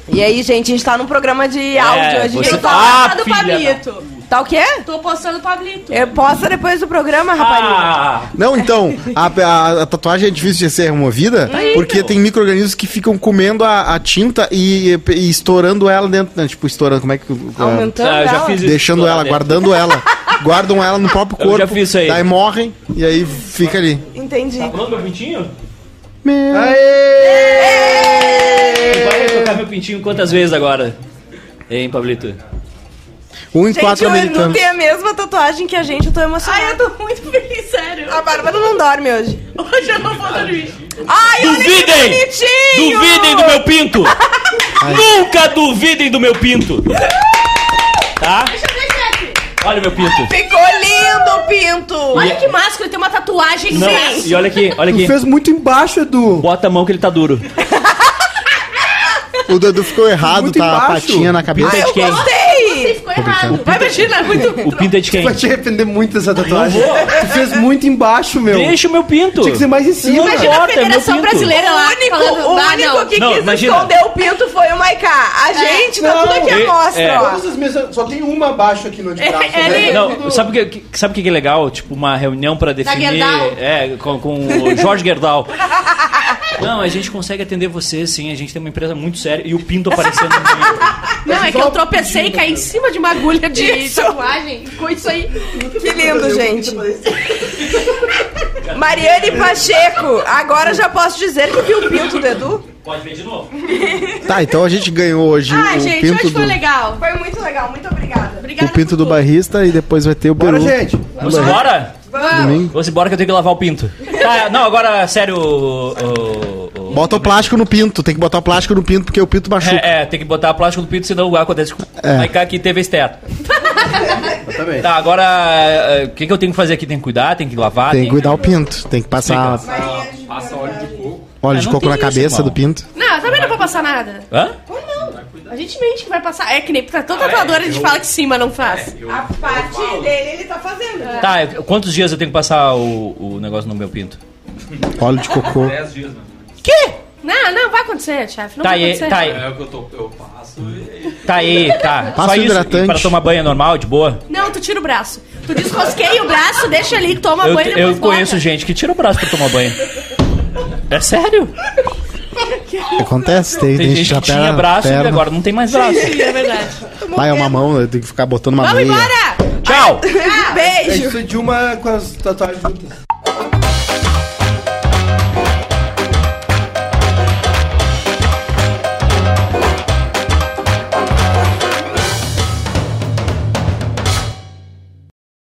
Speaker 10: E aí, gente, a gente tá num programa de áudio. a gente
Speaker 1: você-
Speaker 2: Tô
Speaker 10: tá...
Speaker 1: Ah,
Speaker 2: postando o
Speaker 1: filha
Speaker 2: Pablito.
Speaker 10: Tá o quê?
Speaker 2: Tô postando o Pablito.
Speaker 10: Eu posto depois do programa, rapaz.
Speaker 1: Ah,
Speaker 3: Não, então, a, a- a tatuagem é difícil de ser removida porque tem micro-organismos que ficam comendo a, a tinta e, e estourando ela dentro, né? Tipo, estourando, como é que...
Speaker 10: Aumentando
Speaker 1: Ah, eu já
Speaker 10: ela.
Speaker 1: fiz isso.
Speaker 3: deixando ela,
Speaker 1: Dentro.
Speaker 3: guardando ela. Guardam ela no próprio
Speaker 1: Eu
Speaker 3: corpo.
Speaker 1: já fiz isso aí.
Speaker 3: Daí morrem e aí fica ali.
Speaker 10: Entendi.
Speaker 1: Pronto, meu pintinho?
Speaker 6: Aê!
Speaker 1: Tu vai retocar meu pintinho quantas vezes agora? Hein, Pablito?
Speaker 3: Um em
Speaker 10: Gente,
Speaker 3: quatro
Speaker 10: o Edu
Speaker 3: americanos.
Speaker 10: tem a mesma tatuagem que a gente, eu tô emocionada.
Speaker 2: Ai, eu tô muito feliz, sério.
Speaker 10: A Bárbara não dorme hoje.
Speaker 2: Hoje eu não vou dormir.
Speaker 10: Ai, olha que
Speaker 1: Duvidem!
Speaker 10: bonitinho!
Speaker 1: Duvidem do meu pinto! Nunca duvidem do meu pinto! Tá?
Speaker 2: Deixa eu ver, chefe.
Speaker 1: Olha o meu pinto.
Speaker 10: Ficou lindo o pinto!
Speaker 2: Olha que máscara, ele tem uma tatuagem no
Speaker 1: Não,
Speaker 2: braço.
Speaker 1: e olha aqui, olha
Speaker 6: Tu
Speaker 1: aqui.
Speaker 6: fez muito embaixo, Edu.
Speaker 1: Bota a mão que ele tá duro.
Speaker 3: O Dudu ficou errado,
Speaker 6: Muito
Speaker 3: tá? A
Speaker 6: embaixo.
Speaker 3: patinha na cabeça.
Speaker 1: Quem?
Speaker 2: Você
Speaker 10: Gostei!
Speaker 2: Ficou errado. Vai, imagina, é muito...
Speaker 1: O pinto é de quem?
Speaker 6: Vai te arrepender muito dessa tatuagem. Tu fez muito embaixo, meu.
Speaker 1: Deixa o meu pinto.
Speaker 6: Tinha que ser mais em cima.
Speaker 1: Não
Speaker 2: Imagina a
Speaker 1: importa, é meu
Speaker 2: Federação
Speaker 1: pinto.
Speaker 2: Brasileira
Speaker 10: O
Speaker 2: lá
Speaker 10: único,
Speaker 2: falando...
Speaker 10: o
Speaker 2: "Ah,
Speaker 10: único
Speaker 2: não."
Speaker 10: que
Speaker 1: Não,
Speaker 10: quis
Speaker 1: imagina.
Speaker 10: esconder o pinto foi o Maiká. A gente tá
Speaker 6: Não,
Speaker 10: tudo aqui à
Speaker 1: é-
Speaker 10: mostra,
Speaker 1: é.
Speaker 10: ó.
Speaker 6: Todas as mesas, só tem uma abaixo aqui no de braço.
Speaker 2: É,
Speaker 6: né?
Speaker 2: ele-
Speaker 1: Não, sabe o que, sabe o que é legal? Tipo, uma reunião pra definir. É, com, com o Jorge Gerdau. Não, a gente consegue atender você, sim. A gente tem uma empresa muito séria e o pinto aparecendo no meio.
Speaker 2: Não, é que eu tropecei e caí em cima de uma agulha de tatuagem. Ficou isso aí.
Speaker 10: Que lindo, gente. Mariane Pacheco, agora já posso dizer que viu o pinto do Edu?
Speaker 1: Pode ver de novo.
Speaker 3: Tá, então a gente ganhou hoje
Speaker 2: Ai,
Speaker 3: o
Speaker 2: gente,
Speaker 3: pinto
Speaker 2: hoje foi
Speaker 3: do.
Speaker 2: legal.
Speaker 10: Foi muito legal, muito obrigada.
Speaker 2: Obrigada
Speaker 3: O pinto do barrista e depois vai ter o
Speaker 6: Bora,
Speaker 3: peru.
Speaker 6: gente.
Speaker 1: Vamos embora?
Speaker 3: Domingo.
Speaker 1: Vamos embora que eu tenho que lavar o pinto. Tá, não, agora, sério. O, o- o-
Speaker 3: Bota o plástico no pinto, tem que botar o plástico no pinto porque o pinto machuca.
Speaker 1: É, é, tem que botar plástico no pinto, senão acontece com
Speaker 3: É.
Speaker 1: o Maiká que teve esteto.
Speaker 6: Também.
Speaker 1: Tá, agora, eh, o que, que eu tenho que fazer aqui? Tem que cuidar, tem que lavar?
Speaker 3: Tem que cuidar o pinto, tem que passar
Speaker 7: Passa óleo de coco.
Speaker 3: óleo
Speaker 1: Ah,
Speaker 3: de coco
Speaker 1: tem
Speaker 3: na
Speaker 1: isso,
Speaker 3: cabeça
Speaker 1: irmão.
Speaker 3: do pinto.
Speaker 2: Não, também não vou passar nada.
Speaker 1: Hã?
Speaker 2: A gente mente que vai passar. É que nem pra toda tatuadora a gente fala que sim, mas não faz.
Speaker 10: A parte dele ele tá fazendo.
Speaker 1: Tá, eu- quantos dias eu tenho que passar o, o negócio no meu pinto?
Speaker 3: Óleo de cocô.
Speaker 7: 10 dias, mano.
Speaker 1: Que?
Speaker 2: Não, não vai acontecer, chefe. Não
Speaker 1: Tá
Speaker 2: vai
Speaker 1: aí,
Speaker 2: acontecer.
Speaker 1: tá aí,
Speaker 7: É o que eu, tô, eu passo e...
Speaker 1: tá aí, tá.
Speaker 3: Passa
Speaker 1: Só isso,
Speaker 3: hidratante.
Speaker 1: e para tomar banho é normal, de boa?
Speaker 2: Não, tu tira o braço. Tu descosqueia o braço, deixa ali, toma
Speaker 1: Eu,
Speaker 2: banho e
Speaker 1: eu conheço
Speaker 2: bota.
Speaker 1: gente que tira o braço pra tomar banho. É sério?
Speaker 3: Acontece, tem,
Speaker 1: Tem gente
Speaker 3: já
Speaker 1: que tinha
Speaker 3: perna-
Speaker 1: braço e
Speaker 3: perna.
Speaker 1: agora não tem mais braço.
Speaker 2: Sim, é verdade.
Speaker 3: Vai, é uma mão, tem que ficar botando uma
Speaker 2: Vamos
Speaker 3: meia.
Speaker 2: embora!
Speaker 1: Tchau!
Speaker 6: É
Speaker 10: Beijo.
Speaker 6: isso de uma com as tatuagens juntas.